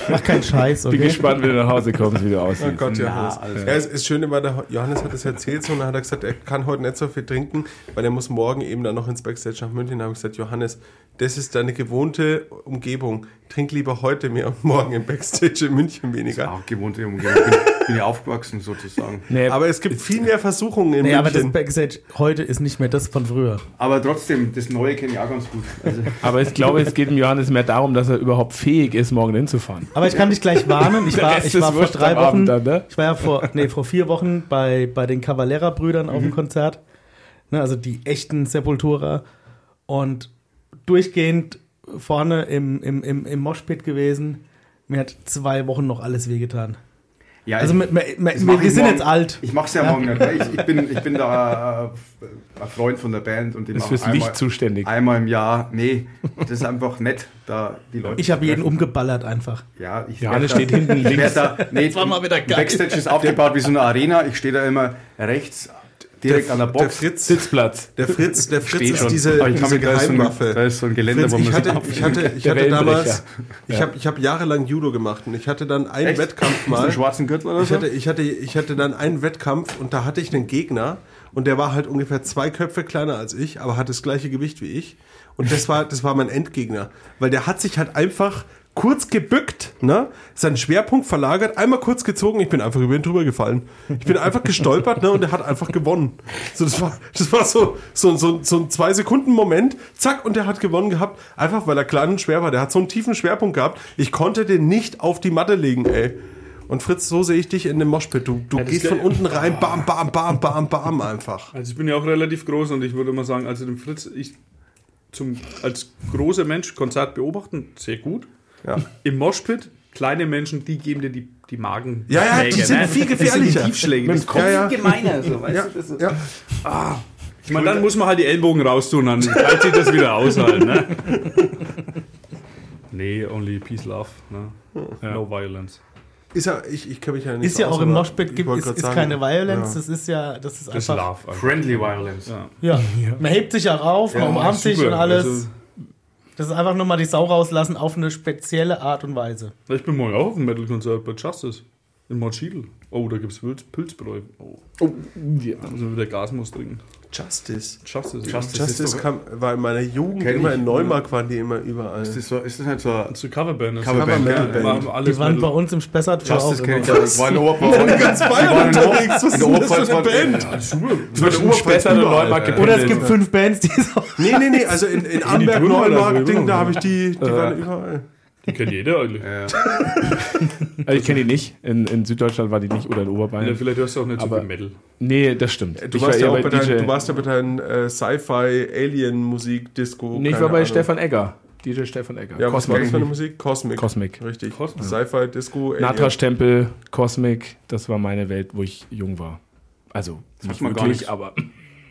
Mach keinen Scheiß, Bin okay? gespannt, wenn du nach Hause kommst, wie du aussiehst. Oh Gott, Na, Johannes. alles Ja, es ist schön immer, der Johannes hat es erzählt so, und dann hat er gesagt, er kann heute nicht so viel trinken, weil er muss morgen eben dann noch ins Backstage nach München. Da habe ich gesagt, Johannes, das ist deine gewohnte Umgebung. Trink lieber heute mehr und morgen im Backstage in München weniger. Auch gewohnte Umgebung. Bin, bin ja aufgewachsen sozusagen. Nee, Aber es gibt viel mehr Versuchungen in Nee, aber das München. Backstage heute ist nicht mehr das von früher. Aber trotzdem, das Neue kenne ich auch ganz gut. Also, aber ich glaube, es geht dem Johannes mehr darum, dass er überhaupt fähig ist, morgen hinzufahren. Aber ich kann dich gleich warnen. Ich war, ich war vor drei Wochen. dann, ne? Ich war ja vor, nee, vor vier Wochen bei, bei den Cavalera-Brüdern auf Mhm. dem Konzert. Ne, also die echten Sepultura. Und durchgehend vorne im, im, im, im Moshpit gewesen. Mir hat zwei Wochen noch alles wehgetan. Ja, Also ich- mit, mit, das mit, mach wir ich sind morgen. jetzt alt. Ich mache es ja, morgen nicht. Ich, ich, bin, ich bin da äh, ein Freund von der Band und die Ist fürs Licht zuständig. einmal im Jahr. Nee, das ist einfach nett, da die Leute. Ich habe jeden umgeballert einfach. Ja, ich Johannes werd steht hinten links. Da, nee, Das war mal wieder geil. Backstage ist aufgebaut wie so eine Arena. Ich stehe da immer rechts direkt an der Der Box. Fritz, Sitzplatz. der Fritz, der Fritz ist schon. diese, ich kann diese ist so ein- Geheimwaffe. Da ist so ein Geländer, Fritz, wo man ich sich hatte, ich hatte, ich Der hatte damals, Wellenbrecher. ich habe ich hab jahrelang Judo gemacht und ich hatte dann einen Echt? Wettkampf mal. einen schwarzen Gürtel oder Ich so? hatte, ich, hatte, ich hatte dann einen Wettkampf und da hatte ich einen Gegner und der war halt ungefähr zwei Köpfe kleiner als ich, aber hat das gleiche Gewicht wie ich. Und das war, das war mein Endgegner. Weil der hat sich halt einfach kurz gebückt, ne? Seinen Schwerpunkt verlagert, einmal kurz gezogen, ich bin einfach über ihn drüber gefallen. Ich bin einfach gestolpert, ne? Und er hat einfach gewonnen. So, das war, das war so, so, so, so ein zwei Sekunden Moment, zack, und der hat gewonnen gehabt, einfach weil er klein und schwer war. Der hat so einen tiefen Schwerpunkt gehabt. Ich konnte den nicht auf die Matte legen, ey. Und Fritz, so sehe ich dich in dem Moshpit. Du, du das gehst ge- von unten rein, bam, bam, bam, bam, bam, einfach. Also ich bin ja auch relativ groß und ich würde mal sagen, also den Fritz, ich zum, als großer Mensch Konzert beobachten, sehr gut. Ja. Im Moshpit, kleine Menschen, die geben dir die, die Magen. Ja, ja, die sind viel gefährlicher. Das sind die Tiefschläge. Das Ja, ja. gemeiner, so, weißt Ja, du? Das ja. ich meine, dann muss man halt die Ellbogen raustun, dann gleicht sich das wieder aus halt, ne? Nee, only peace, love, ne? No violence. Ist ja, ich, ich kenne mich ja nicht Ist ja aus, auch im Moshpit gibt sagen, keine Violence, ja. das ist ja, das ist Das ist einfach. love. Friendly Violence. Ja. Ja. Man hebt sich auch auf, man Ja, umarmt sich und alles. Also- das ist einfach nur mal die Sau rauslassen auf eine spezielle Art und Weise. Ich bin morgen auch auf dem Metal-Konzert bei Justice. In Montschidl. Oh, da gibt es Pilz, Pilzbräu. Oh. Ja. Also wieder Gas muss trinken. Justice. Justice. Justice. Justice ist kam, war in meiner Jugend Kenn immer ich. in Neumark, waren die immer überall. Ist das, so, ist das nicht so. Zu Coverband. Das Coverband, ja, Metalband. alles Die waren bei uns im Spessart früher auch Justice kenn immer. ich. ja. War in der Oberpfalz. ganz Die Bayern in der- unterwegs. Was in ist das für Oberpfalz eine waren- Band? Ja, Zwischen Spessart und Neumarkt Oder es gibt fünf Bands, die so. Nee, nee, nee, also in, in Amberg, Neumark, Ding, da habe ich die, die waren überall. Die kennt jeder eigentlich. Ja. Also ich kenne die nicht. In, in Süddeutschland war die nicht oder in Ja, Oberbayern. vielleicht hörst du auch nicht so Aber- viel Metal. Nee, das stimmt. Du, ich warst war ja eher auch bei deinen, DJ. du warst ja bei deinen äh, Sci-Fi, Alien-Musik, Disco. nee, ich war bei Ahnung. Stefan Egger. DJ Stefan Egger. Ja, was war das für eine Cosmic. Musik? Cosmic. Cosmic. Richtig. Cosmic. Sci-Fi, Disco, Alien. Natrasch-Tempel, Cosmic, das war meine Welt, wo ich jung war. Also, nicht man gar wirklich, nicht. aber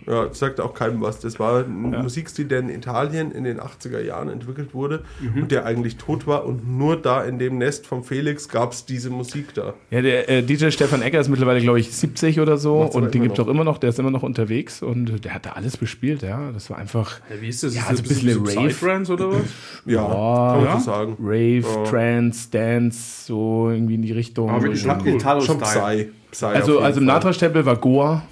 Ja, das sagt auch keinem was. Das war ein Musikstil, der in Italien in den 80er Jahren entwickelt wurde und der eigentlich tot war und nur da in dem Nest vom Felix gab es diese Musik da. Ja, der äh, DJ Stefan Ecker ist mittlerweile, glaube ich, 70 oder so Macht's und den gibt es auch immer noch, der ist immer noch unterwegs und der hat da alles bespielt, ja. Das war einfach Ja, wie ist das? Ja, ist also ein bisschen so Rave. Psytrance oder was? Ja, Oh, kann man ja? so sagen. Rave, Ja. Trance, Dance, so irgendwie in die Richtung. Aber wirklich So- cool. Schon Italo-Style. Psy. Also, also im. Natra-Stempel war Goa,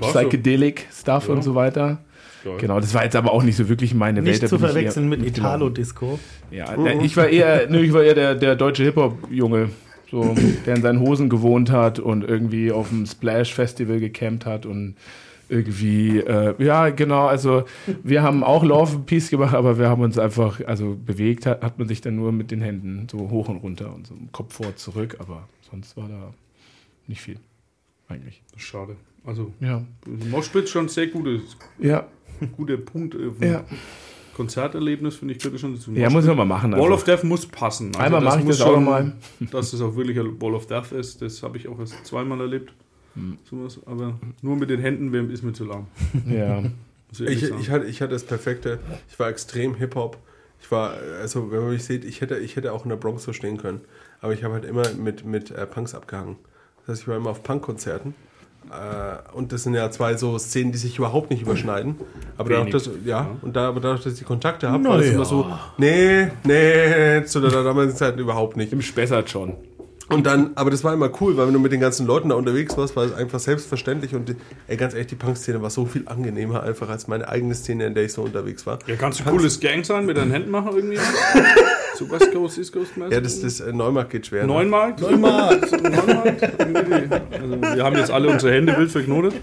Psychedelic Stuff Ja. und so weiter. Geil. Genau, das war jetzt aber auch nicht so wirklich meine Welt. Nicht zu verwechseln mit nicht. Italo-Disco. Ja, ne, ich war eher, ne, ich war eher der, der deutsche Hip-Hop-Junge, so, der in seinen Hosen gewohnt hat und irgendwie auf dem Splash-Festival gecampt hat und irgendwie, äh, ja, genau, also wir haben auch Love and Peace gemacht, aber wir haben uns einfach, also bewegt hat, hat man sich dann nur mit den Händen so hoch und runter und so Kopf vor, zurück, aber sonst war da nicht viel, eigentlich. Schade. Also, Ja, Moshpit schon sehr gutes, ja, guter Punkt. Äh, ja. Konzerterlebnis finde ich wirklich schon. dazu. Ja, muss man mal machen. Wall einfach. of Death muss passen. Also Einmal mache ich muss das auch schon- mal. Dass es auch wirklich ein Wall of Death ist, das habe ich auch erst zweimal erlebt. Hm. Sowas. Aber nur mit den Händen ist mir zu lang. Ja. Ich Ich, ich, hatte, ich hatte das perfekte, ich war extrem Hip-Hop. Ich war, also wenn man mich sieht, ich hätte, ich hätte auch in der Bronx so stehen können. Aber ich habe halt immer mit, mit äh, Punks abgehangen. Das heißt, ich war immer auf Punk-Konzerten. Äh, und das sind ja zwei so Szenen, die sich überhaupt nicht überschneiden. Aber dadurch, dass, ja, und da, aber dadurch, dass ich die Kontakte habe, war es ja. immer so, nee, nee, zu der damaligen Zeit überhaupt nicht. Im Spessart schon. Und dann, aber das war immer cool, weil wenn du mit den ganzen Leuten da unterwegs warst, war es einfach selbstverständlich und die, ey, ganz ehrlich, die Punk-Szene war so viel angenehmer einfach als meine eigene Szene, in der ich so unterwegs war. ja, kannst du cooles Gang sein, mit deinen Händen machen irgendwie? so West Coast, East Coast? Ja, das, das äh, Neumarkt geht schwer. ne? Neunmarkt? Neunmarkt. Neunmarkt? Also, wir haben jetzt alle unsere Hände wild verknotet.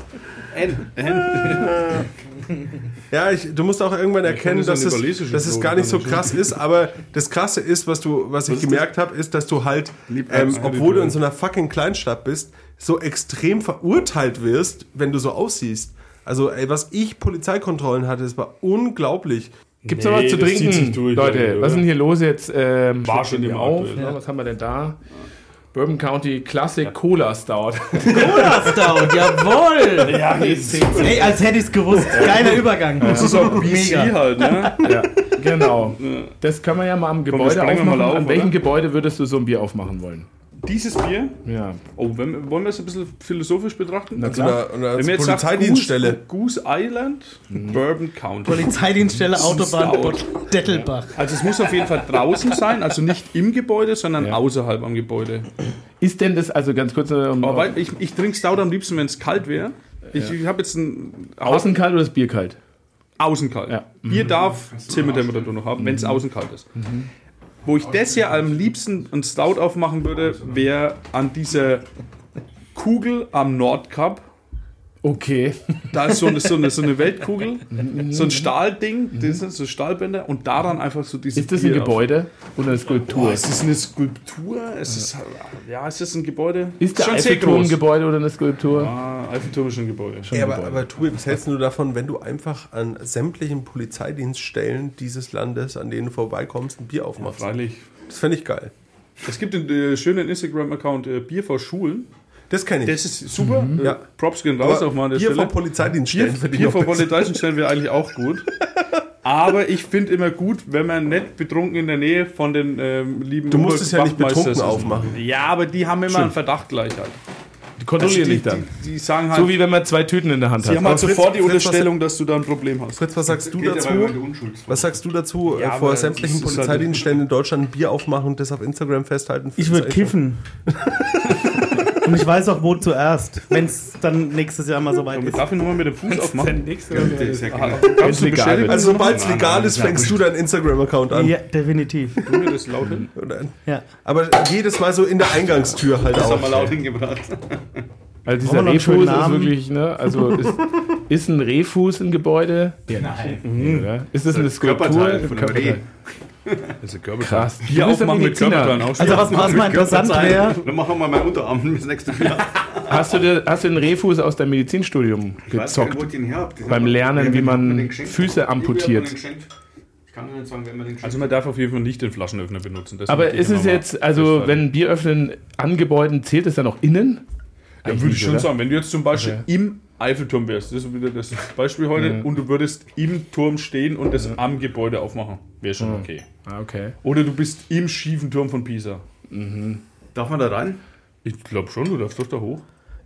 Ja, ich, du musst auch irgendwann erkennen, das dass es, dass es gar nicht so krass ist, aber das Krasse ist, was du, was ich ist gemerkt habe, ist, dass du halt, ähm, obwohl du ja. in so einer fucking Kleinstadt bist, so extrem verurteilt wirst, wenn du so aussiehst. Also, ey, was ich Polizeikontrollen hatte, das war unglaublich. Gibt's noch Nee, was zu trinken? sich durch, Leute, was ist denn hier los jetzt? Ähm, War schon immer auf. Ne? Was haben wir denn da? Bourbon County Classic Cola Stout. Cola Stout, jawohl! Ja, Ey, als hätte ich es gewusst. Geiler Übergang. Das ist auch BC Mega. halt, ne? ja, genau. Das können wir ja mal am Gebäude sprengen wir mal aufmachen. auf, An welchem oder? Gebäude würdest du so ein Bier aufmachen wollen? Dieses Bier, Ja. oh, wenn, wollen wir es ein bisschen philosophisch betrachten? Na Zu klar. Wenn wir jetzt sagt, Polizeidienststelle. Goose, Goose Island, Bourbon County. Polizeidienststelle Autobahn Dettelbach. Also es muss auf jeden Fall draußen sein, also nicht im Gebäude, sondern Ja. außerhalb am Gebäude. Ist denn das, also ganz kurz, ähm, Aber weil ich, ich trinke Stout am liebsten, wenn es kalt wäre. Ich, ich habe jetzt ein außen kalt oder das Bier kalt? außen kalt. Ja. Bier darf Zimmertemperatur noch haben, wenn es außen kalt ist. Wo ich das ja am liebsten ein Stout aufmachen würde, wäre an dieser Kugel am Nordkap. Okay. Da ist so eine, so eine, so eine Weltkugel, so ein Stahlding, das sind so Stahlbänder und daran einfach so diese Ist das ein Bier auf- Gebäude oder eine Skulptur? Oh, ist das eine Skulptur? Es ist, ja, ist das ein Gebäude? ist der schon Eiffelturm ein. Gebäude oder eine Skulptur? Ah, Eiffelturm ist schon ein Gebäude. Ja, aber, Gebäude. aber Tobi, was hältst du davon, wenn du einfach an sämtlichen Polizeidienststellen dieses Landes, an denen du vorbeikommst, ein Bier aufmachst? Freilich. Das fände ich geil. Es gibt einen äh, schönen Instagram-Account äh, Bier vor Schulen. Das kenne ich. Das ist super. Äh, Ja. Props gehen raus auch mal an der Bier Stelle. von Polizeidienststellen Bier, Bier vor. Polizeidienststellen wäre eigentlich auch gut. Aber ich finde immer gut, wenn man nicht betrunken in der Nähe von den ähm, lieben Du musst es ja nicht betrunken aufmachen. Ja, aber die haben immer einen Verdacht gleich halt. Die kontrollieren die, dich dann. Die, die sagen halt, So wie wenn man zwei Tüten in der Hand sie hat. haben halt sofort die was- Unterstellung, dass du da ein Problem hast. Fritz, was sagst du dazu? Was sagst du dazu, Ja, äh, vor aber sämtlichen halt- Polizeidienststellen in Deutschland ein Bier aufmachen und das auf Instagram festhalten? Ich würde kiffen. Und ich weiß auch, wo zuerst, wenn es dann nächstes Jahr mal soweit Und ist. darf ich nochmal mit dem Fuß aufmachen? Also sobald es legal ist, fängst du deinen Instagram-Account an. Ja, definitiv. Du mir das laut hin? Ja. Aber jedes Mal so in der Eingangstür halt Das haben auch. wir laut hingebracht. Also dieser Rehfuß ist wirklich, ne? Also ist, ist ein Rehfuß ein Gebäude? Ja, Nein. Oder? Ist das eine Skulptur? Körperteil von einem Reh. Das ist ein. Krass. Bier Du bist aufmachen ein mit Mediziner. Körperteilen auch Also was, was mal interessant wäre, Dann machen wir mal meinen Unterarm das nächste Bier. Hast du, dir, hast du den Rehfuß aus deinem Medizinstudium Ich weiß gar nicht, gezockt? wo ich den her hab. Den Beim Lernen, wie man? Füße amputiert. den geschenkt. Ich kann nur nicht sagen, wer mir den geschenkt Also man darf auf jeden Fall nicht den Flaschenöffner benutzen. Das Aber ist es mal jetzt, also wenn Bier öffnen an Gebäuden, zählt es dann auch innen? Ja, würde ich schon oder? sagen, wenn du jetzt zum Beispiel Okay. im Eiffelturm wärst, das ist wieder das Beispiel heute, und du würdest im Turm stehen und das am Gebäude aufmachen, wäre schon okay. Ah, okay. Oder du bist im schiefen Turm von Pisa. Darf man da rein? Ich glaube schon, du darfst doch da hoch.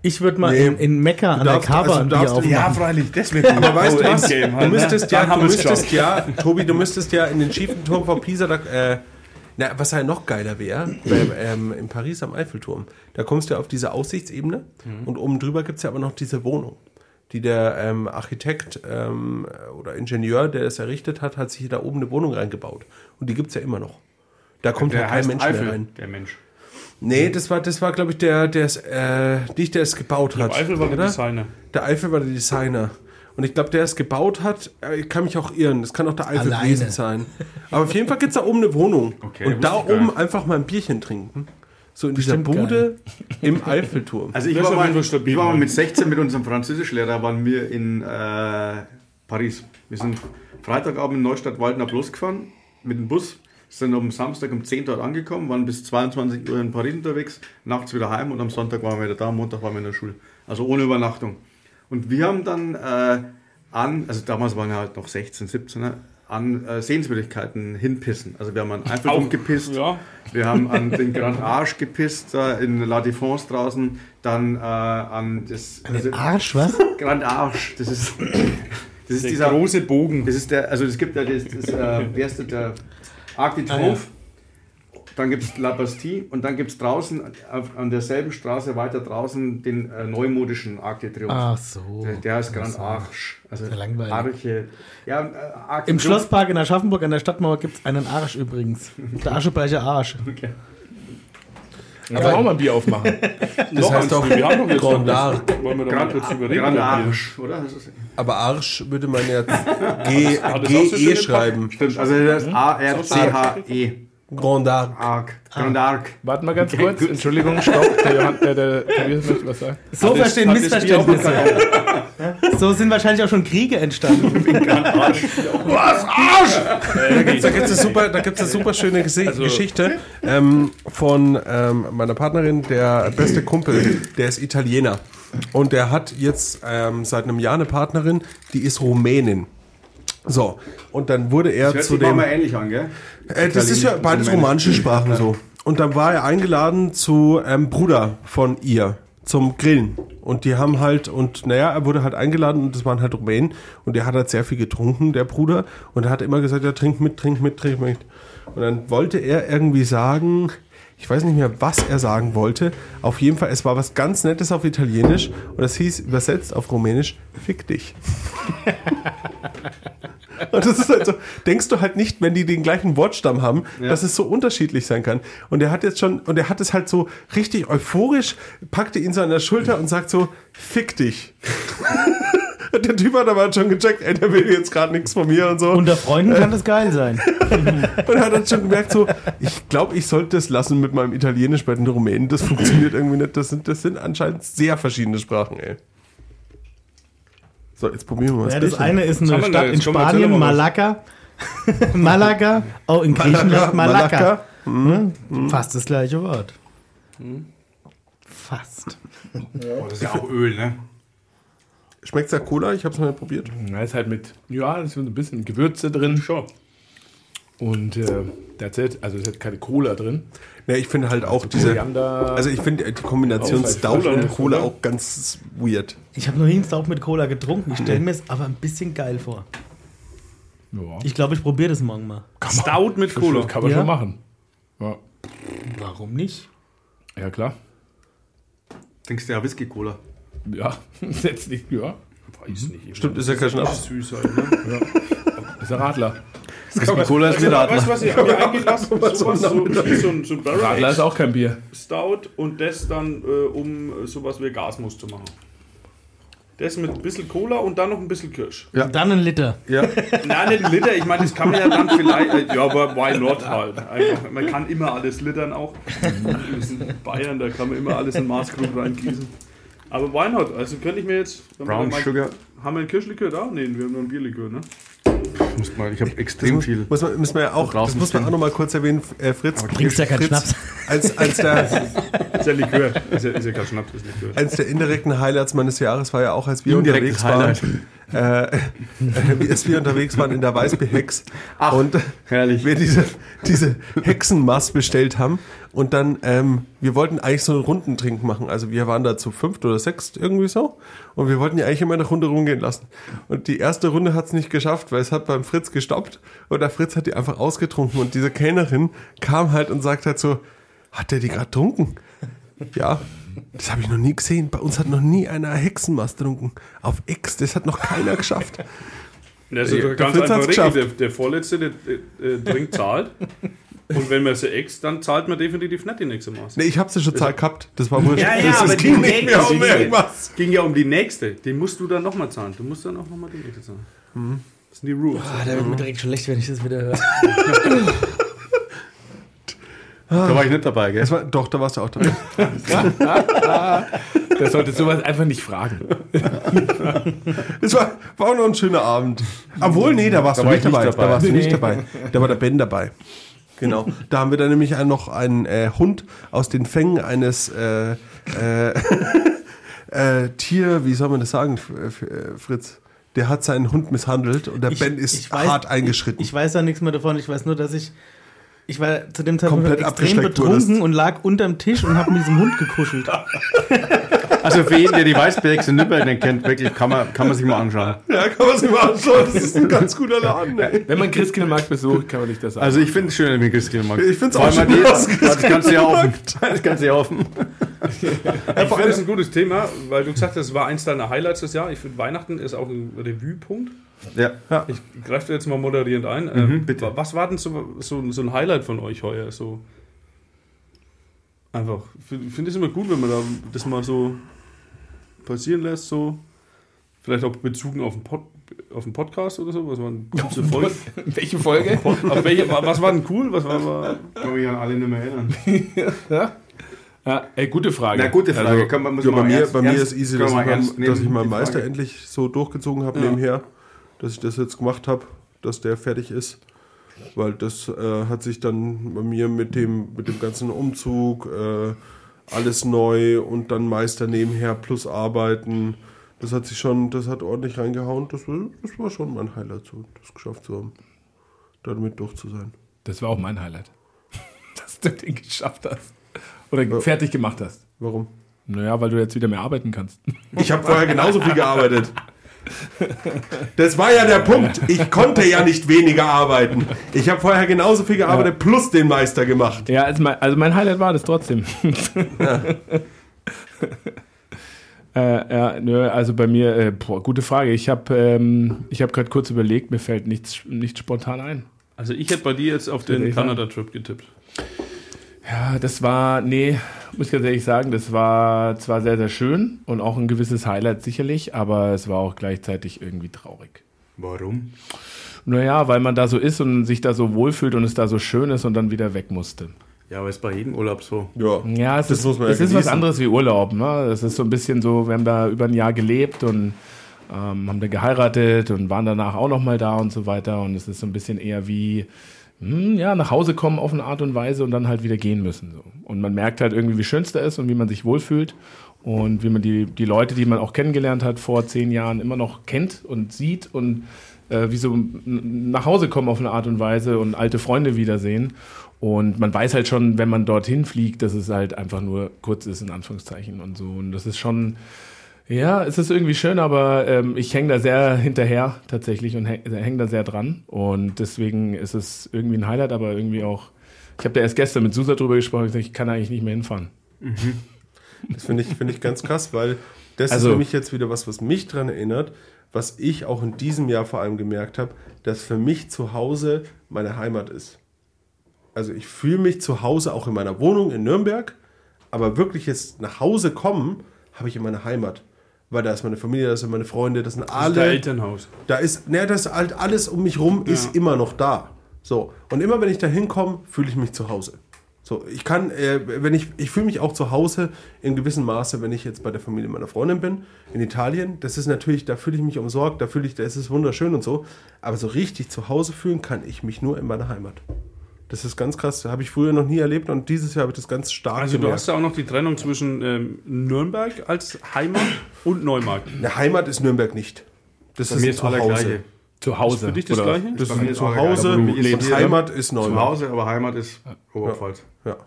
Ich würde mal Nee. in, in Mekka an darfst- der Kaaba also ein du Bier darfst- aufmachen. ja, freilich, das wird Aber weißt du was? Du müsstest ja, du müsstest ja, Tobi, du müsstest ja in den schiefen Turm von Pisa, da, äh, na, was ja noch geiler wäre, ähm, in Paris am Eiffelturm, da kommst du auf diese Aussichtsebene und oben drüber gibt's ja aber noch diese Wohnung, die der ähm, Architekt ähm, oder Ingenieur, der das errichtet hat, hat sich da oben eine Wohnung reingebaut. Und die gibt's ja immer noch. Da kommt ja kein Mensch mehr rein. der Mensch. Nee, das war, das war glaube ich, der, der es, äh, nicht der es gebaut hat. Eifel war der oder? Designer. Der Eifel war der Designer. Und ich glaube, der es gebaut hat, äh, ich kann mich auch irren, das kann auch der Eifel Alleine. gewesen sein. Aber auf jeden Fall gibt's da oben eine Wohnung. Okay, und da oben einfach mal ein Bierchen trinken. So in dieser Bude im Eiffelturm. Also ich war, mal, ich war mal mit 16 mit unserem Französischlehrer, waren wir in äh, Paris. Wir sind Freitagabend in Neustadt-Waldner Plus gefahren mit dem Bus, sind am Samstag um 10 dort angekommen, waren bis 22 Uhr in Paris unterwegs, nachts wieder heim und am Sonntag waren wir wieder da, am Montag waren wir in der Schule. Also ohne Übernachtung. Und wir haben dann äh, an, also damals waren wir halt noch 16, 17, an äh, Sehenswürdigkeiten hinpissen. Also wir haben an Eiffelturm gepisst, ja. wir haben an den Grand Arche gepisst, da in La Défense draußen, dann äh, an das also Den Arsch, was? Grand Arche, das ist, das ist Der dieser, große Bogen. das ist der, also es gibt ja das, das äh, wie heißt das, der Arc de Ah, Triomphe, dann gibt es La Bastille und dann gibt es draußen auf, an derselben Straße weiter draußen den äh, neumodischen Arc de Triomphe. Ach so. Der, der heißt Grand Arche. Also ja langweilig. Arche. Ja, äh, Arc Im Schlosspark in Aschaffenburg an der Stadtmauer gibt es einen Arsch übrigens. Der Ascheberger Arsch. Kann man auch mal ein Bier aufmachen. Das heißt doch wir haben doch jetzt Grand Arc. Wollen wir? Grand oder? Arche, oder? Aber Arsch würde man ja G, so G E schreiben. stimmt, also das A-R-C-H-E. Grand Arc. Arc. Grand Arc. Warte mal ganz kurz. Entschuldigung, stopp. Der, Johann, der, der Tobias möchte was sagen. So Hat verstehen einen Missverständnisse. So sind wahrscheinlich auch schon Kriege entstanden. Da gibt es eine super, da gibt's eine super schöne Gese Geschichte ähm, von ähm, meiner Partnerin, der beste Kumpel, der ist Italiener. Und der hat jetzt ähm, seit einem Jahr eine Partnerin, die ist Rumänin. So, und dann wurde er zu dem. mal ähnlich an, gell? Äh, das ist ja beides romanische Sprachen so. Und dann war er eingeladen zu ähm, Bruder von ihr zum Grillen. Und die haben halt, und naja, er wurde halt eingeladen und das waren halt Rumänen. Und der hat halt sehr viel getrunken, der Bruder. Und er hat immer gesagt, ja, trink mit, trink mit, trink mit. Und dann wollte er irgendwie sagen, ich weiß nicht mehr, was er sagen wollte. Auf jeden Fall, es war was ganz Nettes auf Italienisch. Und das hieß übersetzt auf Rumänisch, fick dich. Und das ist halt so, denkst du halt nicht, wenn die den gleichen Wortstamm haben, dass es so unterschiedlich sein kann. Und er hat jetzt schon, und er hat es halt so richtig euphorisch, packte ihn so an der Schulter und sagt so, fick dich. Und der Typ hat aber schon gecheckt, ey, der will jetzt gerade nichts von mir und so. Unter Freunden kann das geil sein. Und hat dann schon gemerkt, so, ich glaube, ich sollte das lassen mit meinem Italienisch bei den Rumänen. Das funktioniert irgendwie nicht. Das sind, das sind anscheinend sehr verschiedene Sprachen, ey. So, jetzt probieren wir mal Ja, das eine ist eine Stadt da? in Spanien, doch mal was. Malaga. Malaga. Oh, in Griechenland Malakka. Hm? Fast das gleiche Wort. Fast. Oh, das ist ja auch Öl, ne? Schmeckt's ja Cola? Ich habe es mal probiert. Da ist halt mit, ja, da ist so ein bisschen Gewürze drin. Schon. Und äh, that's it. Also es hat keine Cola drin. Ja, ich finde halt auch diese. Koriander. Also ich finde die Kombination Stout Cola, und Cola auch ganz weird. Ich habe noch nie einen Stout mit Cola getrunken. Ich stelle mir es aber ein bisschen geil vor. ja, Ich glaube, ich probiere das morgen mal. Stout mit Cola. kann man Ja? schon machen. Ja, Warum nicht? ja klar. Trinkst du ja Whisky-Cola. Ja, setzt nicht, ja. Weiß nicht. Stimmt, ist ja kein Schnaps. Süß sein, ne? Ist ein Radler. Whisky-Cola ist Also, wieder weißt du, was ich mir eingelassen habe? So, so, so, ein- so Barrel Radler ist auch kein Bier. Stout und das dann, äh, um äh, sowas wie Gasmus zu machen. Das mit ein bisschen Cola und dann noch ein bisschen Kirsch. Und dann ein Liter. Ja. Nein, nicht ein Liter, ich meine, das kann man ja dann vielleicht, äh, ja, aber why not halt. Einfach, man kann immer alles littern auch. Sind Bayern, da kann man immer alles in Maßkrug reingießen. Aber why not? Also könnte ich mir jetzt... Brown Sugar. Haben wir einen Kirschlikör da? Nee, wir haben nur ein Bierlikör, ne? Muss mal, ich habe extrem viel. Muss man, müssen wir ja auch, das muss man auch stehen. noch mal kurz erwähnen. Äh, Fritz, Bringst ja keinen Fritz, Schnaps. eins, eins, der, Ist ja Likör. Ist ja, ist ja kein Schnaps, ist Likör. eins der indirekten Highlights meines Jahres war ja auch, als wir Indirektes unterwegs waren. äh, als wir unterwegs waren in der Weißbier-Hex und herrlich. wir diese, diese Hexenmaß bestellt haben und dann, ähm, wir wollten eigentlich so einen Rundentrink machen. Also wir waren da zu fünft oder sechst irgendwie so und wir wollten ja eigentlich immer eine Runde rumgehen lassen. Und die erste Runde hat es nicht geschafft, weil es hat beim Fritz gestoppt und der Fritz hat die einfach ausgetrunken und diese Kellnerin kam halt und sagt halt so, hat der die gerade trunken? Ja, das habe ich noch nie gesehen. Bei uns hat noch nie einer Hexenmast getrunken. Auf X, das hat noch keiner geschafft. Das ist Der doch ganz einfach Regel. Der, der Vorletzte, der äh, trinkt, zahlt. Und wenn man sie ex, dann zahlt man definitiv nicht die nächste Maß. Nee, ich hab's ja schon Zahl gehabt. Das war wurscht. Ja, ja, das, aber das die ging nicht mehr nächste- um irgendwas. ging ja um die nächste. Die musst du dann nochmal zahlen. Du musst dann auch nochmal die nächste zahlen. Mhm. Das sind die Rules. Ah, da wird mir direkt schlecht, wenn ich das wieder höre. Da war ich nicht dabei, gell? Das war, doch, da warst du auch dabei. Der sollte sowas einfach nicht fragen. Es war, war auch noch ein schöner Abend. Obwohl, nee, da warst Da du war nicht ich nicht dabei. dabei. Da warst du nicht Nee. dabei. Da war der Ben dabei. Genau. Da haben wir dann nämlich noch einen äh, Hund aus den Fängen eines äh, äh, äh, Tier, wie soll man das sagen, äh, Fritz? Der hat seinen Hund misshandelt und der Ich- Ben ist ich weiß- hart eingeschritten. Ich weiß da nichts mehr davon. Ich weiß nur, dass ich. Ich war zu dem Zeitpunkt Komplett extrem betrunken wurdest. und lag unterm Tisch und habe mit diesem Hund gekuschelt. Also für jeden, der die Weißbergs in Nürnberg nicht kennt, wirklich kann man, kann man sich mal anschauen. ja, kann man sich mal anschauen. Das ist ein ganz guter Laden. Ey. Wenn man Christkindlmarkt besucht, kann man sich das sagen. Also ich finde es schön, wenn wir Christkindl mag. Ich find's Vor auch schön, dass Das ganze Jahr offen. Das ganze Jahr offen. Ich finde das ein gutes Thema, weil du gesagt hast, es war eins deiner Highlights des Jahres. Ich finde, Weihnachten ist auch ein Revue-Punkt. Ja. Ich greife jetzt mal moderierend ein. Mhm, Ähm, bitte. Was war denn so, so, so ein Highlight von euch heuer? So einfach. Ich finde es immer gut, wenn man da das mal so passieren lässt. So. Vielleicht auch bezogen auf den, Pod, auf den Podcast oder so. Was war eine coolste Folge? Welche Folge? auf welche, was war denn cool? Was war, war Kann mich an alle nicht mehr erinnern. Ja, ey, gute Frage. Na, gute Frage. Also, man, Ja, bei mir, ernst- bei mir ernst- ist easy, dass ich, mein, dass ich meinen Meister endlich so durchgezogen habe Ja. nebenher, dass ich das jetzt gemacht habe, dass der fertig ist. Weil das äh, hat sich dann bei mir mit dem, mit dem ganzen Umzug, äh, alles neu und dann Meister nebenher plus arbeiten. Das hat sich schon, das hat ordentlich reingehauen. Das, war- das war schon mein Highlight, so, das geschafft zu haben. Damit durch zu sein. Das war auch mein Highlight. Dass du den geschafft hast. Oder fertig gemacht hast. Warum? Naja, weil du jetzt wieder mehr arbeiten kannst. Ich habe vorher genauso viel gearbeitet. Das war ja der Punkt. Ich konnte ja nicht weniger arbeiten. Ich habe vorher genauso viel gearbeitet plus den Meister gemacht. Ja, also mein, also mein Highlight war das trotzdem. äh, ja, nö, also bei mir, äh, boah, gute Frage. Ich habe ähm, ich hab gerade kurz überlegt, mir fällt nichts, nichts spontan ein. also ich hätte bei dir jetzt auf den. Kanada-Trip getippt. Ja, das war, nee, muss ich ganz ehrlich sagen, das war zwar sehr, sehr schön und auch ein gewisses Highlight sicherlich, aber es war auch gleichzeitig irgendwie traurig. Warum? Naja, weil man da so ist und sich da so wohlfühlt und es da so schön ist und dann wieder weg musste. Ja, aber ist bei jedem Urlaub so. Ja, Ja, es Das ist, muss man ja es ist was anderes wie Urlaub. Ne? Es ist so ein bisschen so, wir haben da über ein Jahr gelebt und ähm, haben da geheiratet und waren danach auch nochmal da und so weiter. Und es ist so ein bisschen eher wie, hm, ja, nach Hause kommen auf eine Art und Weise und dann halt wieder gehen müssen. So. Und man merkt halt irgendwie, wie schön es da ist und wie man sich wohlfühlt und wie man die, die Leute, die man auch kennengelernt hat vor zehn Jahren, immer noch kennt und sieht und äh, wie so nach Hause kommen auf eine Art und Weise und alte Freunde wiedersehen. Und man weiß halt schon, wenn man dorthin fliegt, dass es halt einfach nur kurz ist, in Anführungszeichen und so. Und das ist schon, ja, es ist irgendwie schön, aber ähm, ich hänge da sehr hinterher tatsächlich und hänge häng da sehr dran. Und deswegen ist es irgendwie ein Highlight, aber irgendwie auch. Ich habe da erst gestern mit Susa drüber gesprochen, ich, kann eigentlich nicht mehr hinfahren. das finde ich, finde ich ganz krass, weil das Also- ist für mich jetzt wieder was, was mich daran erinnert, was ich auch in diesem Jahr vor allem gemerkt habe, dass für mich zu Hause meine Heimat ist. Also ich fühle mich zu Hause auch in meiner Wohnung in Nürnberg, aber wirklich jetzt nach Hause kommen, habe ich in meiner Heimat. Weil da ist meine Familie, da sind meine Freunde, das sind Das ist der alle. Elternhaus. Da ist, ne, das ist halt alles um mich rum ist immer noch da. So. Und immer wenn ich da hinkomme, fühle ich mich zu Hause. So, ich kann, äh, wenn ich, ich fühle mich auch zu Hause in gewissem Maße, wenn ich jetzt bei der Familie meiner Freundin bin, in Italien. Das ist natürlich, da fühle ich mich umsorgt, da fühle ich, da ist es wunderschön und so. Aber so richtig zu Hause fühlen kann ich mich nur in meiner Heimat. Das ist ganz krass. Habe ich früher noch nie erlebt und dieses Jahr habe ich das ganz stark Also du gemerkt. hast ja auch noch die Trennung zwischen ähm, Nürnberg als Heimat und Neumarkt. Eine Heimat ist Nürnberg nicht. Das Bei ist mir ist Zuhause. gleiche. Zu Hause. Für dich das oder? Gleiche? Das Bei ist Zuhause du und Heimat ist Zu Neumarkt. Hause, aber Heimat ist Oberpfalz. Ja.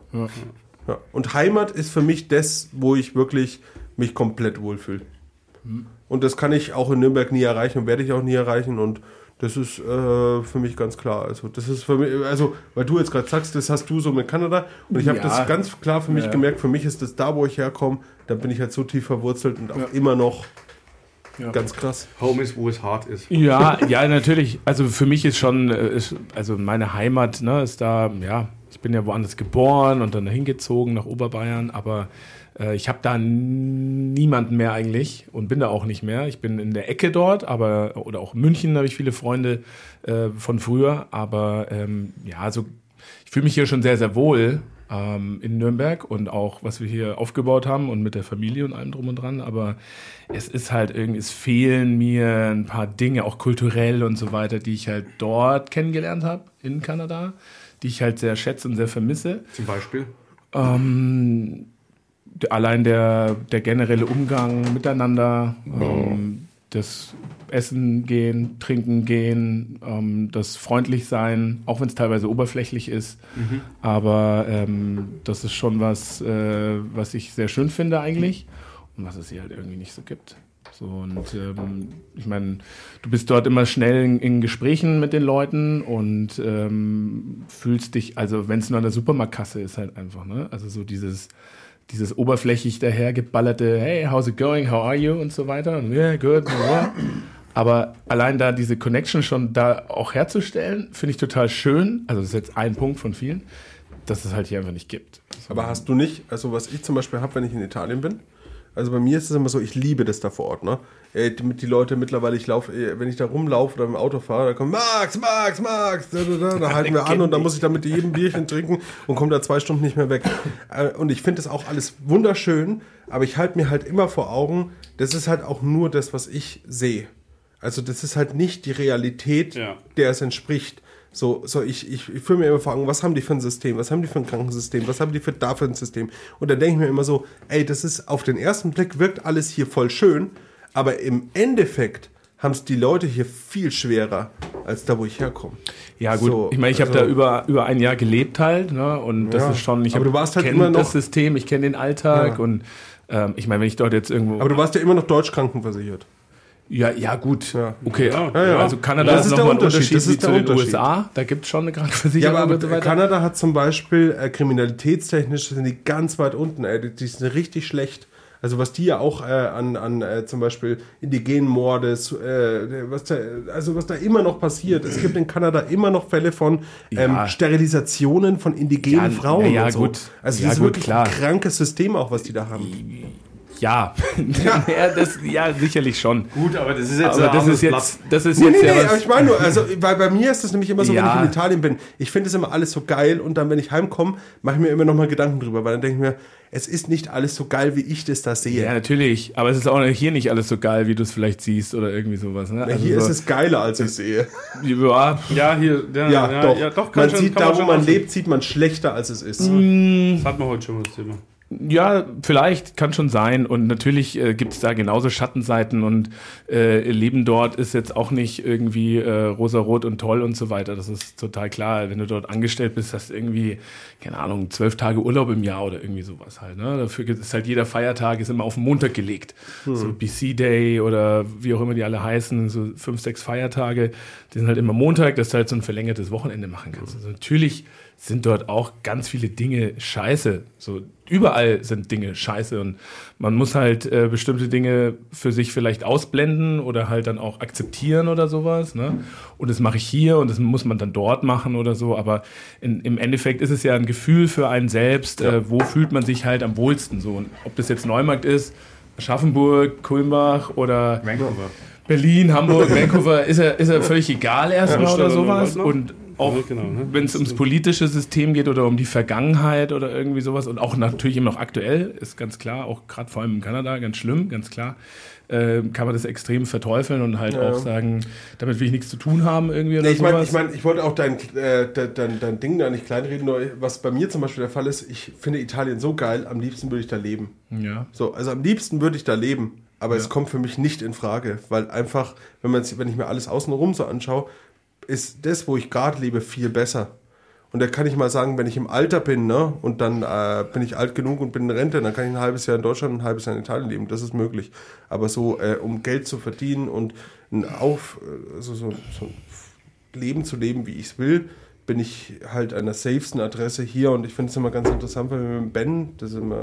Ja. Und Heimat ist für mich das, wo ich wirklich mich komplett wohlfühle. Und das kann ich auch in Nürnberg nie erreichen und werde ich auch nie erreichen. Und das ist äh, für mich ganz klar. Also, das ist für mich, also, weil du jetzt gerade sagst, das hast du so mit Kanada. Und ich habe Ja. das ganz klar für mich Ja. gemerkt. Für mich ist das da, wo ich herkomme, da bin ich halt so tief verwurzelt und auch immer noch Ja. ganz krass. Home ist, wo es hart ist. Ja, ja, natürlich. Also für mich ist schon, äh, ist, also meine Heimat, ne, ist da, ja, ich bin ja woanders geboren und dann dahin gezogen nach Oberbayern, aber äh, ich habe da niemanden mehr eigentlich und bin da auch nicht mehr. Ich bin in der Ecke dort, aber, oder auch in München habe ich viele Freunde äh, von früher, aber ähm, ja, also ich fühle mich hier schon sehr, sehr wohl ähm, in Nürnberg und auch, was wir hier aufgebaut haben und mit der Familie und allem drum und dran. Aber es ist halt irgendwie, es fehlen mir ein paar Dinge, auch kulturell und so weiter, die ich halt dort kennengelernt habe in Kanada, die ich halt sehr schätze und sehr vermisse. Zum Beispiel. Ähm, allein der, der generelle Umgang miteinander, ähm, das Essen gehen, Trinken gehen, ähm, das freundlich sein, auch wenn es teilweise oberflächlich ist. Aber ähm, das ist schon was, äh, was ich sehr schön finde eigentlich und was es hier halt irgendwie nicht so gibt. So, und ähm, ich meine, du bist dort immer schnell in, in Gesprächen mit den Leuten und ähm, fühlst dich, also wenn es nur an der Supermarktkasse ist, halt einfach, ne? Also so dieses, dieses oberflächlich dahergeballerte, hey, how's it going, how are you und so weiter. Und, yeah, good. Aber allein da diese Connection schon da auch herzustellen, finde ich total schön. Also das ist jetzt ein Punkt von vielen, dass es halt hier einfach nicht gibt. Aber hast du nicht, also was ich zum Beispiel habe, wenn ich in Italien bin, also bei mir ist es immer so, ich liebe das da vor Ort, ne? Ey, die, Leute mittlerweile, ich laufe, ey, wenn ich da rumlaufe oder im Auto fahre, da kommt Max, Max, Max, da, da, da, da halten wir an und dann muss ich da mit jedem Bierchen trinken und komme da zwei Stunden nicht mehr weg. Äh, Und ich finde das auch alles wunderschön, aber ich halte mir halt immer vor Augen, das ist halt auch nur das, was ich sehe. Also das ist halt nicht die Realität, Ja. der es entspricht. So, so ich, ich, ich fühle mir immer vor Augen, was haben die für ein System, was haben die für ein Krankensystem, was haben die für dafür ein System. Und dann denke ich mir immer so, ey, das ist auf den ersten Blick wirkt alles hier voll schön, aber im Endeffekt haben es die Leute hier viel schwerer als da, wo ich herkomme. Ja gut, So, ich meine, ich habe also- da über, über ein Jahr gelebt halt, ne? Und das Ja, ist schon, ich aber hab- du warst halt immer noch- das System, ich kenne den Alltag Ja. und ähm, ich meine, wenn ich dort jetzt irgendwo. Aber du warst ja immer noch deutsch krankenversichert. Ja, ja, gut. Ja. Okay, Ja, ja. also Kanada Das ist ist der nochmal ein Unterschied, Unterschied, das ist zu der den Unterschied. USA. Da gibt es schon eine Ja, Krankenversicherung aber und so weiter. Kanada hat zum Beispiel äh, kriminalitätstechnisch sind die ganz weit unten, ey, die, die sind richtig schlecht. Also was die ja auch äh, an, an äh, zum Beispiel indigenen Mordes, äh, was da, also was da immer noch passiert. Es gibt in Kanada immer noch Fälle von ähm, Ja. Sterilisationen von indigenen Ja, Frauen. ja, und so. gut. Also Ja, das ist gut, wirklich klar. ein krankes System auch, was die da haben. Ja. ja. das, ja, sicherlich schon. Gut, aber das ist jetzt Aber das ist jetzt, das ist Nee, jetzt nee, ja nee, aber ich meine nur, also, weil bei mir ist das nämlich immer so, wenn Ja. ich in Italien bin, ich finde es immer alles so geil und dann, wenn ich heimkomme, mache ich mir immer noch mal Gedanken drüber, weil dann denke ich mir, es ist nicht alles so geil, wie ich das da sehe. ja, natürlich. Aber es ist auch hier nicht alles so geil, wie du es vielleicht siehst oder irgendwie sowas. Ne? Na, hier ist es geiler, als ich sehe. Ja, Ja, hier, ja, Ja, ja, doch. ja, doch kann man schon, sieht kann da, wo man lebt, sieht man schlechter, als es ist. Das hatten wir heute schon mal das Thema. Ja, vielleicht, kann schon sein. Und natürlich äh, gibt es da genauso Schattenseiten und äh, Leben dort ist jetzt auch nicht irgendwie äh, rosarot und toll und so weiter. Das ist total klar. Wenn du dort angestellt bist, hast du irgendwie, keine Ahnung, zwölf Tage Urlaub im Jahr oder irgendwie sowas halt. Ne? Dafür es halt jeder Feiertag ist immer auf den Montag gelegt. So BC Day oder wie auch immer die alle heißen, so fünf, sechs Feiertage, die sind halt immer Montag, dass du halt so ein verlängertes Wochenende machen kannst. Also natürlich sind dort auch ganz viele Dinge scheiße. So überall sind Dinge scheiße und man muss halt äh, bestimmte Dinge für sich vielleicht ausblenden oder halt dann auch akzeptieren oder sowas. Ne? Und das mache ich hier und das muss man dann dort machen oder so. Aber in, im Endeffekt ist es ja ein Gefühl für einen selbst, äh, wo fühlt man sich halt am wohlsten so. Und ob das jetzt Neumarkt ist, Aschaffenburg, Kulmbach oder Vancouver. Berlin, Hamburg, Vancouver, ist ja, ist ja völlig egal erstmal Ja, oder sowas. Und auch Ja, genau, ne? wenn es ums politische System geht oder um die Vergangenheit oder irgendwie sowas und auch natürlich immer noch aktuell, ist ganz klar, auch gerade vor allem in Kanada, ganz schlimm, ganz klar, äh, kann man das extrem verteufeln und halt Ja. auch sagen, damit will ich nichts zu tun haben irgendwie oder Nee, ich meine, sowas. ich, mein, ich wollte auch dein, äh, dein, dein, Ding da nicht kleinreden, nur was bei mir zum Beispiel der Fall ist, ich finde Italien so geil, am liebsten würde ich da leben. ja. So, also am liebsten würde ich da leben, aber es kommt für mich nicht in Frage, weil einfach, wenn, man's, wenn ich mir alles außenrum so anschaue, ist das, wo ich gerade lebe, viel besser. Und da kann ich mal sagen, wenn ich im Alter bin, ne, und dann äh, bin ich alt genug und bin in Rente, dann kann ich ein halbes Jahr in Deutschland und ein halbes Jahr in Italien leben. Das ist möglich. Aber so, äh, um Geld zu verdienen und ein Auf, äh, also so, so ein Leben zu leben, wie ich es will, bin ich halt an der safesten Adresse hier. Und ich finde es immer ganz interessant, weil wir mit Ben, das ist immer,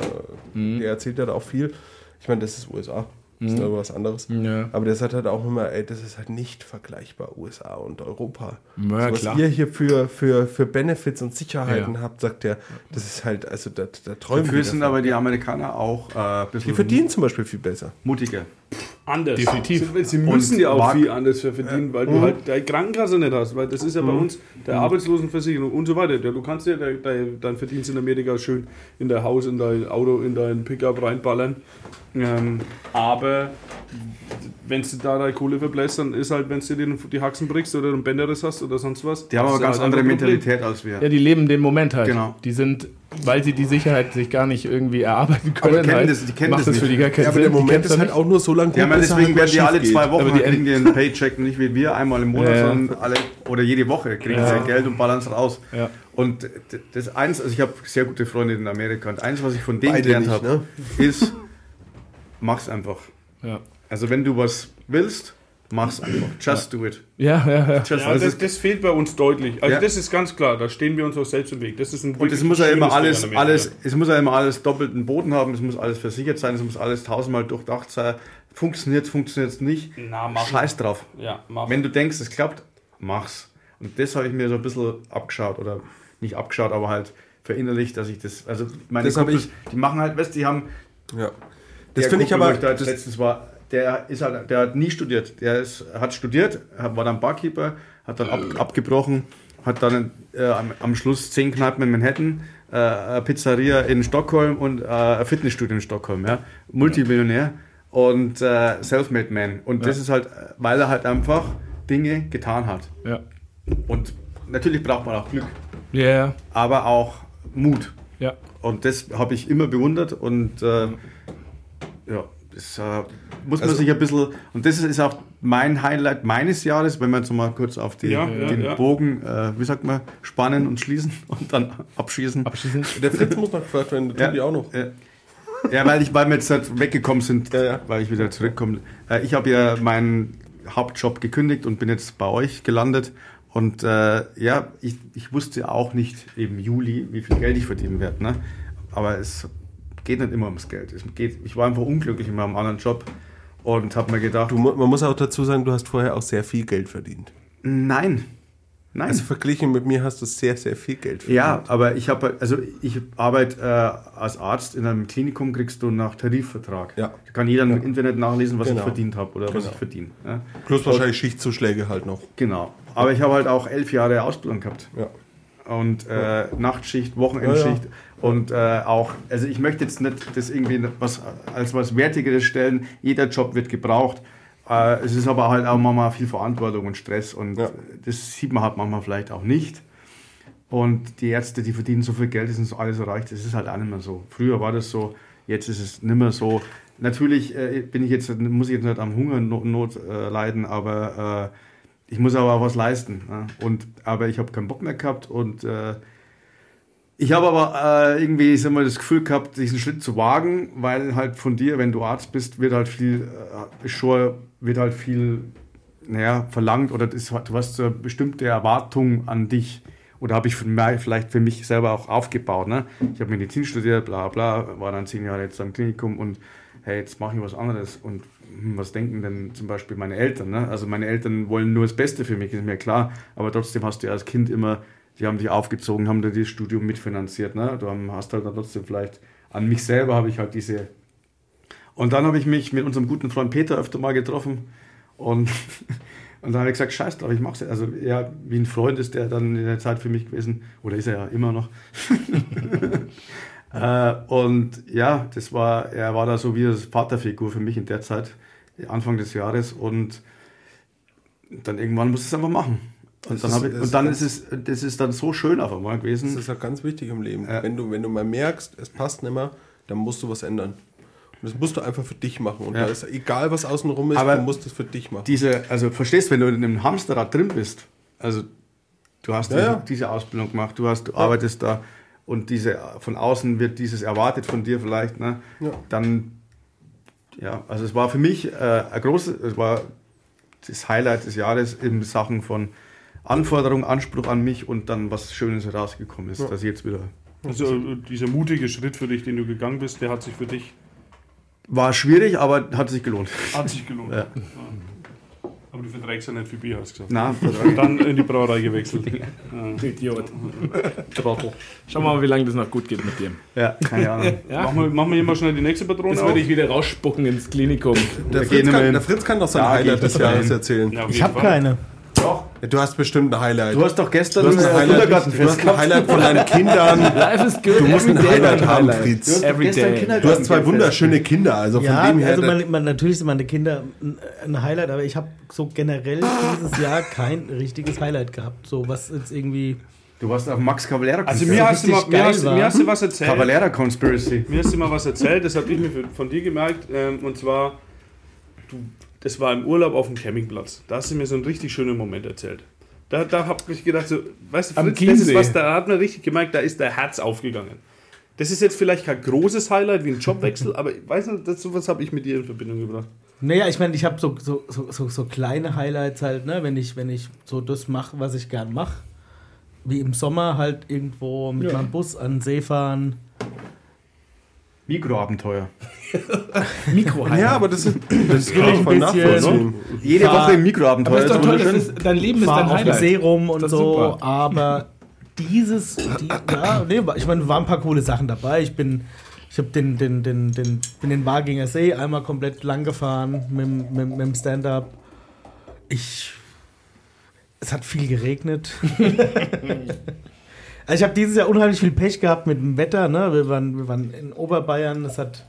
der erzählt ja da auch viel. Ich meine, das ist USA. Das ist aber was anderes. Ja. Aber der sagt halt auch immer, ey, das ist halt nicht vergleichbar, USA und Europa. Ja, so, was klar. ihr hier für, für, für Benefits und Sicherheiten Ja. habt, sagt er, das ist halt, also da, da träumen Dafür sind davon. aber die Amerikaner auch äh, ein bisschen Die verdienen zum Beispiel viel besser. mutiger. Anders. Definitiv. Sie, sie müssen Und ja auch Mark- viel anders verdienen, weil du halt deine Krankenkasse nicht hast. Weil das ist ja bei uns der Arbeitslosenversicherung und so weiter. Ja, Du kannst ja dein, dein, Verdienst in Amerika schön in dein Haus, in dein Auto, in dein Pickup reinballern. Ähm, aber wenn du da deine Kohle verbläst, dann ist halt, wenn du dir die Haxen brichst oder einen Bänderriss hast oder sonst was. Die haben aber ganz halt andere. Mentalität als wir. Ja, die leben den Moment halt. Genau. Die sind, weil sie die Sicherheit sich gar nicht irgendwie erarbeiten können, kennen halt, das- die kennen macht das das für nicht. die gar keinen Ja, aber Sinn. der Die Moment ist halt nicht. auch nur so lange Ja, gut, aber bis er deswegen halt werden die alle schief zwei geht. Wochen Aber die kriegen die einen Paycheck, nicht wie wir einmal im Monat, Ja, ja. sondern alle oder jede Woche kriegen sie ihr Geld und ballern es raus. Ja. Und das eins, also ich habe sehr gute Freunde in Amerika und eins, was ich von denen Beide gelernt nicht, habe, ne? ist, mach's einfach. Ja. Also wenn du was willst, mach's einfach. Just do it. Ja, ja, ja. Just Ja, also das, das fehlt bei uns deutlich. Also Ja. das ist ganz klar, da stehen wir uns auch selbst im Weg. Das ist ein Und es muss ja immer alles, alles, es muss ja immer alles doppelten Boden haben, es muss alles versichert sein, es muss alles tausendmal durchdacht sein. Funktioniert, funktioniert nicht. Na, machen. Scheiß drauf. Ja, mach. Wenn du denkst, es klappt, mach's. Und das habe ich mir so ein bisschen abgeschaut oder nicht abgeschaut, aber halt verinnerlicht, dass ich das, also meine Das Kumpels, die machen halt, weißt, die haben, Ja. Das finde ich aber, da das, letztens war, der ist halt, der hat nie studiert. Der ist, hat studiert, war dann Barkeeper, hat dann ab, abgebrochen, hat dann äh, am, am Schluss zehn Kneipen in Manhattan, äh, eine Pizzeria in Stockholm und äh, ein Fitnessstudio in Stockholm, ja. Multimillionär und äh, Selfmade Man. Und das ist halt, weil er halt einfach Dinge getan hat. Ja. Und natürlich braucht man auch Glück, Ja, ja. aber auch Mut. ja. Und das habe ich immer bewundert und äh, ja, das äh, muss man Also- sich ein bisschen, und das ist auch mein Highlight meines Jahres, wenn wir jetzt mal kurz auf die, Ja, den ja. Bogen, äh, wie sagt man, spannen und schließen und dann abschießen. Abschließend. der Fritz muss noch gefragt werden, du Ja. die auch noch. Ja. Ja, weil, ich, weil wir jetzt halt weggekommen sind, Ja, ja. weil ich wieder zurückkomme. Äh, ich habe ja meinen Hauptjob gekündigt und bin jetzt bei euch gelandet. Und äh, ja, ich, ich wusste auch nicht im Juli, wie viel Geld ich verdienen werde. Ne? Aber es geht nicht immer ums Geld. Es geht, ich war einfach unglücklich in meinem anderen Job und habe mir gedacht, Du, man muss auch dazu sagen, du hast vorher auch sehr viel Geld verdient. nein, nein. Also verglichen mit mir hast du sehr, sehr viel Geld verdient. Ja, aber ich habe, also ich arbeite äh, als Arzt in einem Klinikum, kriegst du nach Tarifvertrag. Ja. Da kann jeder im Internet nachlesen, was Genau. ich verdient habe oder was Genau. ich verdiene. Ja. Plus wahrscheinlich Schichtzuschläge halt noch. Genau. Aber ich habe halt auch elf Jahre Ausbildung gehabt. Ja. Und äh, Nachtschicht, Wochenendschicht Ja, und äh, auch, also ich möchte jetzt nicht das irgendwie was, als was Wertigeres stellen. Jeder Job wird gebraucht. Äh, es ist aber halt auch manchmal viel Verantwortung und Stress und Ja. das sieht man halt manchmal vielleicht auch nicht. Und die Ärzte, die verdienen so viel Geld, das ist so alles erreicht. Das ist halt auch nicht mehr so. Früher war das so, jetzt ist es nicht mehr so. Natürlich äh, bin ich jetzt, muss ich jetzt nicht am Hungernot Not, äh, leiden, aber äh, ich muss aber auch was leisten. Ne? Und, aber ich habe keinen Bock mehr gehabt und äh, ich habe aber äh, irgendwie sag mal, das Gefühl gehabt, diesen Schritt zu wagen, weil halt von dir, wenn du Arzt bist, wird halt viel, äh, schon, wird halt viel naja, verlangt oder das, du hast so eine bestimmte Erwartung an dich. Oder habe ich vielleicht für mich selber auch aufgebaut. Ne? Ich habe Medizin studiert, bla bla, war dann zehn Jahre jetzt am Klinikum und hey, jetzt mache ich was anderes. Und was denken denn zum Beispiel meine Eltern? Ne? Also meine Eltern wollen nur das Beste für mich, ist mir klar. Aber trotzdem hast du ja als Kind immer, die haben dich aufgezogen, haben dir das Studium mitfinanziert. Ne? Du hast halt dann trotzdem vielleicht, an mich selber habe ich halt diese. Und dann habe ich mich mit unserem guten Freund Peter öfter mal getroffen und Und dann habe ich gesagt, scheiß drauf, ich mach's. jetzt. Also er, wie ein Freund ist der dann in der Zeit für mich gewesen, oder ist er ja immer noch. äh, und ja, das war, er war da so wie eine Vaterfigur für mich in der Zeit, Anfang des Jahres. Und dann irgendwann musste ich es einfach machen. Und Das dann, ist- ich, das und dann ist es, das ist dann so schön auf einmal Das gewesen. ist ja ganz wichtig im Leben. Ja. Wenn, du, wenn du mal merkst, es passt nicht mehr, dann musst du was ändern. Und das musst du einfach für dich machen. Und Ja. da ist egal, was außenrum ist, Aber du musst es für dich machen. Diese, also verstehst, wenn du in einem Hamsterrad drin bist, also du hast Ja, diese, ja. diese Ausbildung gemacht, du hast, du arbeitest da und diese von außen wird dieses erwartet von dir vielleicht, ne? Ja. Dann ja, also es war für mich äh, ein großes, es war das Highlight des Jahres in Sachen von Anforderung, Anspruch an mich und dann was Schönes herausgekommen ist, dass ich jetzt wieder Also äh, dieser mutige Schritt für dich, den du gegangen bist, der hat sich für dich war schwierig, aber hat sich gelohnt. hat sich gelohnt. Ja. Aber du verträgst ja nicht viel Bier, hast du gesagt. Na, Und dann in die Brauerei gewechselt. Idiot. Trottel. Schauen wir mal, wie lange das noch gut geht mit dir. ja, keine Ahnung. Ja? Machen, wir, machen wir hier mal schnell die nächste Patrone Das würde ich wieder rausspucken ins Klinikum. Der Fritz, kann, der Fritz kann doch sein Highlight des Jahres erzählen. Ja, Ich habe Fall. keine. Ja, Du hast bestimmt ein Highlight. Du hast doch gestern Du hast ein Highlight, du Kindergartenfest hast ein Highlight von deinen Kindern. Life is good. Du musst ein every day Highlight ein haben, Highlight. Fritz. Every day. Du hast zwei wunderschöne Kinder. Also von Ja, dem her. also man, man, natürlich sind meine Kinder ein, ein Highlight, aber ich habe so generell dieses Jahr kein richtiges Highlight gehabt. So was jetzt irgendwie. Du warst auf Max Cavalera Also Konzert. mir hast, du mal, mir, hast, mir hast du was erzählt. Cavalera Conspiracy. Mir hast du mal was erzählt, das habe ich mir von dir gemerkt. Ähm, und zwar, du, das war im Urlaub auf dem Campingplatz. Da hast du mir so einen richtig schönen Moment erzählt. Da, da habe ich gedacht, so, weißt du, Fritz, das ist was, da hat man richtig gemerkt, da ist der Herz aufgegangen. Das ist jetzt vielleicht kein großes Highlight wie ein Jobwechsel, aber ich weiß nicht, das, sowas habe ich mit dir in Verbindung gebracht. Naja, ich meine, ich habe so, so, so, so, kleine Highlights halt, ne, wenn ich, wenn ich so das mache, was ich gern mache. Wie im Sommer halt irgendwo mit meinem Bus an den See fahren. Mikroabenteuer. Mikro ja, aber das ist, das will ich ich ein voll nachvollziehen. Jede Fahr- Woche im Aber Mikroabenteuer. ist doch ist toll, ist, dein Leben ist fahr dein dem Highlight. See rum und ist so, super. aber dieses, die, ja, nee, ich meine, waren ein paar coole Sachen dabei. Ich bin, ich habe den, den, den, den, bin den Waginger See einmal komplett lang gefahren mit, dem- mit, mit dem Stand-up. Ich, es hat viel geregnet. also ich habe dieses Jahr unheimlich viel Pech gehabt mit dem Wetter. Ne? Wir, waren, wir waren in Oberbayern, es hat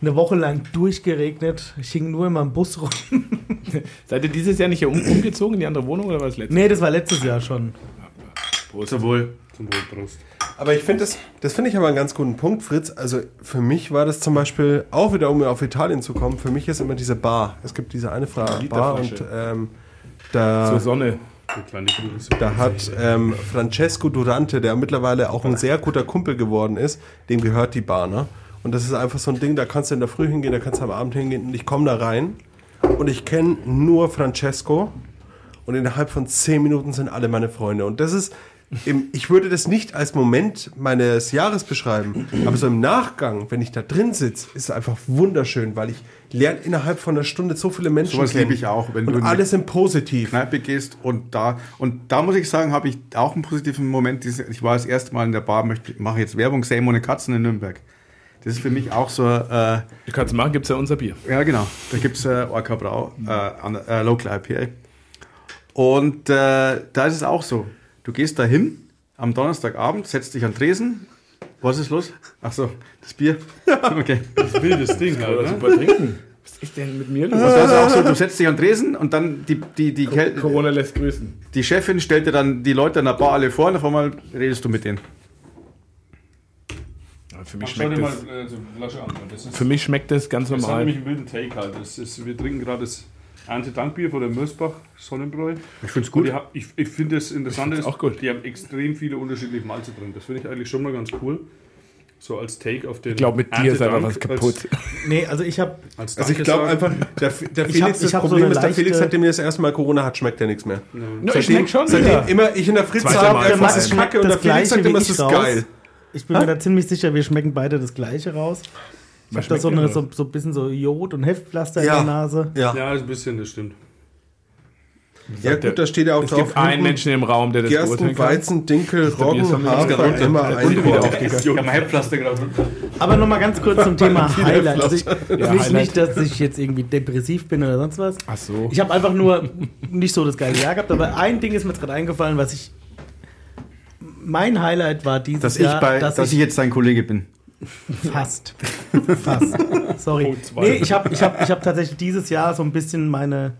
eine Woche lang durchgeregnet. Ich hing nur in meinem Bus rum. Seid ihr dieses Jahr nicht hier um, umgezogen in die andere Wohnung oder war das letztes Nee, das war letztes Jahr schon. Zum Wohl. Zum Wohl, Prost. Aber ich finde das, das finde ich aber einen ganz guten Punkt, Fritz. Also für mich war das zum Beispiel, auch wieder um auf Italien zu kommen, für mich ist immer diese Bar. Es gibt diese eine Fra Bar und ähm, Zur da, Sonne. Da hat ähm, Francesco Durante, der mittlerweile auch ein sehr guter Kumpel geworden ist, dem gehört die Bar, ne? Und das ist einfach so ein Ding, da kannst du in der Früh hingehen, da kannst du am Abend hingehen und ich komme da rein und ich kenne nur Francesco und innerhalb von zehn Minuten sind alle meine Freunde. Und das ist, im, ich würde das nicht als Moment meines Jahres beschreiben, aber so im Nachgang, wenn ich da drin sitze, ist es einfach wunderschön, weil ich lerne innerhalb von einer Stunde so viele Menschen Sowas kennen. liebe ich auch, wenn du und in alles im Positiv. Kneipe gehst und da und da muss ich sagen, habe ich auch einen positiven Moment. Ich war das erste Mal in der Bar, möchte, mache jetzt Werbung, Sam ohne Katzen in Nürnberg. Das ist für mich auch so, äh, Du kannst machen, gibt es ja unser Bier. ja genau, da gibt es äh, Orca Brau, äh, an- äh, Local IPA. Und äh, da ist es auch so, du gehst da hin am Donnerstagabend, setzt dich an den Tresen. Was ist los? Ach so, das Bier. Okay. Das ist wildes Ding halt, ne? Super trinken. Was ist denn mit mir los? Ist auch so, du setzt dich an den Tresen und dann die, die, die, Kel- Corona lässt grüßen. die Chefin stellt dir dann die Leute an der Bar alle vor und auf einmal redest du mit denen. Für mich, Schau dir schmeckt mal das, so eine Flasche an. Das ist, für mich schmeckt das ganz das hat normal. nämlich einen wilden Take halt. Das ist, wir trinken gerade das Erntedankbier von der Mörsbach Sonnenbräu. Ich finde es die hab, ich ich finde das Interessante find's ist, auch gut. die haben extrem viele unterschiedliche Malze drin. Das finde ich eigentlich schon mal ganz cool. So als Take auf den Ich glaube, mit dir ist einfach was kaputt. Nee, also ich habe Als, als Also ich glaube einfach, der, der Ich Felix, hab- das so Problem eine ist, der Felix, seitdem er das erste Mal Corona hat, schmeckt er nichts mehr. Ja, ich schmeck schon seitdem immer ich in der Fritz Zweite sage, Mal. einfach, Der es ist kacke und der schmeckt das Felix sagt immer, es ist raus. geil. Ich bin mir da ziemlich sicher, wir schmecken beide das gleiche raus. Ich habe da so, eine, das? so, so ein bisschen so Jod und Heftpflaster Ja. in der Nase. Ja. Ja, ist ein bisschen, das stimmt. Ja gut, da steht ja auch Es drauf. gibt einen Menschen im Raum, der das Gersten, beurteilen kann. Weizen, Dinkel, Roggen, Hafer, immer ein. Aber nochmal ganz kurz zum Thema Highlight. Also ich, Ja, nicht, Highlight. nicht, dass ich jetzt irgendwie depressiv bin oder sonst was. Ach so. Ich habe einfach nur nicht so das geile Jahr gehabt, aber ein Ding ist mir jetzt gerade eingefallen, was ich. Mein Highlight war dieses Dass ich, Jahr, bei, dass, dass ich ich jetzt dein Kollege bin. Fast, fast, sorry. Zwei. Nee, ich habe ich hab, ich hab tatsächlich dieses Jahr so ein bisschen meine,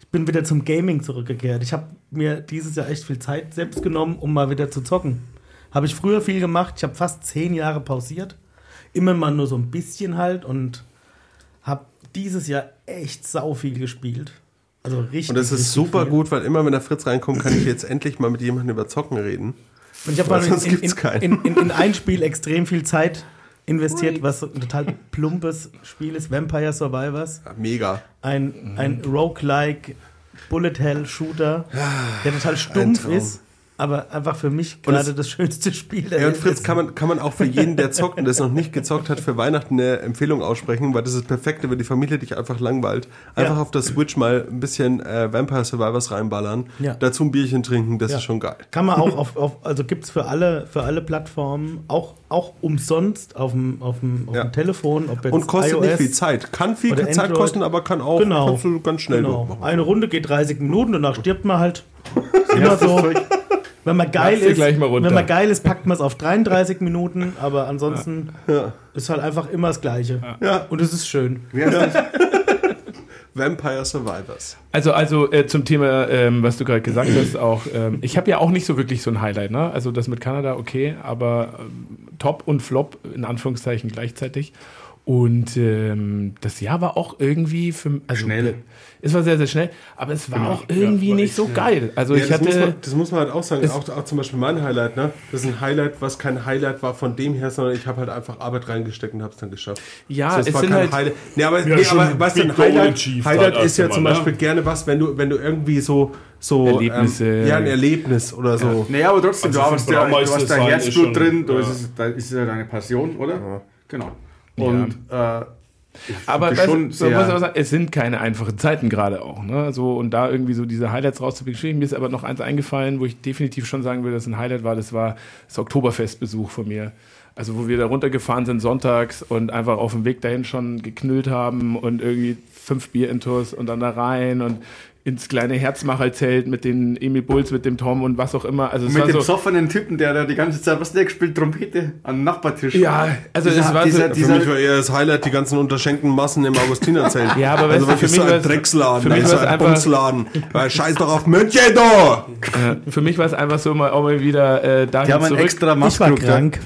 ich bin wieder zum Gaming zurückgekehrt. Ich habe mir dieses Jahr echt viel Zeit selbst genommen, um mal wieder zu zocken. Habe ich früher viel gemacht. Ich habe fast zehn Jahre pausiert. Immer mal nur so ein bisschen halt und habe dieses Jahr echt sau viel gespielt. Also richtig. Und das ist super viel. gut, weil immer wenn der Fritz reinkommt, kann ich jetzt endlich mal mit jemandem über Zocken reden. Und ich habe in, in, in, in ein Spiel extrem viel Zeit investiert, was so ein total plumpes Spiel ist, Vampire Survivors. Mega. Ein, ein Roguelike Bullet Hell Shooter, der total stumpf ist, aber einfach für mich gerade das schönste Spiel der Ja, und Fritz, kann man, kann man auch für jeden, der zockt und das noch nicht gezockt hat, für Weihnachten eine Empfehlung aussprechen, weil das ist perfekt, wenn die Familie dich einfach langweilt. Einfach Ja. auf der Switch mal ein bisschen äh, Vampire Survivors reinballern, Ja. dazu ein Bierchen trinken, das Ja. ist schon geil. Kann man auch auf, auf also gibt es für alle, für alle Plattformen, auch, auch umsonst auf dem, auf dem, auf dem Telefon. Ob jetzt Und kostet iOS, nicht viel Zeit. Kann viel Zeit Android. kosten, aber kann auch Genau. ganz schnell Genau. Eine Runde geht 30 Minuten, danach stirbt man halt. Immer so. Wenn man geil ist, gleich mal runter. wenn man geil ist, packt man es auf 33 Minuten, aber ansonsten Ja. ist halt einfach immer das Gleiche. Ja. Und es ist schön. Vampire Survivors. Also, also äh, zum Thema, ähm, was du gerade gesagt hast, auch, ähm, ich habe ja auch nicht so wirklich so ein Highlight, ne? Also das mit Kanada, okay, aber ähm, Top und Flop in Anführungszeichen gleichzeitig. Und ähm, das Jahr war auch irgendwie für also Schnell. Es war sehr, sehr schnell, aber es war Genau. auch irgendwie Ja, war nicht so schnell. geil. Also Ja, ich das, muss hatte. man, das muss man halt auch sagen. Es- Auch, auch zum Beispiel mein Highlight, ne? Das ist ein Highlight, was kein Highlight war von dem her, sondern ich habe halt einfach Arbeit reingesteckt und habe es dann geschafft. Ja, Also es war sind kein halt- Highlight. Nee, aber, Ja, nee, aber was denn Highlight? Highlight halt ist ja zum einmal, Beispiel ne? gerne was, wenn du, wenn du irgendwie so, so Erlebnisse. Ähm, ja, ein Erlebnis oder so. Naja, aber trotzdem, Also du hast, ja, du hast dein sein Herzblut drin, du ja. ist es, da ist es ja deine Passion, oder? Genau. Und äh, ich Aber weißt, schon man muss sagen, es sind keine einfachen Zeiten gerade auch. Ne? So, und da irgendwie so diese Highlights rauszubeschreiben. Mir ist aber noch eins eingefallen, wo ich definitiv schon sagen würde, dass ein Highlight war. Das war das Oktoberfestbesuch von mir. Also wo wir da runtergefahren sind sonntags und einfach auf dem Weg dahin schon geknüllt haben und irgendwie fünf Bier intus und dann da rein und ins kleine Herzmacherzelt mit den Emil Bulls, mit dem Tom und was auch immer. Also mit dem so, besoffenen Typen, der da die ganze Zeit, was der gespielt, Trompete am Nachbartisch. Ja, also Dieser- es war dieser- so, Für mich war eher das Highlight die ganzen unterschenkten Massen im Augustinerzelt. Ja, aber also weißt du, wirklich für so mich ein war's- Drecksladen, für mich also ein Bumsladen. Weil scheiß doch auf München, du! äh, für mich war es einfach so mal, auch mal wieder äh, dahin Die haben einen zurück. extra Ich war krank.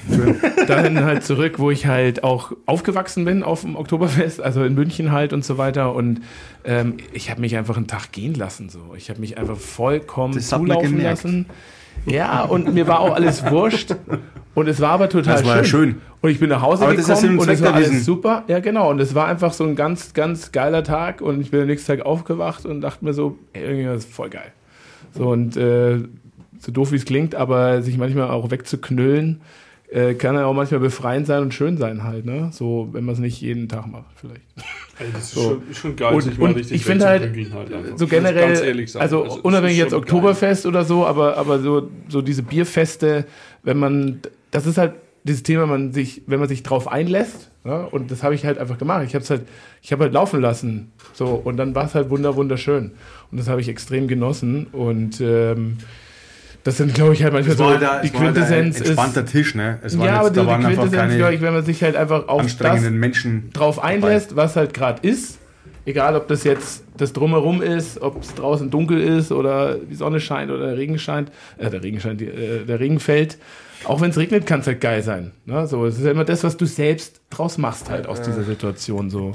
dahin halt zurück, wo ich halt auch aufgewachsen bin auf dem Oktoberfest, also in München halt und so weiter. Und ähm, ich habe mich einfach einen Tag gehen lassen. So, ich habe mich einfach vollkommen Das zulaufen lassen. Ja, und mir war auch alles wurscht. Und es war aber total Das war ja schön. Und ich bin nach Hause Aber gekommen und es war alles super. Ja, genau. Und es war einfach so ein ganz, ganz geiler Tag. Und ich bin am nächsten Tag aufgewacht und dachte mir so, ey, irgendwie das ist voll geil. So und äh, so doof wie es klingt, aber sich manchmal auch wegzuknüllen, äh, kann ja auch manchmal befreiend sein und schön sein halt, ne? So, wenn man es nicht jeden Tag macht, vielleicht. Also das ist, So. schon, schon geil, Und- sich mal richtig ich finde halt, halt. So generell, ganz ehrlich sagen. also es unabhängig jetzt Oktoberfest oder so, aber, aber so, so diese Bierfeste, wenn man, das ist halt dieses Thema, man sich, wenn man sich drauf einlässt, ja, und das habe ich halt einfach gemacht. Ich habe halt, ich habe halt laufen lassen, so und dann war es halt wunder wunderschön und das habe ich extrem genossen und ähm, das sind, glaube ich, halt manchmal so war da, die es war da ein Quintessenz ist. entspannter Tisch, ne? Es waren Ja, jetzt, aber da die waren einfach Quintessenz, glaube ich, wenn man sich halt einfach auf das anstrengenden Menschen. drauf einlässt, was halt gerade ist. Egal, ob das jetzt das Drumherum ist, ob es draußen dunkel ist oder die Sonne scheint oder der Regen scheint, äh, der Regen scheint, die, äh, der Regen fällt. Auch wenn es regnet, kann es halt geil sein. Ne? So, es ist ja immer das, was du selbst draus machst halt aus dieser Situation so.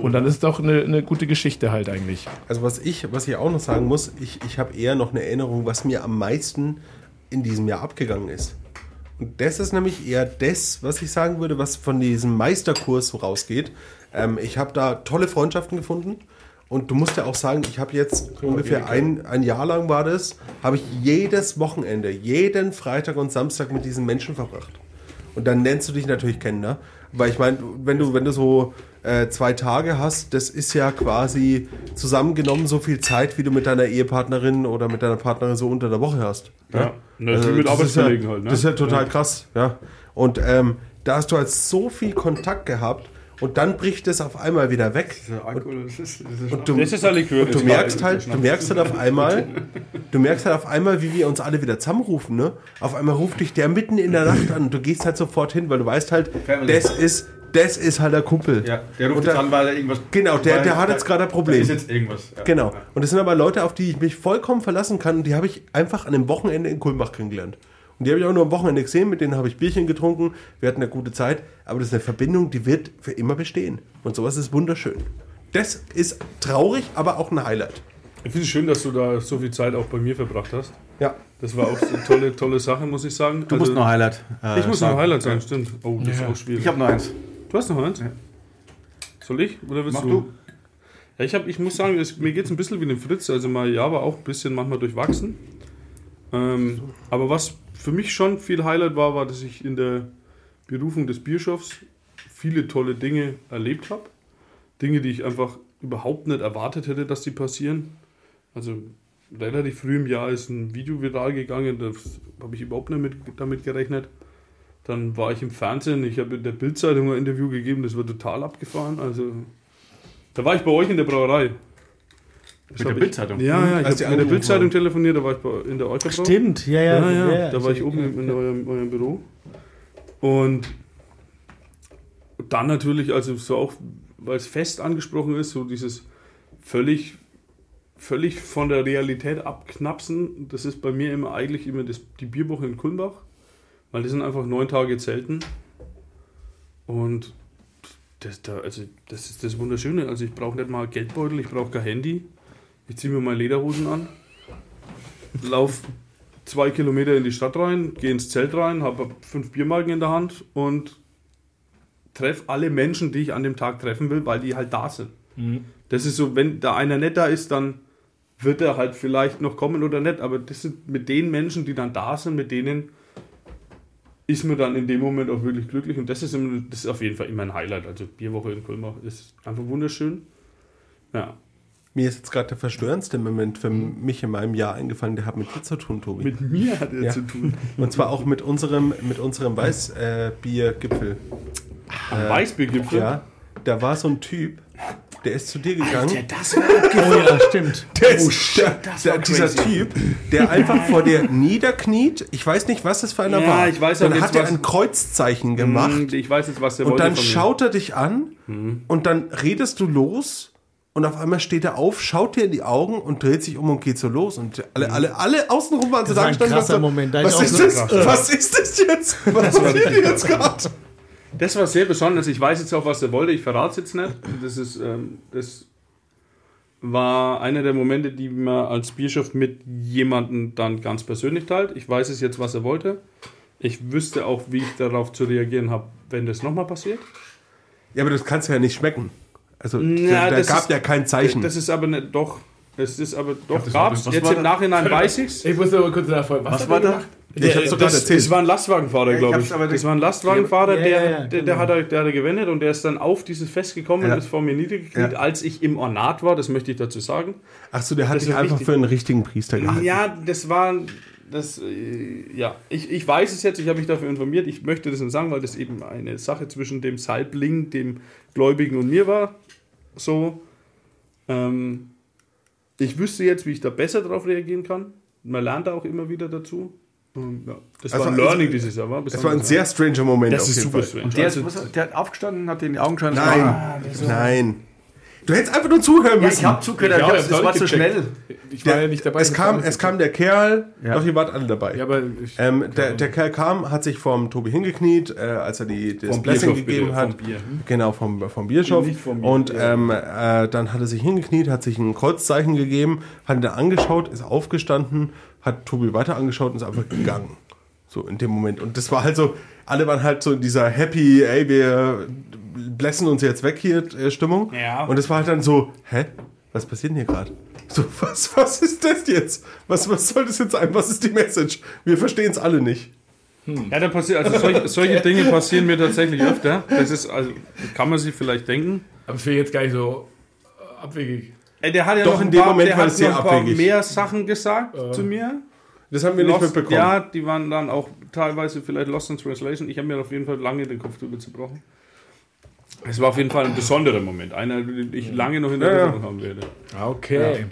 Und dann ist doch eine, eine gute Geschichte halt eigentlich. Also was ich, was ich auch noch sagen muss, ich, ich habe eher noch eine Erinnerung, was mir am meisten in diesem Jahr abgegangen ist. Und das ist nämlich eher das, was ich sagen würde, was von diesem Meisterkurs so rausgeht. Ähm, ich habe da tolle Freundschaften gefunden. Und du musst ja auch sagen, ich habe jetzt ungefähr ein, ein Jahr lang war das, habe ich jedes Wochenende, jeden Freitag und Samstag mit diesen Menschen verbracht. Und dann nennst du dich natürlich Kenner. Weil ich meine, wenn du, wenn du so äh, zwei Tage hast, das ist ja quasi zusammengenommen so viel Zeit, wie du mit deiner Ehepartnerin oder mit deiner Partnerin so unter der Woche hast. Ja, natürlich Also, mit das ist ja, Arbeitskollegen halt. Ne? Das ist ja total krass, ja. Und ähm, da hast du halt so viel Kontakt gehabt und dann bricht es auf einmal wieder weg. Das das Und du, Das ist ein Likör. und du Das merkst halt, du merkst halt auf einmal, du merkst halt auf einmal, wie wir uns alle wieder zusammenrufen, ne? Auf einmal ruft dich der mitten in der Nacht an und du gehst halt sofort hin, weil du weißt halt, Family. das ist, das ist halt der Kumpel. ja, der ruft Und jetzt an, weil er irgendwas. Genau, der- der hat jetzt gerade ein Problem. Da ist jetzt irgendwas. Ja. Genau. Und das sind aber Leute, auf die ich mich vollkommen verlassen kann. Und die habe ich einfach an einem Wochenende in Kulmbach kennengelernt. Und die habe ich auch nur am Wochenende gesehen, mit denen habe ich Bierchen getrunken. Wir hatten eine gute Zeit. Aber das ist eine Verbindung, die wird für immer bestehen. Und sowas ist wunderschön. Das ist traurig, aber auch ein Highlight. Ich finde es schön, dass du da so viel Zeit auch bei mir verbracht hast. Ja. Das war auch eine tolle, tolle Sache, muss ich sagen. Du musst noch Highlight. äh, Ich muss noch sagen. Highlight sagen, stimmt. Oh, das ist auch schwierig. Ich habe noch eins. du hast noch eins? Soll ich? Oder willst Mach du? du. Ja, ich, hab, ich muss sagen, es, mir geht es ein bisschen wie dem Fritz. Also mein Jahr war auch ein bisschen manchmal durchwachsen. Ähm, aber was für mich schon viel Highlight war, war, dass ich in der Berufung des Bierschoffs viele tolle Dinge erlebt habe. Dinge, die ich einfach überhaupt nicht erwartet hätte, dass die passieren. Also relativ früh im Jahr ist ein Video viral gegangen, da habe ich überhaupt nicht mit, damit gerechnet. Dann war ich im Fernsehen, ich habe in der Bildzeitung ein Interview gegeben, das war total abgefahren. Also da war ich bei euch in der Brauerei. Mit der ich- Bildzeitung? Ja, ja, ich Als die habe mit der Bildzeitung telefoniert, da war ich bei, in der Euterbrau. Stimmt, ja, ja. Ja, ja, da war ich oben in eurem, eurem Büro. Und dann natürlich, also so auch, weil es fest angesprochen ist, so dieses völlig, völlig von der Realität abknapsen, das ist bei mir immer eigentlich immer das, die Bierwoche in Kulmbach, weil das sind einfach neun Tage Zelten. Und das, da, also das ist das Wunderschöne. Also ich brauche nicht mal Geldbeutel, ich brauche kein Handy. Ich ziehe mir meine Lederhosen an, lauf zwei Kilometer in die Stadt rein, gehe ins Zelt rein, habe fünf Biermarken in der Hand und treffe alle Menschen, die ich an dem Tag treffen will, weil die halt da sind. Das ist so, wenn da einer nicht da ist, dann wird er halt vielleicht noch kommen oder nicht, aber das sind mit den Menschen, die dann da sind, mit denen ist man dann in dem Moment auch wirklich glücklich und das ist, immer, das ist auf jeden Fall immer ein Highlight. Also Bierwoche in Kulmbach ist einfach wunderschön. Ja, Mir ist jetzt gerade der verstörendste Moment für mich in meinem Jahr eingefallen, der hat mit dir zu tun, Tobi. mit mir hat er Ja. zu tun. Und zwar auch mit unserem, mit unserem Weißbiergipfel. Am Weißbiergipfel. Ja, da war so ein Typ, der ist zu dir gegangen. das war Oh ja, stimmt. Der ist, der, der, dieser Typ, der einfach vor dir niederkniet. Ich weiß nicht, was das für einer Ja, war. ich weiß auch Dann hat er ein Kreuzzeichen gemacht. Mm, Ich weiß jetzt, was der Und wollte dann schaut er dich an und dann redest du los und auf einmal steht er auf, schaut dir in die Augen und dreht sich um und geht so los. Und alle, alle, alle außenrum waren so gestanden Moment, da hab Was ist das? Was ist das jetzt? Was passiert hier jetzt gerade? Das war sehr besonders. Ich weiß jetzt auch, was er wollte. Ich verrate es jetzt nicht. Das ist, ähm, das war einer der Momente, die man als Bierschaft mit jemandem dann ganz persönlich teilt. Ich weiß es jetzt, was er wollte. Ich wüsste auch, wie ich darauf zu reagieren habe, wenn das nochmal passiert. Ja, aber das kannst du ja nicht schmecken. Also, Ja, da, das gab ist- ja kein Zeichen. Das ist aber nicht, doch. Es ist aber doch, das gab's. Jetzt war im da? Nachhinein weiß ich's. Ich muss aber kurz nachfragen. Was, Was war da? ich hab's doch gerade Das, erzählt. das war ein Lastwagenfahrer, Ich glaube ich. aber Das war ein Lastwagenfahrer, Ja, der, ja, ja, der, der, genau. hat, er- der hat er gewendet und der ist dann auf dieses Fest gekommen Ja. und ist vor mir niedergekniet, Ja. als ich im Ornat war, das möchte ich dazu sagen. Ach so, der hat Das dich einfach wichtig. für einen richtigen Priester gehalten. Ja, das war. Das, äh, ja, ich, ich weiß es jetzt, ich habe mich dafür informiert. Ich möchte das nicht sagen, weil das eben eine Sache zwischen dem Salbling, dem Gläubigen und mir war. So. Ähm, ich wüsste jetzt, wie ich da besser darauf reagieren kann. Man lernt da auch immer wieder dazu. Ähm, ja, das Also, war ein Learning dieses Jahr. War Es war ein sehr stranger Moment Das auf ist jeden super Fall. strange. Der, Also, ist, der hat aufgestanden, hat die Augen geschaut. Nein, nein. Du hättest einfach nur zuhören Ja, müssen. ich hab zugehört, Ja, aber ich das war zu schnell. Ich war Der, ja nicht dabei. es, ich kam, es kam der Kerl, Ja. doch ihr wart alle dabei. Ja, aber ich, Ähm, der, der Kerl kam, hat sich vom Tobi hingekniet, äh, als er die, das Vom Blessing Bierschof gegeben bitte, hat. vom Bier. Genau, vom, vom vom Bier, und ja. ähm, äh, dann hat er sich hingekniet, hat sich ein Kreuzzeichen gegeben, hat ihn da angeschaut, ist aufgestanden, hat Tobi weiter angeschaut und ist einfach gegangen. So in dem Moment. Und das war halt so, alle waren halt so in dieser happy, ey, wir blessen uns jetzt weg hier äh, Stimmung. Ja. Und es war halt dann so, hä? Was passiert denn hier gerade? So, was, was ist das jetzt? Was, was soll das jetzt sein? Was ist die Message? Wir verstehen es alle nicht. Ja, da passiert, also solche, solche Dinge passieren mir tatsächlich öfter. Das ist, also, kann man sich vielleicht denken. Aber wäre jetzt gar nicht so äh, abwegig. Ey, der hat ja Doch, noch in ein dem paar, Moment der war hat es sehr noch ein paar abwegig. mehr Sachen gesagt zu mir. Das haben wir nicht Lost, mitbekommen. ja, die waren dann auch teilweise vielleicht Lost in Translation. Ich habe mir auf jeden Fall lange den Kopf drüber zerbrochen. Es war auf jeden Fall ein besonderer Moment. Einer, den ich lange noch in Ja, ja. Erinnerung haben werde. Okay.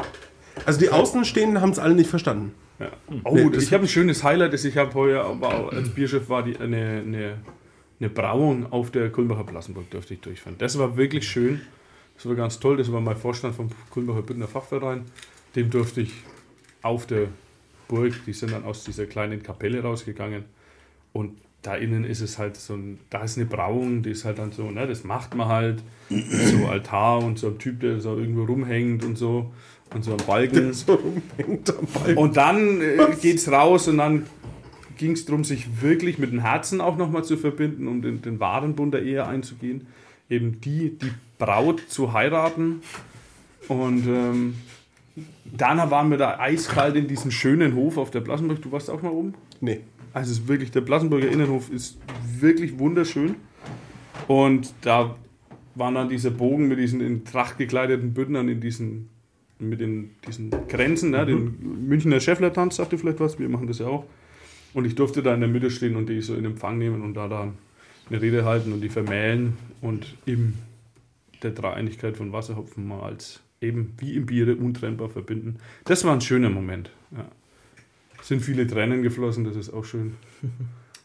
Also die Außenstehenden haben es alle nicht verstanden. Ja. Oh, Nee, das- ich habe ein schönes Highlight, das ich habe heuer, aber auch als Bierchef war die, eine, eine, eine Brauung auf der Kulmbacher Plassenburg, durfte ich durchführen. Das war wirklich schön. Das war ganz toll. Das war mein Vorstand vom Kulmbacher Bündner Fachverein. Dem durfte ich auf der Burg, die sind dann aus dieser kleinen Kapelle rausgegangen. Und da innen ist es halt so ein, da ist eine Brauung, die ist halt dann so, ne, das macht man halt. So Altar und so ein Typ, der so irgendwo rumhängt und so. Und so ein Balken. So rumhängt am Ball. Und dann äh, geht's raus und dann ging es darum, sich wirklich mit dem Herzen auch nochmal zu verbinden, um den, den wahren Bund der Ehe einzugehen. Eben die, die Braut zu heiraten. Und ähm, dann waren wir da eiskalt in diesem schönen Hof auf der Plassenburg. Du warst auch mal oben? Nee. Also es ist wirklich, der Plassenburger Innenhof ist wirklich wunderschön. Und da waren dann dieser Bogen mit diesen in Tracht gekleideten Bündnern in diesen, mit den, diesen Grenzen, ne? den Münchner Schäffler-Tanz, sagt ihr vielleicht was, wir machen das ja auch. Und ich durfte da in der Mitte stehen und die so in Empfang nehmen und da dann eine Rede halten und die vermählen und eben der Dreieinigkeit von Wasserhopfen mal als eben wie im Biere untrennbar verbinden. Das war ein schöner Moment. Ja. Sind viele Tränen geflossen, das ist auch schön.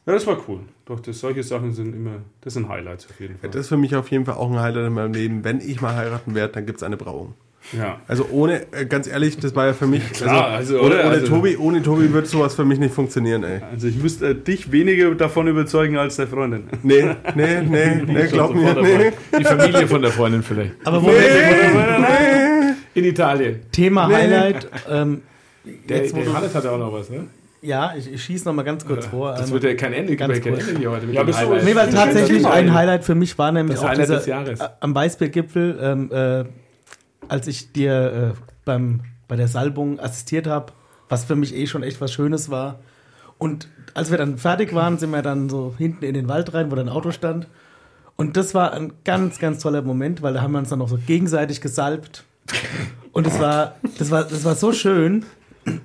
Ja, das war cool. Doch, das, solche Sachen sind immer, das sind Highlights auf jeden Fall. Das ist für mich auf jeden Fall auch ein Highlight in meinem Leben. Wenn ich mal heiraten werde, dann gibt es eine Brauung. ja. Also ohne, äh, ganz ehrlich, das war ja für mich. Klar, also, ohne, oder? ohne, Also- Tobi, ohne Tobi wird sowas für mich nicht funktionieren, ey. Also ich müsste äh, dich weniger davon überzeugen als der Freundin. Nee, nee, nee, nee, glaub mir, nee. Die Familie von der Freundin vielleicht. Aber wo wir In Italien. Thema Highlight, ähm, Der, jetzt, der du, Hannes hat ja auch noch was, ne? ja, ich, ich schieße noch mal ganz kurz vor. Das ähm, wird ja kein Ende, ganz kein kurz. Ende hier heute mit Ja, dem bist du- Highlight. Nee, weil tatsächlich ein Highlight für mich war nämlich Das auch Highlight dieser, des Jahres. äh, am Weißbiergipfel, ähm, äh, als ich dir äh, beim, bei der Salbung assistiert habe, was für mich eh schon echt was Schönes war. Und als wir dann fertig waren, sind wir dann so hinten in den Wald rein, wo dein Auto stand. Und das war ein ganz, ganz toller Moment, weil da haben wir uns dann noch so gegenseitig gesalbt. Und das war, das war, das war so schön.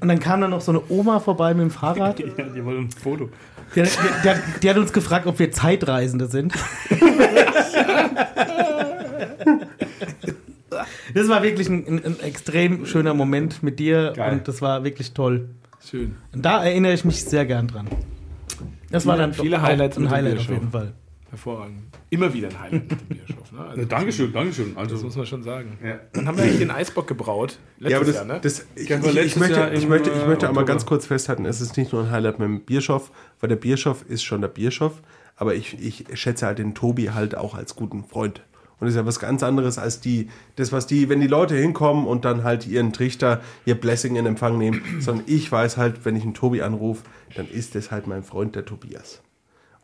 Und dann kam dann noch so eine Oma vorbei mit dem Fahrrad. Ja, die wollen ein Foto. Die, die, die, hat, die hat uns gefragt, ob wir Zeitreisende sind. Das war wirklich ein, ein, ein extrem schöner Moment mit dir Geil. und das war wirklich toll. Schön. Und da erinnere ich mich sehr gern dran. Das war Viele- dann viele Highlights ein Highlight auf jeden Fall. Hervorragend. Immer wieder ein Highlight mit dem Bierschof. Ne? Also, Ja, Dankeschön, Dankeschön. Das Also, muss man schon sagen. Ja. Dann haben wir eigentlich den Eisbock gebraut. Letztes Ja, aber das, Jahr, ne? das ich, aber möchte, Jahr ich möchte, ich äh, möchte einmal Oktober. ganz kurz festhalten, es ist nicht nur ein Highlight mit dem Bierschof, weil der Bierschof ist schon der Bierschof, aber ich, ich schätze halt den Tobi halt auch als guten Freund. Und das ist ja was ganz anderes als die, das, was die, wenn die Leute hinkommen und dann halt ihren Trichter, ihr Blessing in Empfang nehmen, sondern ich weiß halt, wenn ich einen Tobi anrufe, dann ist das halt mein Freund, der Tobias.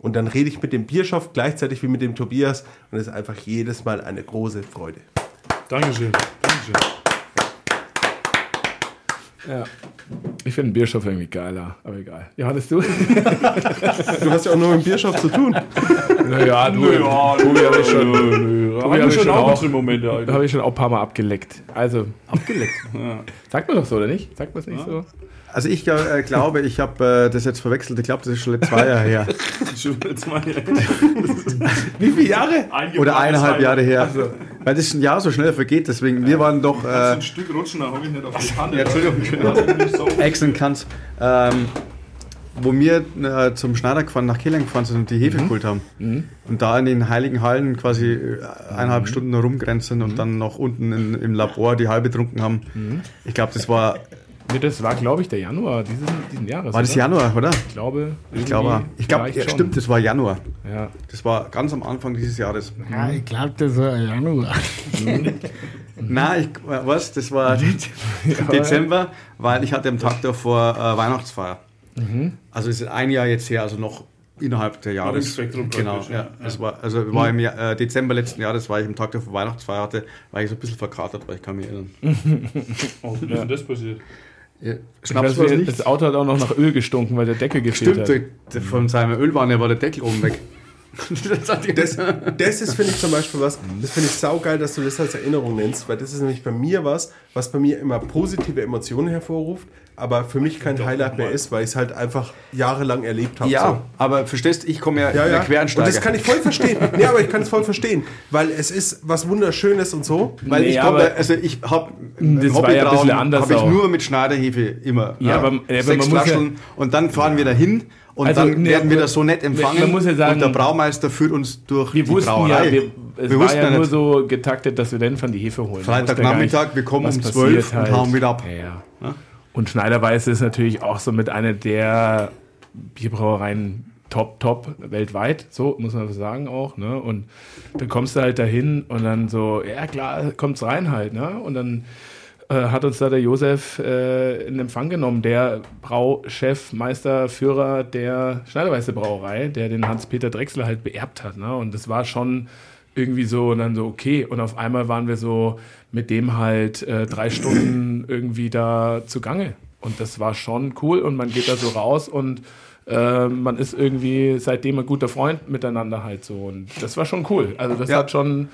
Und dann rede ich mit dem Bierschof gleichzeitig wie mit dem Tobias und es ist einfach jedes Mal eine große Freude. Dankeschön. Dankeschön. Ja. Ich finde den Bierstoff irgendwie geiler, aber egal. Johannes, du? Du hast ja auch nur mit dem Bierschof zu tun. naja, du. Ja, Tobi habe ich schon, nö, nö. Tobi Haben hab wir ich schon auch Momente. Alter. habe ich schon auch ein paar Mal abgeleckt. Also, Abgeleckt. Ja. sagt man doch so, oder nicht? Sagt man es nicht so? Also ich äh, glaube, ich habe äh, das jetzt verwechselt. Ich glaube, das ist schon zwei Jahre her. Schon jetzt mal Wie viele Jahre? Oder eineinhalb Jahre her. Weil das ein Jahr so schnell vergeht. Deswegen, wir waren doch... Äh, ein Stück rutschen, da habe ich nicht auf die Pfanne. Ja, Entschuldigung. Excellent Kanz. Ähm, wo wir äh, zum Schneider gefahren, nach Kehlen gefahren sind und die Hefe geholt haben. Und da in den heiligen Hallen quasi äh, eineinhalb Stunden rumgrenzen und dann noch unten in, im Labor die halbe getrunken haben. Ich glaube, das war, Nee, das war, glaube ich, der Januar dieses, diesen Jahres. war das oder? Januar, oder? Ich glaube. Ich glaube, ich glaube, ja, stimmt, das war Januar. Ja. Das war ganz am Anfang dieses Jahres. Ja, ich glaube, das war Januar. Nein, ich, äh, was? Das war Dezember, weil ich hatte am Tag davor äh, Weihnachtsfeier. Also es ist ein Jahr jetzt her, also noch innerhalb der Jahres. Spektrum genau, ja. ja. Es war, also war im Jahr, äh, Dezember letzten Jahres, war ich am Tag davor Weihnachtsfeier hatte, war ich so ein bisschen verkatert, weil ich kann mich erinnern. Oh, wie ist denn das passiert? Ja, es das nicht. Auto hat auch noch nach Öl gestunken, weil der Deckel gefehlt Stimmt, hat. der, von seiner Ölwanne war der Deckel oben weg. Das, das ist, finde ich, zum Beispiel was, das finde ich saugeil, dass du das als Erinnerung nennst, weil das ist nämlich bei mir was, was bei mir immer positive Emotionen hervorruft, aber für mich kein Highlight mehr ist, weil ich es halt einfach jahrelang erlebt habe. Ja, so. aber verstehst, ich komme ja, Ja, ja. Und Quereinsteiger. das kann ich voll verstehen. Nee, aber ich kann es voll verstehen, weil es ist was Wunderschönes und so. Weil Nee, ich aber- komme, also ich habe Das war ja ein bisschen anders habe ich auch. nur mit Schneiderhefe immer. Ja, aber- ja, aber sechs man muss Flaschen und dann fahren wir dahin und Also, dann werden wir man- da so nett empfangen. ja sagen- und der Braumeister führt uns durch Wir die wussten Brauerei. ja, wir, es Wir war wussten ja nur nicht. so getaktet, dass wir dann von die Hefe holen. Freitagnachmittag, wir kommen um 12 und hauen wieder ab. Ja, ja. Und Schneiderweiß ist natürlich auch so mit einer der Bierbrauereien top, top weltweit, so muss man sagen auch. Ne? Und dann kommst du halt dahin und dann so, ja klar, kommt's rein halt. Ne? Und dann hat uns da der Josef äh, in Empfang genommen, der Brauchef, Meister, Führer der Schneiderweiße Brauerei, der den Hans-Peter Drechsler halt beerbt hat. Ne? Und das war schon irgendwie so und dann so, okay. Und auf einmal waren wir so mit dem halt äh, drei Stunden irgendwie da zugange. Und das war schon cool und man geht da so raus und äh, man ist irgendwie seitdem ein guter Freund miteinander halt so. Und das war schon cool. Also das Ja. hat schon,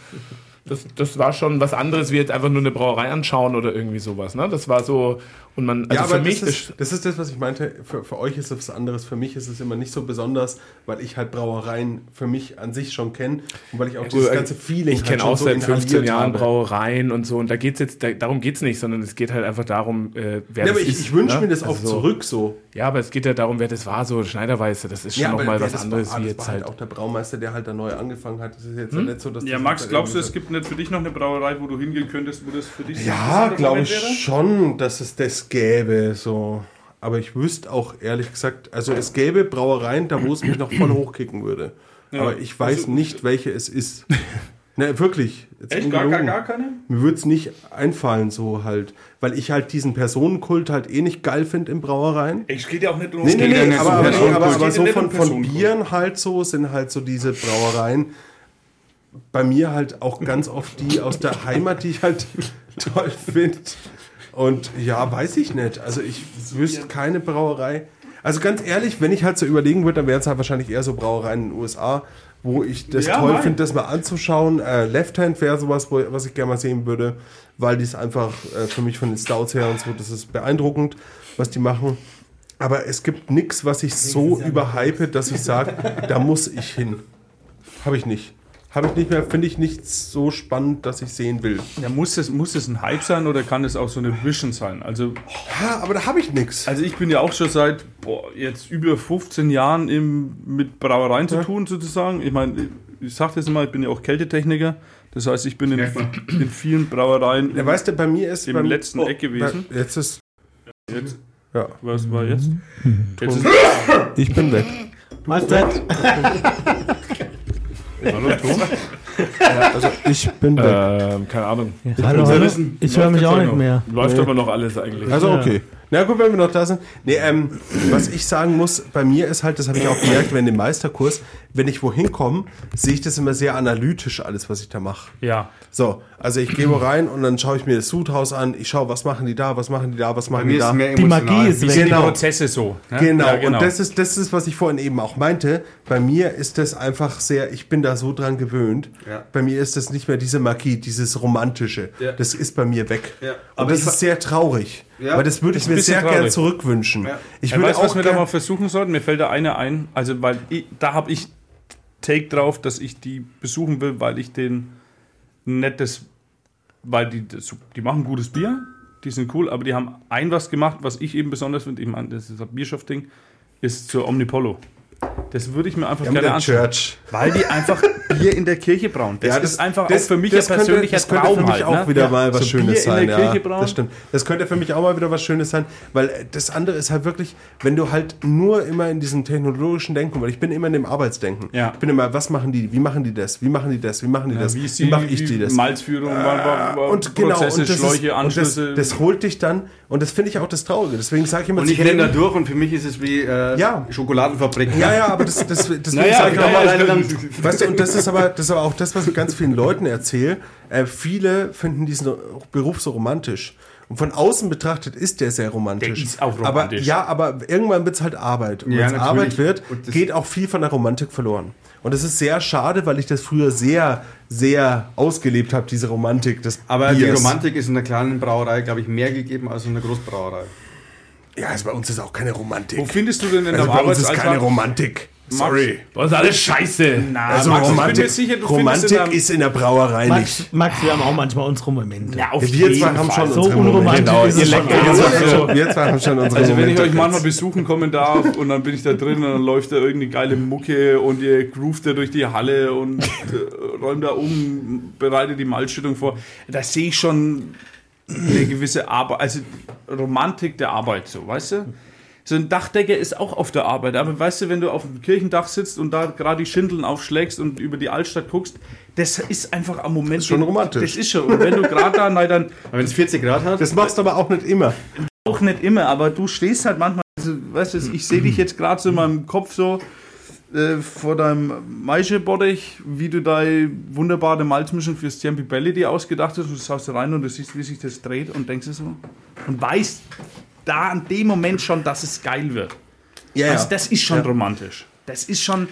das, das war schon was anderes, wie jetzt einfach nur eine Brauerei anschauen oder irgendwie sowas. Ne? Das war so, und man, also ja, aber für mich, das, ist, das ist das, was ich meinte. Für, für euch ist es was anderes. Für mich ist es immer nicht so besonders, weil ich halt Brauereien für mich an sich schon kenne und weil ich auch dieses ganze Feeling ich halt kenne schon auch so seit 15 inhaliert Jahren habe. Brauereien und so. Und da geht's jetzt, da, darum geht's nicht, sondern es geht halt einfach darum, äh, wer Ja, aber das ich, ist. ich wünsche ne? mir das auch Also so- zurück so. Ja, aber es geht ja darum, wer das war, so Schneiderweiße. Das ist schon Ja, nochmal was anderes war, wie das jetzt war halt halt. auch der Braumeister, der halt da neu angefangen hat. Das ist jetzt Hm? nicht so, dass Ja, das Max, glaubst du, es gibt nicht für dich noch eine Brauerei, wo du hingehen könntest, wo das für dich Ja, glaube ich schon, dass es das gäbe. So. Aber ich wüsste auch ehrlich gesagt, also es gäbe Brauereien, da wo es mich noch voll hochkicken würde. Ja. Aber ich weiß Also- nicht, welche es ist. ne, wirklich. Jetzt Echt? Gar, gar, gar keine? Mir würde es nicht einfallen, so halt. Weil ich halt diesen Personenkult halt eh nicht geil finde in Brauereien. Es geht ja auch nicht um Nee, nee, nee, nicht aber, aber, nee, aber, Es aber so von, von. Bieren halt so sind halt so diese Brauereien bei mir halt auch ganz oft die aus der Heimat, die ich halt toll finde. Und ja, weiß ich nicht. Also ich wüsste keine Brauerei. Also ganz ehrlich, wenn ich halt so überlegen würde, dann wären es halt wahrscheinlich eher so Brauereien in den USA, wo ich das Ja, toll finde, das mal anzuschauen. Äh, Left Hand wäre sowas, wo, was ich gerne mal sehen würde, weil die ist einfach äh, für mich von den Stouts her und so, das ist beeindruckend, was die machen. Aber es gibt nichts, was ich so überhype, dass ich sage, da muss ich hin. Habe ich nicht. Habe ich nicht mehr, finde ich nicht so spannend, dass ich sehen will. Ja, muss es, muss es ein Hype sein oder kann es auch so eine Vision sein? Also, Ja, aber da habe ich nichts. also ich bin ja auch schon seit boah, jetzt über 15 Jahren im, mit Brauereien zu tun, sozusagen. Ich meine, ich sage das immer, ich bin ja auch Kältetechniker. Das heißt, ich bin in, in vielen Brauereien Ja, weißt du, bei mir ist im beim, letzten Eck gewesen. Bei, jetzt ist Jetzt, ja, was war jetzt? Jetzt ist ich bin weg. Mahlzeit. Hallo, Tom. Also ich bin weg. Ähm, keine Ahnung. Hallo. Wissen Ich höre mich auch nicht mehr. Läuft aber noch alles eigentlich. Also Ja. Na gut, wenn wir noch da sind. Nee, ähm, was ich sagen muss, bei mir ist halt, das habe ich auch gemerkt, wenn im Meisterkurs, wenn ich wohin komme, sehe ich das immer sehr analytisch, alles, was ich da mache. Ja. So, also ich gehe wo rein und dann schaue ich mir das Sudhaus an, ich schaue, was machen die da, was machen die da, was Bei machen mir die ist da. Die Magie ist weg. sind Genau. die Prozesse so? ne? Genau, Ja, und das ist, das ist, was ich vorhin eben auch meinte. Bei mir ist das einfach sehr, ich bin da so dran gewöhnt. Ja. Bei mir ist das nicht mehr diese Magie, dieses Romantische. Ja. Das ist bei mir weg. Ja. Und Aber das ist sehr traurig. Ja. Weil das würde ich mir sehr gern traurig. zurückwünschen. Ja. Ich würde weiß, auch was wir da mal versuchen sollten. Mir fällt da eine ein. Also, weil ich, da habe ich Take drauf, dass ich die besuchen will, weil ich den nettes, weil die, das, die machen gutes Bier, die sind cool, aber die haben ein was gemacht, was ich eben besonders finde. Ich meine, das ist ein Bierschaft-Ding, ist zur Omnipollo. Das würde ich mir einfach Ja, gerne der anschauen. Church. Weil die einfach Bier in der Kirche brauen. Das, Ja, ist einfach das- auch für mich das ein könnte- persönlicher das könnte Traum für mich halt, auch ne? wieder Ja, mal was so Schönes Bier sein. in der ja, Kirche brauen. das stimmt. Das könnte für mich auch mal wieder was Schönes sein, weil äh, das andere ist halt wirklich, wenn du halt nur immer in diesem technologischen Denken, weil ich bin immer in dem Arbeitsdenken. Ja. Ich bin immer, was machen die? Wie machen die das? Wie machen die das? Wie machen die das? Wie, wie mache ich die das? Malzführung, war und genau, Prozesse, und das Schläuche, ist, Anschlüsse. Und das, das holt dich dann, und das finde ich auch das Traurige. Deswegen sage ich immer, Und ich renne da durch und für mich ist es wie äh, Ja. Ja, ja, aber das, das, deswegen Naja, sage ich naja, auch mal, naja, weißt du, und das ist aber, das ist aber auch das, was ich ganz vielen Leuten erzähle. Äh, viele finden diesen Beruf so romantisch. Und von außen betrachtet ist der sehr romantisch. Der ist auch Aber, romantisch. ja, aber irgendwann wird's halt Arbeit. Und Ja, wenn es. Arbeit wird, das- geht auch viel von der Romantik verloren. Und das ist sehr schade, weil ich das früher sehr, sehr ausgelebt habe, diese Romantik des Aber die Biers. Romantik ist in der kleinen Brauerei, glaube ich, mehr gegeben als in der Großbrauerei. Ja, also bei uns ist auch keine Romantik. Wo findest du denn in also der bei uns ist keine? Romantik. Sorry. Das ist alles scheiße. Also Max, ich bin Romantik, mir sicher, du findest Romantik in ist in der Brauerei Max, nicht. Max, wir haben auch manchmal unsere Momente. Ja, auf Wir jeden zwei Fall. haben schon so unsere unromantisch Genau, ist ihr auf so. Wir zwei haben schon unsere Also wenn ich Momente. euch manchmal besuchen kommen darf und dann bin ich da drin und dann läuft da irgendeine geile Mucke und ihr groovt da durch die Halle und äh, räumt da um, bereitet die Malzschüttung vor. Da sehe ich schon eine gewisse Arbeit, also Romantik der Arbeit, so, weißt du? So ein Dachdecker ist auch auf der Arbeit, aber weißt du, wenn du auf dem Kirchendach sitzt und da gerade die Schindeln aufschlägst und über die Altstadt guckst, das ist einfach am Moment schon romantisch. Das ist schon. Und wenn du gerade da, nein, dann Aber wenn es 40 Grad hat, Das machst du aber auch nicht immer. auch nicht immer, aber du stehst halt manchmal, also, weißt du, ich sehe dich jetzt gerade so in meinem Kopf so äh, vor deinem Maischebottich, wie du deine wunderbare Malzmischung fürs Ciampi Belly dir ausgedacht hast und du schaust rein und du siehst, wie sich das dreht und denkst dir so und weißt da an dem Moment schon, dass es geil wird. Ja, Also, das ist schon romantisch. Das ist schon,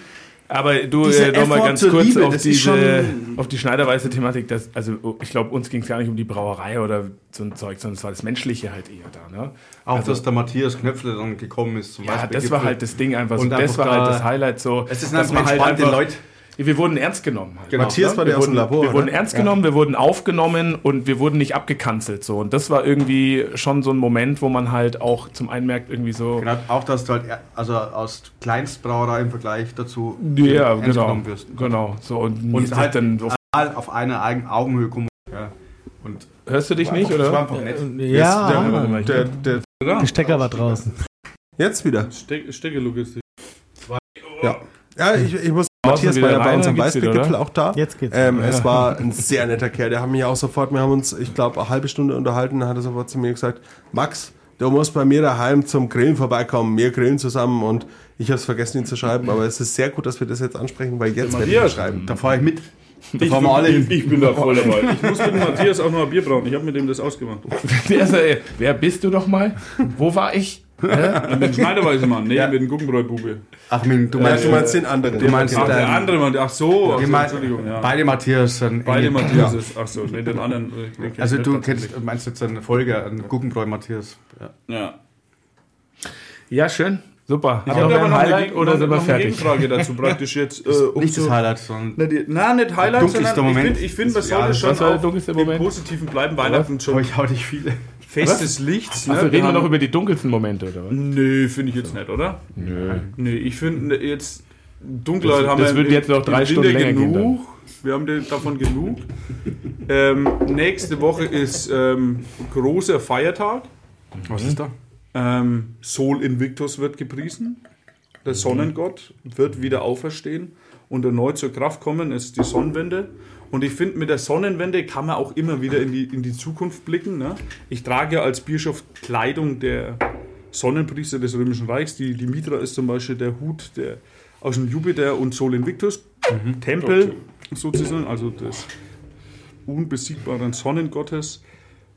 Aber du, äh, nochmal ganz kurz Liebe, auf, diese, auf die schneiderweise Thematik. Das, also oh, ich glaube, uns ging es gar nicht um die Brauerei oder so ein Zeug, sondern es war das Menschliche halt eher da. Ne? auch dass der Matthias Knöpfle dann gekommen ist zum Ja, Beispiel. das war halt das Ding einfach so. Und Das war halt da- das Highlight so. Es ist dass man halt einfach- Leute. Wir wurden ernst genommen. Halt, Genau. Matthias war der wir aus dem wurden, Labor. Wir wurden ne? ernst genommen, wir wurden aufgenommen und wir wurden nicht abgekanzelt. So. Und das war irgendwie schon so ein Moment, wo man halt auch zum einen merkt, irgendwie so. Genau, auch dass du halt also aus Kleinstbrauerei im Vergleich dazu Ja, ernst genau. genommen wirst. Genau. So, und, Und halt dann auf, eigenen Augenhöhe kommen. Ja. Und hörst du dich nicht, Das war oder? einfach nett. Ja, Der, der, der Stecker war draußen. jetzt wieder. Ste Steckerlogistik. Ja. Ja, ich, ich muss. Matthias war ja bei uns am Weißbiergipfel auch da. Jetzt geht's. Ähm, Es war ein sehr netter Kerl. Der hat mich auch sofort, wir haben uns, ich glaube, eine halbe Stunde unterhalten. Dann hat er sofort zu mir gesagt: Max, du musst bei mir daheim zum Grillen vorbeikommen. Wir grillen zusammen und ich habe es vergessen, ihn zu schreiben. Aber es ist sehr gut, dass wir das jetzt ansprechen, weil jetzt werde ich ihn schreiben. da fahre ich mit. Da Ich fahren wir alle hin. ich, bin da voll dabei. Ich muss mit dem Matthias auch noch ein Bier brauen. Ich habe mit dem das ausgemacht. Der ist, wer bist du doch mal? Wo war ich? Hä? Mit dem Schneiderweise-Mann. Nee, mit dem Guggenbräu-Bube. Ach, mein, du Ja, meinst, du meinst den anderen. du meinst Ach, der ähm, andere Mann. Ach so. Ach so Entschuldigung. Ja. beide Matthias. Ein Beide Matthias Ja. Ach so, nee, den anderen. äh, den ich Also du kennst, meinst jetzt eine Folge, einen Guggenbräu Matthias. Ja. Ja. Ja, schön. Super. Ich Haben habe wir aber ein noch eine, Highlight Geg- oder noch, sind wir eine fertig? Gegenfrage dazu praktisch jetzt. Äh, um Nicht das Highlight, sondern na, nicht Highlight, sondern Moment ich finde, ich find, was soll das schon der auf Moment? Positiven bleiben. Weihnachten schon habe ich auch nicht viele. Fest des Lichts. Ne? Also reden wir haben- noch über die dunkelsten Momente, oder was? Nö, finde ich jetzt nicht, oder? Nö. Nee, ich finde jetzt Dunkelheit Das- haben das wir wird jetzt noch drei Stunden länger gehen genug. Wir haben davon genug. ähm, nächste Woche ist ähm, großer Feiertag. Was ist da? Ähm, Sol Invictus wird gepriesen. Der Sonnengott wird wieder auferstehen und erneut zur Kraft kommen. Es ist die Sonnenwende. Und ich finde, mit der Sonnenwende kann man auch immer wieder in die, in die Zukunft blicken. Ne? Ich trage ja als Bischof Kleidung der Sonnenpriester des Römischen Reichs. Die, die Mitra ist zum Beispiel der Hut der, aus dem Jupiter und Sol Invictus. Tempel sozusagen, also des unbesiegbaren Sonnengottes.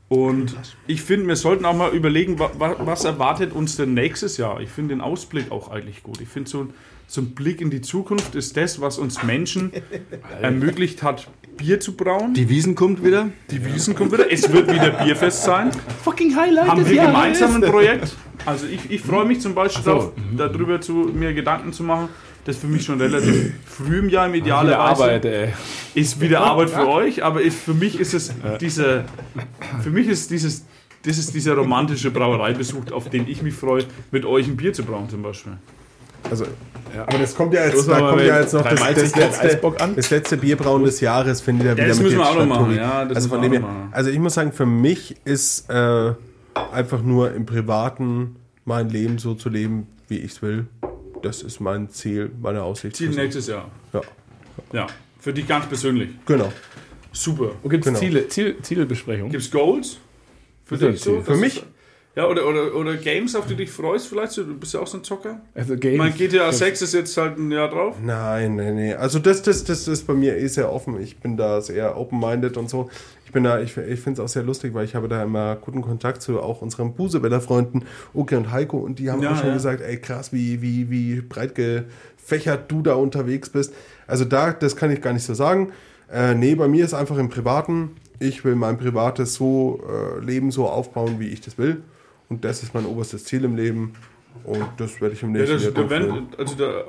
Und ich finde, wir sollten auch mal überlegen, wa, wa, was erwartet uns denn nächstes Jahr. Ich finde den Ausblick auch eigentlich gut. Ich finde, so, so ein Blick in die Zukunft ist das, was uns Menschen ermöglicht hat, Bier zu brauen. Die Wiesen kommt wieder. Die Wiesen kommt wieder. Es wird wieder Bierfest sein. Fucking Highlight Haben wir gemeinsam ein Projekt. Also ich, ich freue mich zum Beispiel so. darauf, darüber zu, mir Gedanken zu machen. Das ist für mich schon relativ früh im Jahr im Idealerweise Arbeit, ey. ist wieder Arbeit für euch, aber ist, für mich ist es dieser, für mich ist dieses, das ist dieser romantische Brauereibesuch, auf den ich mich freue, mit euch ein Bier zu brauen zum Beispiel. Also, aber das kommt ja jetzt, da kommt ja jetzt noch das, das, letzte, das letzte Bierbrauen des Jahres, findet ja wieder das mit müssen wir auch noch machen, ja, das also, müssen von wir dem auch her, noch machen. also ich muss sagen, für mich ist äh, einfach nur im Privaten mein Leben so zu leben, wie ich es will. Das ist mein Ziel, meine Aussicht. Ziel nächstes Jahr. Ja, Ja, für dich ganz persönlich. genau. Super. Wo gibt es Genau. Ziele, Ziel, Zielbesprechung? Gibt es Goals? Für Ist ja ein dich so? Für mich? Ja, oder, oder, oder Games, auf die du dich freust vielleicht? Du bist ja auch so ein Zocker. Also Games. meine, GTA 6 ist jetzt halt ein Jahr drauf. Nein, nein, nee. Also das, das, das ist bei mir eh sehr offen. Ich bin da sehr open-minded und so. Ich bin da, ich, ich finde es auch sehr lustig, weil ich habe da immer guten Kontakt zu auch unseren Buseweller-Freunden Uke und Heiko und die haben Ja, auch schon ja. gesagt, ey krass, wie, wie, wie breit gefächert du da unterwegs bist. Also da, das kann ich gar nicht so sagen. Äh, nee, bei mir ist einfach im Privaten, ich will mein privates so äh, Leben so aufbauen, wie ich das will. Und das ist mein oberstes Ziel im Leben. Und das werde ich im Ja, nächsten das, Jahr wenn, also da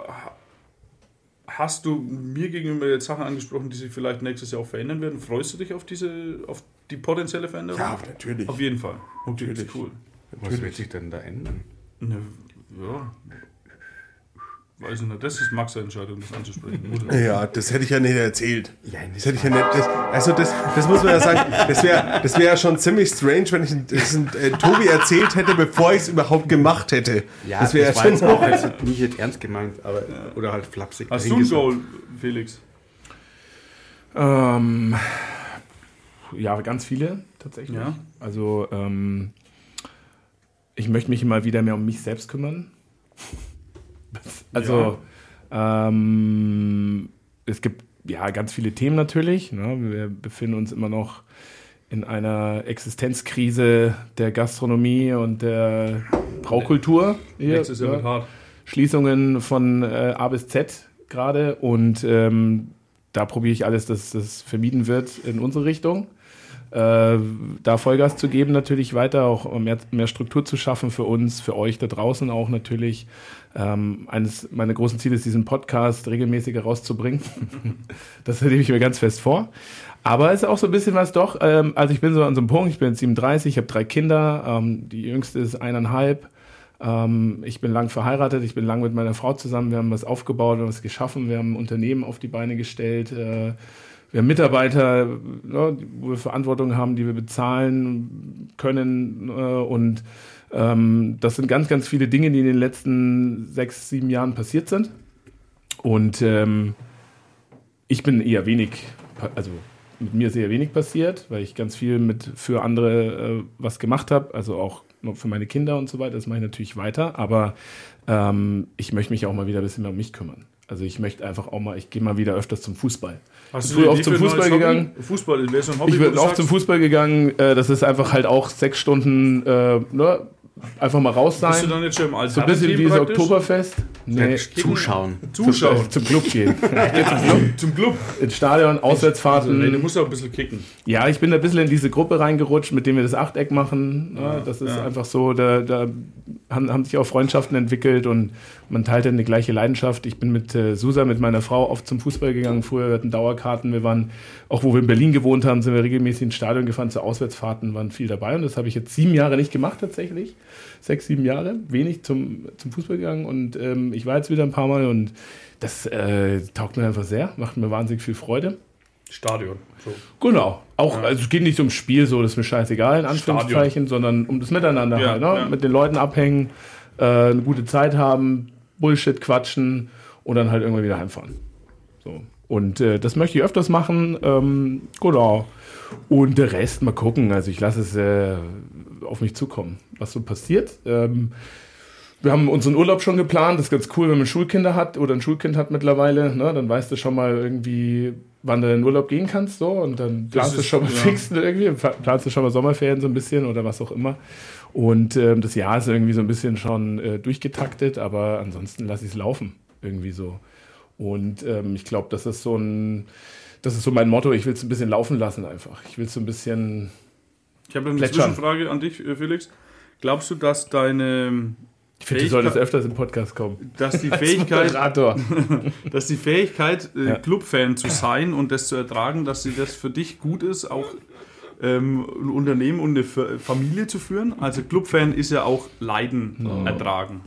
hast du mir gegenüber jetzt Sachen angesprochen, die sich vielleicht nächstes Jahr auch verändern werden. Freust du dich auf diese, auf die potenzielle Veränderung? Ja, natürlich. Auf jeden Fall. Okay, das Natürlich. ist cool. Was wird sich denn da ändern? Ne, ja. Weiß ich nicht, das ist Max' Entscheidung, das anzusprechen. Ja, das hätte ich ja nicht erzählt. das hätte ich ja nicht. Das, also das, das muss man ja sagen. Das wäre, das wäre ja schon ziemlich strange, wenn ich das äh, Tobi erzählt hätte, bevor ich es überhaupt gemacht hätte. das wäre ja war schon. jetzt auch jetzt nicht jetzt ernst gemeint, aber oder halt flapsig. Hast du ein. Goal, Felix? Ähm, ja, ganz viele tatsächlich. Ja. Also ähm, ich möchte mich mal wieder mehr um mich selbst kümmern. Also ähm, es gibt ja ganz viele Themen natürlich. Ne? Wir befinden uns immer noch in einer Existenzkrise der Gastronomie und der Braukultur. Hier, Nächstes Jahr ja. wird hart. Schließungen von äh, A bis Z gerade und ähm, da probiere ich alles, dass das vermieden wird in unsere Richtung. Äh, da Vollgas zu geben natürlich weiter, auch mehr, mehr Struktur zu schaffen für uns, für euch da draußen auch natürlich. Ähm, eines meiner großen Ziele ist, diesen Podcast regelmäßig herauszubringen. das nehme ich mir ganz fest vor. Aber es ist auch so ein bisschen was doch, ähm, also ich bin so an so einem Punkt, ich bin jetzt 37, ich habe drei Kinder, ähm, die jüngste ist eineinhalb. Ähm, ich bin lang verheiratet, ich bin lang mit meiner Frau zusammen, wir haben was aufgebaut, wir haben was geschaffen, wir haben ein Unternehmen auf die Beine gestellt, äh, wir haben Mitarbeiter, ne, wo wir Verantwortung haben, die wir bezahlen können äh, und ähm, das sind ganz, ganz viele Dinge, die in den letzten sechs, sieben Jahren passiert sind. Und ähm, ich bin eher wenig, also mit mir ist eher wenig passiert, weil ich ganz viel mit für andere äh, was gemacht habe, also auch für meine Kinder und so weiter. Das mache ich natürlich weiter, aber ähm, ich möchte mich auch mal wieder ein bisschen mehr um mich kümmern. Also ich möchte einfach auch mal, ich gehe mal wieder öfters zum Fußball. Hast Früher dir oft zum für ein neues Fußball Hobby? gegangen. Fußball wäre so ein Hobby. Ich bin auch sagst, zum Fußball gegangen. Das ist einfach halt auch sechs Stunden, äh, ne, einfach mal raus Bist du sein. dann jetzt schon im So ein bisschen wie so Oktoberfest. Nee, Zuschauen. Zuschauen. zum Club gehen. Zum Club, Zum Club. ins Stadion, Auswärtsfahrten. Nee, du musst auch ein bisschen kicken. Ja, ich bin da ein bisschen in diese Gruppe reingerutscht, mit dem wir das Achteck machen. Ja, das ist ja. einfach so, da, da haben, haben sich auch Freundschaften entwickelt und man teilt eine gleiche Leidenschaft. Ich bin mit äh, Susa, mit meiner Frau, oft zum Fußball gegangen. Früher wir hatten Dauerkarten. Wir waren, auch wo wir in Berlin gewohnt haben, sind wir regelmäßig ins Stadion gefahren, zu Auswärtsfahrten, waren viel dabei. Und das habe ich jetzt sieben Jahre nicht gemacht tatsächlich. Sechs, sieben Jahre, wenig zum, zum Fußball gegangen. Und ähm, ich war jetzt wieder ein paar Mal und das äh, taugt mir einfach sehr, macht mir wahnsinnig viel Freude. Stadion. So. Genau. Auch, also es geht nicht ums Spiel, so das ist mir scheißegal, in Anführungszeichen, sondern um das Miteinander Ja, halt, ne? ja. Mit den Leuten abhängen, äh, eine gute Zeit haben, Bullshit quatschen und dann halt irgendwann wieder heimfahren. So. Und äh, das möchte ich öfters machen. Ähm, genau. Und der Rest mal gucken. Also ich lasse es äh, auf mich zukommen, was so passiert. Ähm, wir haben unseren Urlaub schon geplant. Das ist ganz cool, wenn man Schulkinder hat oder ein Schulkind hat mittlerweile. Ne? Dann weißt du schon mal irgendwie, wann du in den Urlaub gehen kannst. So. Und dann planst du schon mal ja. fix irgendwie. Planst du schon mal Sommerferien so ein bisschen oder was auch immer. Und ähm, das Jahr ist irgendwie so ein bisschen schon äh, durchgetaktet, aber ansonsten lasse ich es laufen. Irgendwie so. Und ähm, ich glaube, das ist so ein, das ist so mein Motto. Ich will es ein bisschen laufen lassen einfach. Ich will es so ein bisschen. Ich habe eine Plätschern. Zwischenfrage an dich, äh, Felix. Glaubst du, dass deine Ich finde, du solltest öfters im Podcast kommen. dass die Fähigkeit, dass die Fähigkeit, äh, Ja. Clubfan zu sein und das zu ertragen, dass sie das für dich gut ist, auch ähm, ein Unternehmen und eine Fa- Familie zu führen? Also Clubfan ist ja auch Leiden ertragen.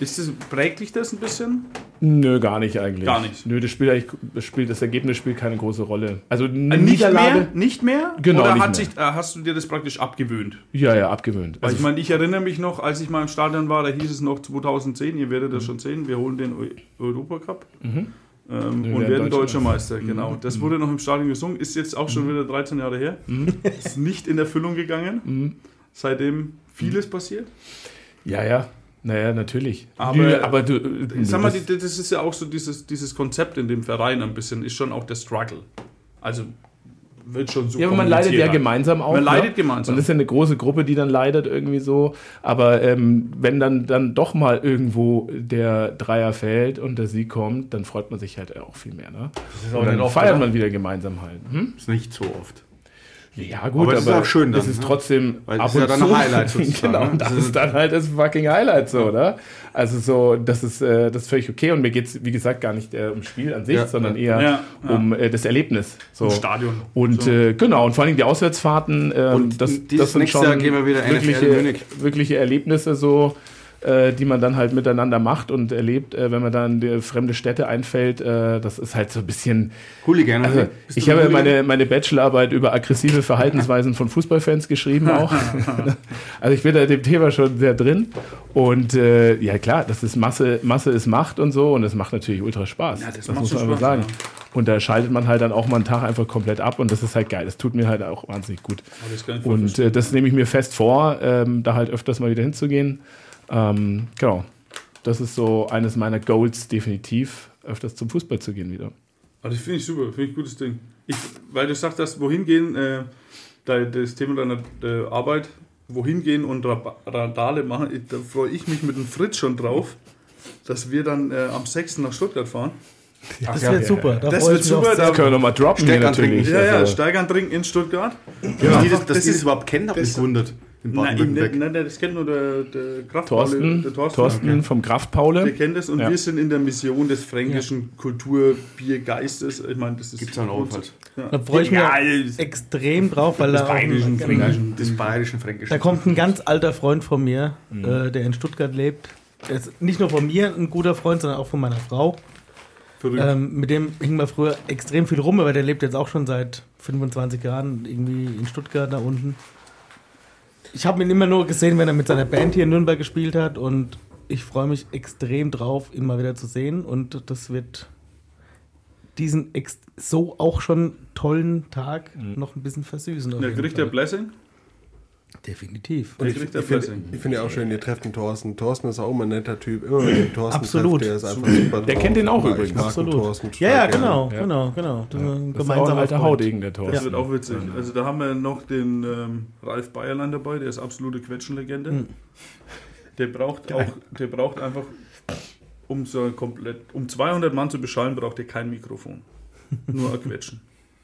Ist das, prägt dich das ein bisschen? Nö, gar nicht eigentlich. Gar nicht. Nö, das spielt eigentlich, das, spielt, das Ergebnis spielt keine große Rolle. Also eine Äh, nicht Niederlage. mehr? Nicht mehr? Genau, Oder nicht hat mehr. sich, äh, hast du dir das praktisch abgewöhnt? Ja, ja, abgewöhnt. Weil Also, ich meine, ich erinnere mich noch, als ich mal im Stadion war, da hieß es noch 2010, ihr werdet das schon sehen, wir holen den Eu- Europacup ähm, und werden Deutscher Meister. Genau. Das wurde noch im Stadion gesungen, ist jetzt auch schon wieder 13 Jahre her. Ist nicht in Erfüllung gegangen. seitdem vieles passiert. Ja, ja. Naja, natürlich. Aber- aber du. Ich sag mal, das- das ist ja auch so dieses, dieses Konzept in dem Verein ein bisschen, ist schon auch der Struggle. Also wird schon so Ja, aber man leidet ja gemeinsam auch. Man ne? leidet gemeinsam. Und das ist ja eine große Gruppe, die dann leidet irgendwie so. Aber ähm, wenn dann, dann doch mal irgendwo der Dreier fällt und der Sieg kommt, dann freut man sich halt auch viel mehr. Ne? ist Und dann feiert man wieder gemeinsam halt. Hm? ist nicht so oft. Ja, gut, Aber das ist auch schön das dann, ist ne? trotzdem Weil das ist ja dann ein Highlight sozusagen, genau, ne? und das Das ist dann halt das fucking Highlight so, oder? Also so, das ist, äh, das ist völlig okay und mir geht es, wie gesagt, gar nicht äh, ums Spiel an sich, Ja, sondern ja. eher Ja, ja. um äh, das Erlebnis. So. Im Stadion. Und So. äh, genau, und vor allem die Auswärtsfahrten, ähm, Und das, dieses das sind nächste schon Jahr gehen wir wieder NFL wirkliche, Munich. wirkliche Erlebnisse so, äh, die man dann halt miteinander macht und erlebt, äh, wenn man dann in fremde Städte einfällt. Äh, das ist halt so ein bisschen Hooligan. also, ich habe Hooligan? meine, meine Bachelorarbeit über aggressive Verhaltensweisen von Fußballfans geschrieben auch. also ich bin da dem Thema schon sehr drin. Und äh, ja klar, das ist Masse, Masse ist Macht und so und es macht natürlich ultra Spaß. Ja, das das muss man einfach Spaß, sagen. ja. Und da schaltet man halt dann auch mal einen Tag einfach komplett ab und das ist halt geil. Das tut mir halt auch wahnsinnig gut. Aber voll Und äh, das nehme ich mir fest vor, ähm, da halt öfters mal wieder hinzugehen. Ähm, genau. Das ist so eines meiner Goals definitiv, öfters zum Fußball zu gehen wieder. Also das finde ich super, finde ich ein gutes Ding. Ich, weil du sagst, dass wohin gehen, äh, da- das Thema deiner äh, Arbeit, wohin gehen und Rab- Randale machen, ich, da freue ich mich mit dem Fritz schon drauf, dass wir dann äh, am 6. nach Stuttgart fahren. Das wird super. Da Das wird super, da- Das können wir nochmal droppen natürlich. trinken. Ja, ja, Also- Steigern trinken in Stuttgart. Die das, dass das die das ist- überhaupt kennen, hat mich das- gewundert. In Nein, Baden-Württemberg. nein, das kennt nur der, der Kraft Thorsten, der Thorsten, Thorsten. vom Kraftpaule. Der kennt das und Ja. wir sind in der Mission des fränkischen Kulturbiergeistes. Ich meine, das ist. Gibt's auch halt. Da freue ich mich Ja, das- extrem drauf, weil da, auch, bayerischen Fränkischen. Des bayerischen Fränkischen. da kommt ein ganz alter Freund von mir, Mhm. äh, der in Stuttgart lebt. Der ist nicht nur von mir ein guter Freund, sondern auch von meiner Frau. Ähm, mit dem hing wir früher extrem viel rum, aber der lebt jetzt auch schon seit 25 Jahren irgendwie in Stuttgart da unten. Ich habe ihn immer nur gesehen, wenn er mit seiner Band hier in Nürnberg gespielt hat und ich freue mich extrem drauf, ihn mal wieder zu sehen und das wird diesen ex so auch schon tollen Tag noch ein bisschen versüßen. Der kriegt der. Blessing? Definitiv. Der Ich, der ich finde ich find ja auch schön, ihr trefft den Thorsten. Thorsten ist auch immer ein netter Typ. Immer wenn den Thorsten Absolut. trefft, der ist einfach super Der drauf. kennt den auch Ja, übrigens. Ich Absolut. Thorsten Ja, ja, genau, Ja. genau, genau. Das ein Das ist auch ein alter der Das Thorsten. wird auch witzig. Also da haben wir noch den ähm, Ralf Bayerlein dabei, der ist absolute Quetschenlegende. Mhm. Der braucht auch, der braucht einfach, um so komplett, um 200 Mann zu beschallen, braucht er kein Mikrofon. Nur ein Quetschen.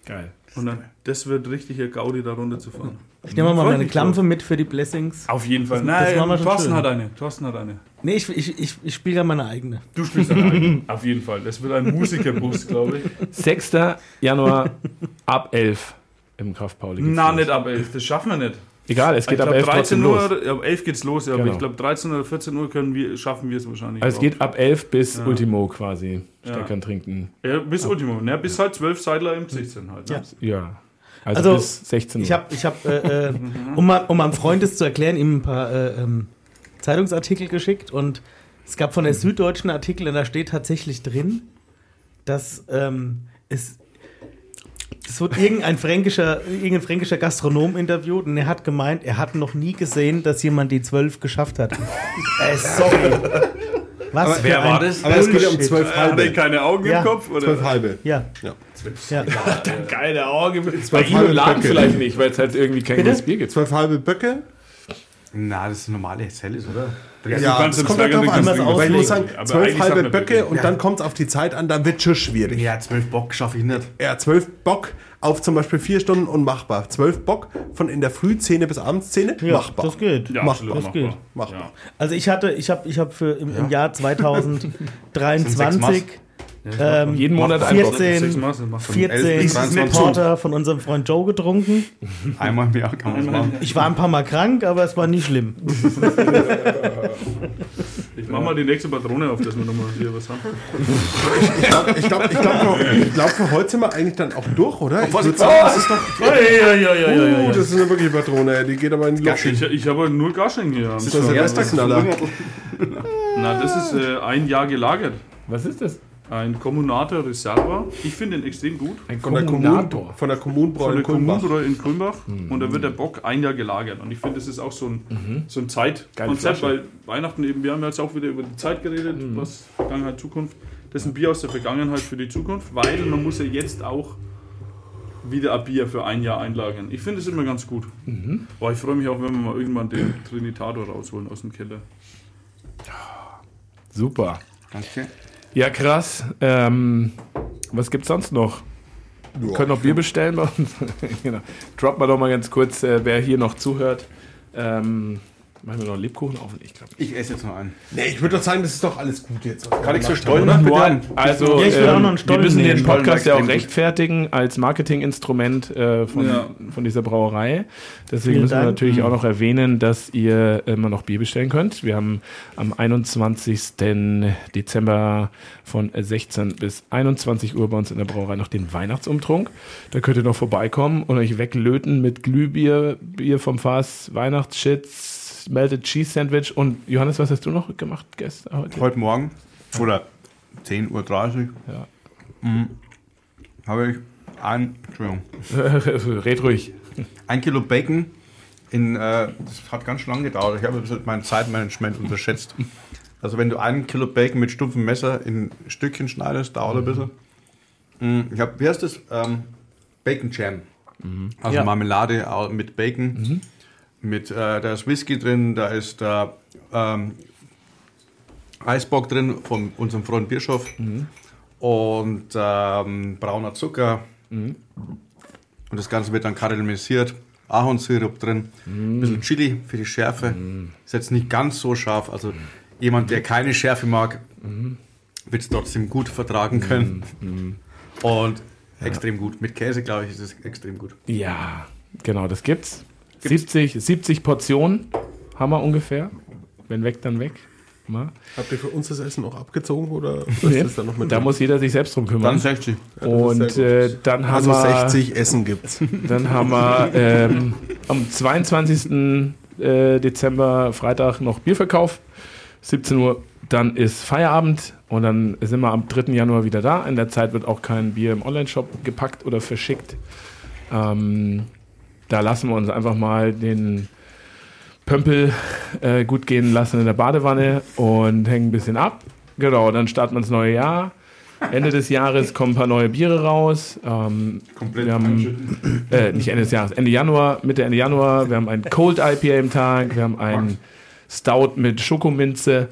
Geil. Und dann, das wird richtig ein Gaudi, da runter zu fahren. Ich nehme mal meine Klampfe mit für die Blessings. Auf jeden Fall. Das Nein, machen schon Thorsten schön. hat eine. Thorsten hat eine. Nee, ich, ich, ich, ich spiele ja meine eigene. Du spielst eine. Auf jeden Fall. Das wird ein Musikerbus, glaube ich. 6. Januar ab 11 im Kraftpauli. geht's Na, nicht ab 11. Das schaffen wir nicht. Egal, es geht ich ab glaube, 11 trotzdem 13 los. Uhr, ja, ab 11 geht's los, ja, aber Genau. ich glaube, 13 oder 14 Uhr können wir, schaffen wir es wahrscheinlich. Also es geht ab 11 bis Ja. Ultimo quasi. Ja. Steckern trinken. Ja, bis Ultimo. Ne, bis halt 12 Seidler im Gesicht sind halt. Ne? Ja. Ja. Also, Also, bis 16 Uhr. Ich habe, ich hab, äh, äh, um, mal, um meinem Freund es zu erklären, ihm ein paar äh, ähm, Zeitungsartikel geschickt und es gab von der Süddeutschen Artikel und da steht tatsächlich drin, dass ähm, es, es wird irgendein fränkischer, irgendein fränkischer Gastronom interviewt und er hat gemeint, er hat noch nie gesehen, dass jemand die 12 geschafft hat. äh, sorry. Was wer für war das? Aber es geht ja um Bullshit. zwölf Hat er halbe. keine Augen Ja. im Kopf? Oder? Zwölf halbe. Ja, Ja. ja. Keine Auge. Bei Zwölf ihm im halbe Laden Böcke. vielleicht nicht, weil es halt irgendwie kein Bitte? gutes Bier gibt. Zwölf halbe Böcke. Na, das ist normale Helles, oder? Ja, ja das kommt halt drauf an, was aus. Ich muss sagen, zwölf halbe Böcke und ja. dann kommt es auf die Zeit an, dann wird schon schwierig. Ja, zwölf Bock schaffe ich nicht. Ja, zwölf Bock auf zum Beispiel vier Stunden unmachbar. Zwölf Bock von in der Früh bis Abendszene, ja, machbar. Das geht. Ja, machbar. Das geht. Machbar. Also ich hatte, ich habe ich hab im, im Jahr 2023 ähm, jeden Monat 14, ein 14 Supporter von unserem Freund Joe getrunken. Einmal im Jahr kann man machen. Ich war ein paar Mal krank, aber es war nie schlimm. ich mach mal die nächste Patrone auf, dass wir nochmal hier was haben. Ich glaube, ich glaub, ich glaub, ich glaub, für heute sind wir eigentlich dann auch durch, oder? Oh, was ich sagen, oh, das ist doch. Oh, ja, ja, ja, ja, ja, ja, ja. Uh, das ist eine wirkliche Patrone, die geht aber in die Gaschen. Ich, ich habe nur Gaschen hier. Das ist der Silvesterknaller. Na, das ist äh, ein Jahr gelagert. Was ist das? Ein Kommunator Reserva. Ich finde ihn extrem gut. Ein Von der, Kommun, Kommunator. von der Kommunbräu Von in der Kulmbach. In Kulmbach. Und da wird der Bock ein Jahr gelagert. Und ich finde, das ist auch so ein, so ein Zeitkonzept, weil Weihnachten eben, wir haben jetzt auch wieder über die Zeit geredet, was Vergangenheit, Zukunft. Das ist ein Bier aus der Vergangenheit für die Zukunft, weil man muss ja jetzt auch wieder ein Bier für ein Jahr einlagern. Ich finde es immer ganz gut. Boah, ich freue mich auch, wenn wir mal irgendwann den Trinitator rausholen aus dem Keller. Super. Danke. Ja, krass. Ähm, was gibt's sonst noch? Wir können noch Bier bestellen bei uns. genau. Drop mal doch mal ganz kurz, äh, wer hier noch zuhört. Ähm, machen wir noch einen Lebkuchen auf? Ich glaube. Ich esse jetzt noch einen. Nee, ich würde doch sagen, das ist doch alles gut jetzt. wir Kann ich so stollen haben? Also, Ja, ich will auch noch einen wir Stollen müssen den nehmen. Podcast ja auch rechtfertigen als Marketinginstrument äh, von, Ja. von dieser Brauerei. Deswegen Vielen müssen wir Dank. natürlich auch noch erwähnen, dass ihr immer noch Bier bestellen könnt. Wir haben am 21. Dezember von 16 bis 21 Uhr bei uns in der Brauerei noch den Weihnachtsumtrunk. Da könnt ihr noch vorbeikommen und euch weglöten mit Glühbier, Bier vom Fass, Melted Cheese Sandwich und Johannes, was hast du noch gemacht gestern? Heute? Heute Morgen oder 10.30 Uhr Ja. mhm, habe ich ein, Entschuldigung, Red ruhig. ein Kilo Bacon in, äh, das hat ganz schön lange gedauert. Ich habe mein Zeitmanagement unterschätzt. Also wenn du ein Kilo Bacon mit stumpfem Messer in Stückchen schneidest, dauert ein bisschen. Mhm, Ich habe, wie heißt das? Ähm, Bacon Jam. Also Ja. Marmelade mit Bacon. Mit, äh, da ist Whisky drin, da ist da ähm, Eisbock drin von unserem Freund Bischof. Und ähm, brauner Zucker. Und das Ganze wird dann karamellisiert. Ahornsirup drin. Ein bisschen Chili für die Schärfe. Ist jetzt nicht ganz so scharf. Also jemand, der keine Schärfe mag, wird es trotzdem gut vertragen können. Und extrem gut. Mit Käse, glaube ich, ist es extrem gut. Ja, genau, das gibt's. 70, 70 Portionen haben wir ungefähr. Wenn weg, dann weg. Mal. Habt ihr für uns das Essen auch abgezogen oder ist Nee, das dann noch mit da drin? muss jeder sich selbst drum kümmern. Dann 60. Und das ist sehr äh, dann haben also wir, 60 Essen gibt's. dann haben wir ähm, am 22. Äh, Dezember Freitag noch Bierverkauf, 17 Uhr. Dann ist Feierabend und dann sind wir am 3. Januar wieder da. In der Zeit wird auch kein Bier im Onlineshop gepackt oder verschickt. Ähm, da lassen wir uns einfach mal den Pömpel äh, gut gehen lassen in der Badewanne und hängen ein bisschen ab. Genau, dann starten wir ins neue Jahr. Ende des Jahres kommen ein paar neue Biere raus. Ähm, Komplett wir haben, äh, nicht Ende des Jahres, Ende Januar, Mitte Ende Januar. Wir haben ein Cold IPA im Tag. Wir haben ein Stout mit Schokominze.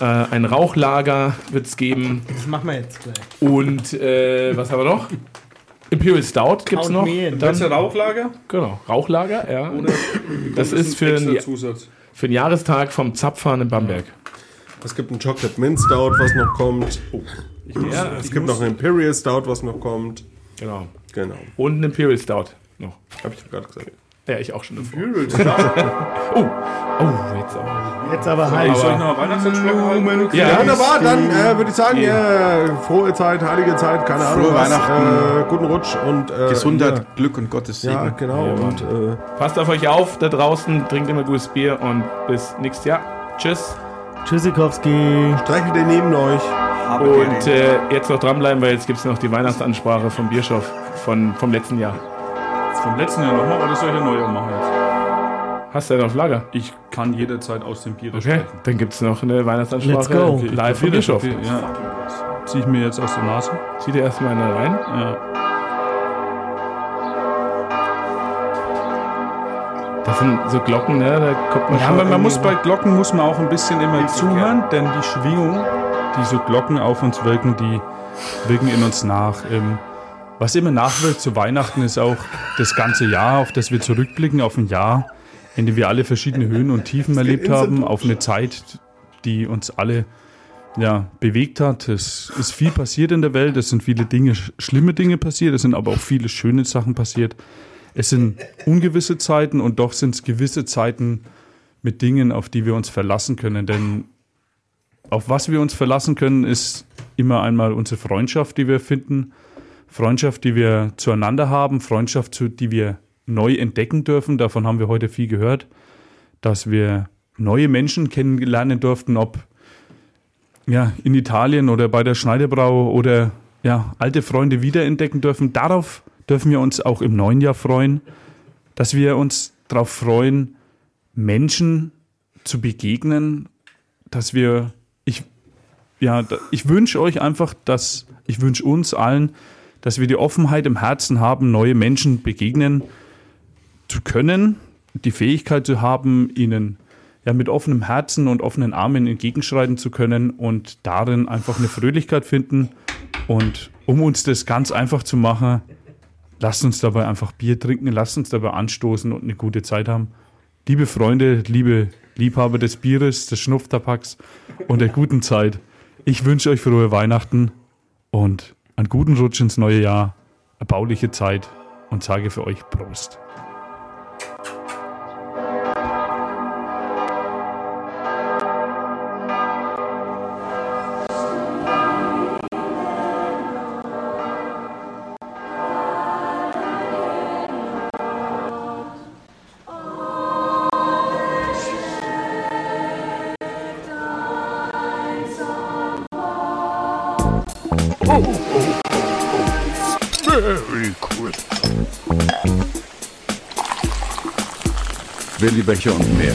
Äh, ein Rauchlager wird es geben. Das machen wir jetzt gleich. Und äh, was haben wir noch? Imperial Stout gibt es noch. Das ist Dann, ein Rauchlager? genau, Rauchlager, ja. Oder Das ist für ein ein, Zusatz. für den Jahrestag vom Zapfhahn in Bamberg. Es gibt einen Chocolate Mint Stout, was noch kommt. Ja, Es gibt noch einen Imperial Stout, was noch kommt. genau. Genau. Und ein Imperial Stout noch. Hab ich gerade gesagt. Ja, ich auch schon. davor. Imperial Stout. Oh, jetzt aber. Jetzt aber heiß. soll ich noch Weihnachtsansprache? Ja, Wunderbar, dann äh, würde ich sagen, äh, frohe Zeit, heilige Zeit, keine Ahnung Frohe was. Weihnachten. Äh, guten Rutsch und äh, Gesundheit, Glück und Gottes Segen. Ja, genau. und äh, Passt auf euch auf da draußen, trinkt immer gutes Bier und bis nächstes Jahr. Tschüss. Tschüssikowski. streichelt den neben euch. Und äh, jetzt noch dranbleiben, weil jetzt gibt es noch die Weihnachtsansprache vom Bischof von, vom letzten Jahr. Vom letzten Jahr nochmal oder soll ich ein neues machen jetzt? Hast du ja noch auf Lager? Ich kann jederzeit aus dem Bier Okay, sprechen. dann gibt es noch eine Weihnachtsansprache Let's go. Okay, ich live vom. Bischof. Okay, Ja. Zieh ich mir jetzt aus der Nase. Zieh dir erstmal eine rein. Ja. Das sind so Glocken, ne? Da kommt man Ja, aber man muss bei Glocken muss man auch ein bisschen immer zuhören, denn die Schwingung, die so Glocken auf uns wirken, die wirken in uns nach. Ähm, was immer nachwirkt zu Weihnachten ist auch das ganze Jahr, auf das wir zurückblicken, auf ein Jahr, in dem wir alle verschiedene Höhen und Tiefen erlebt haben, auf eine Zeit, die uns alle ja, bewegt hat. Es ist viel passiert in der Welt, es sind viele Dinge, sch- schlimme Dinge passiert, es sind aber auch viele schöne Sachen passiert. Es sind ungewisse Zeiten und doch sind es gewisse Zeiten mit Dingen, auf die wir uns verlassen können. Denn auf was wir uns verlassen können, ist immer einmal unsere Freundschaft, die wir finden. Freundschaft, die wir zueinander haben, Freundschaft, die wir neu entdecken dürfen. Davon haben wir heute viel gehört, dass wir neue Menschen kennenlernen durften, ob ja, in Italien oder bei der Schneiderbrau oder ja, alte Freunde wiederentdecken dürfen. Darauf dürfen wir uns auch im neuen Jahr freuen, dass wir uns darauf freuen, Menschen zu begegnen, dass wir, ich, ja, ich wünsche euch einfach, dass, ich wünsche uns allen, dass wir die Offenheit im Herzen haben, neue Menschen begegnen zu können, die Fähigkeit zu haben, ihnen ja mit offenem Herzen und offenen Armen entgegenschreiten zu können und darin einfach eine Fröhlichkeit finden. Und um uns das ganz einfach zu machen, lasst uns dabei einfach Bier trinken, lasst uns dabei anstoßen und eine gute Zeit haben. Liebe Freunde, liebe Liebhaber des Bieres, des Schnupftabaks und der guten Zeit, ich wünsche euch frohe Weihnachten und einen guten Rutsch ins neue Jahr, erbauliche Zeit und sage für euch Prost. Willi Becher und mehr.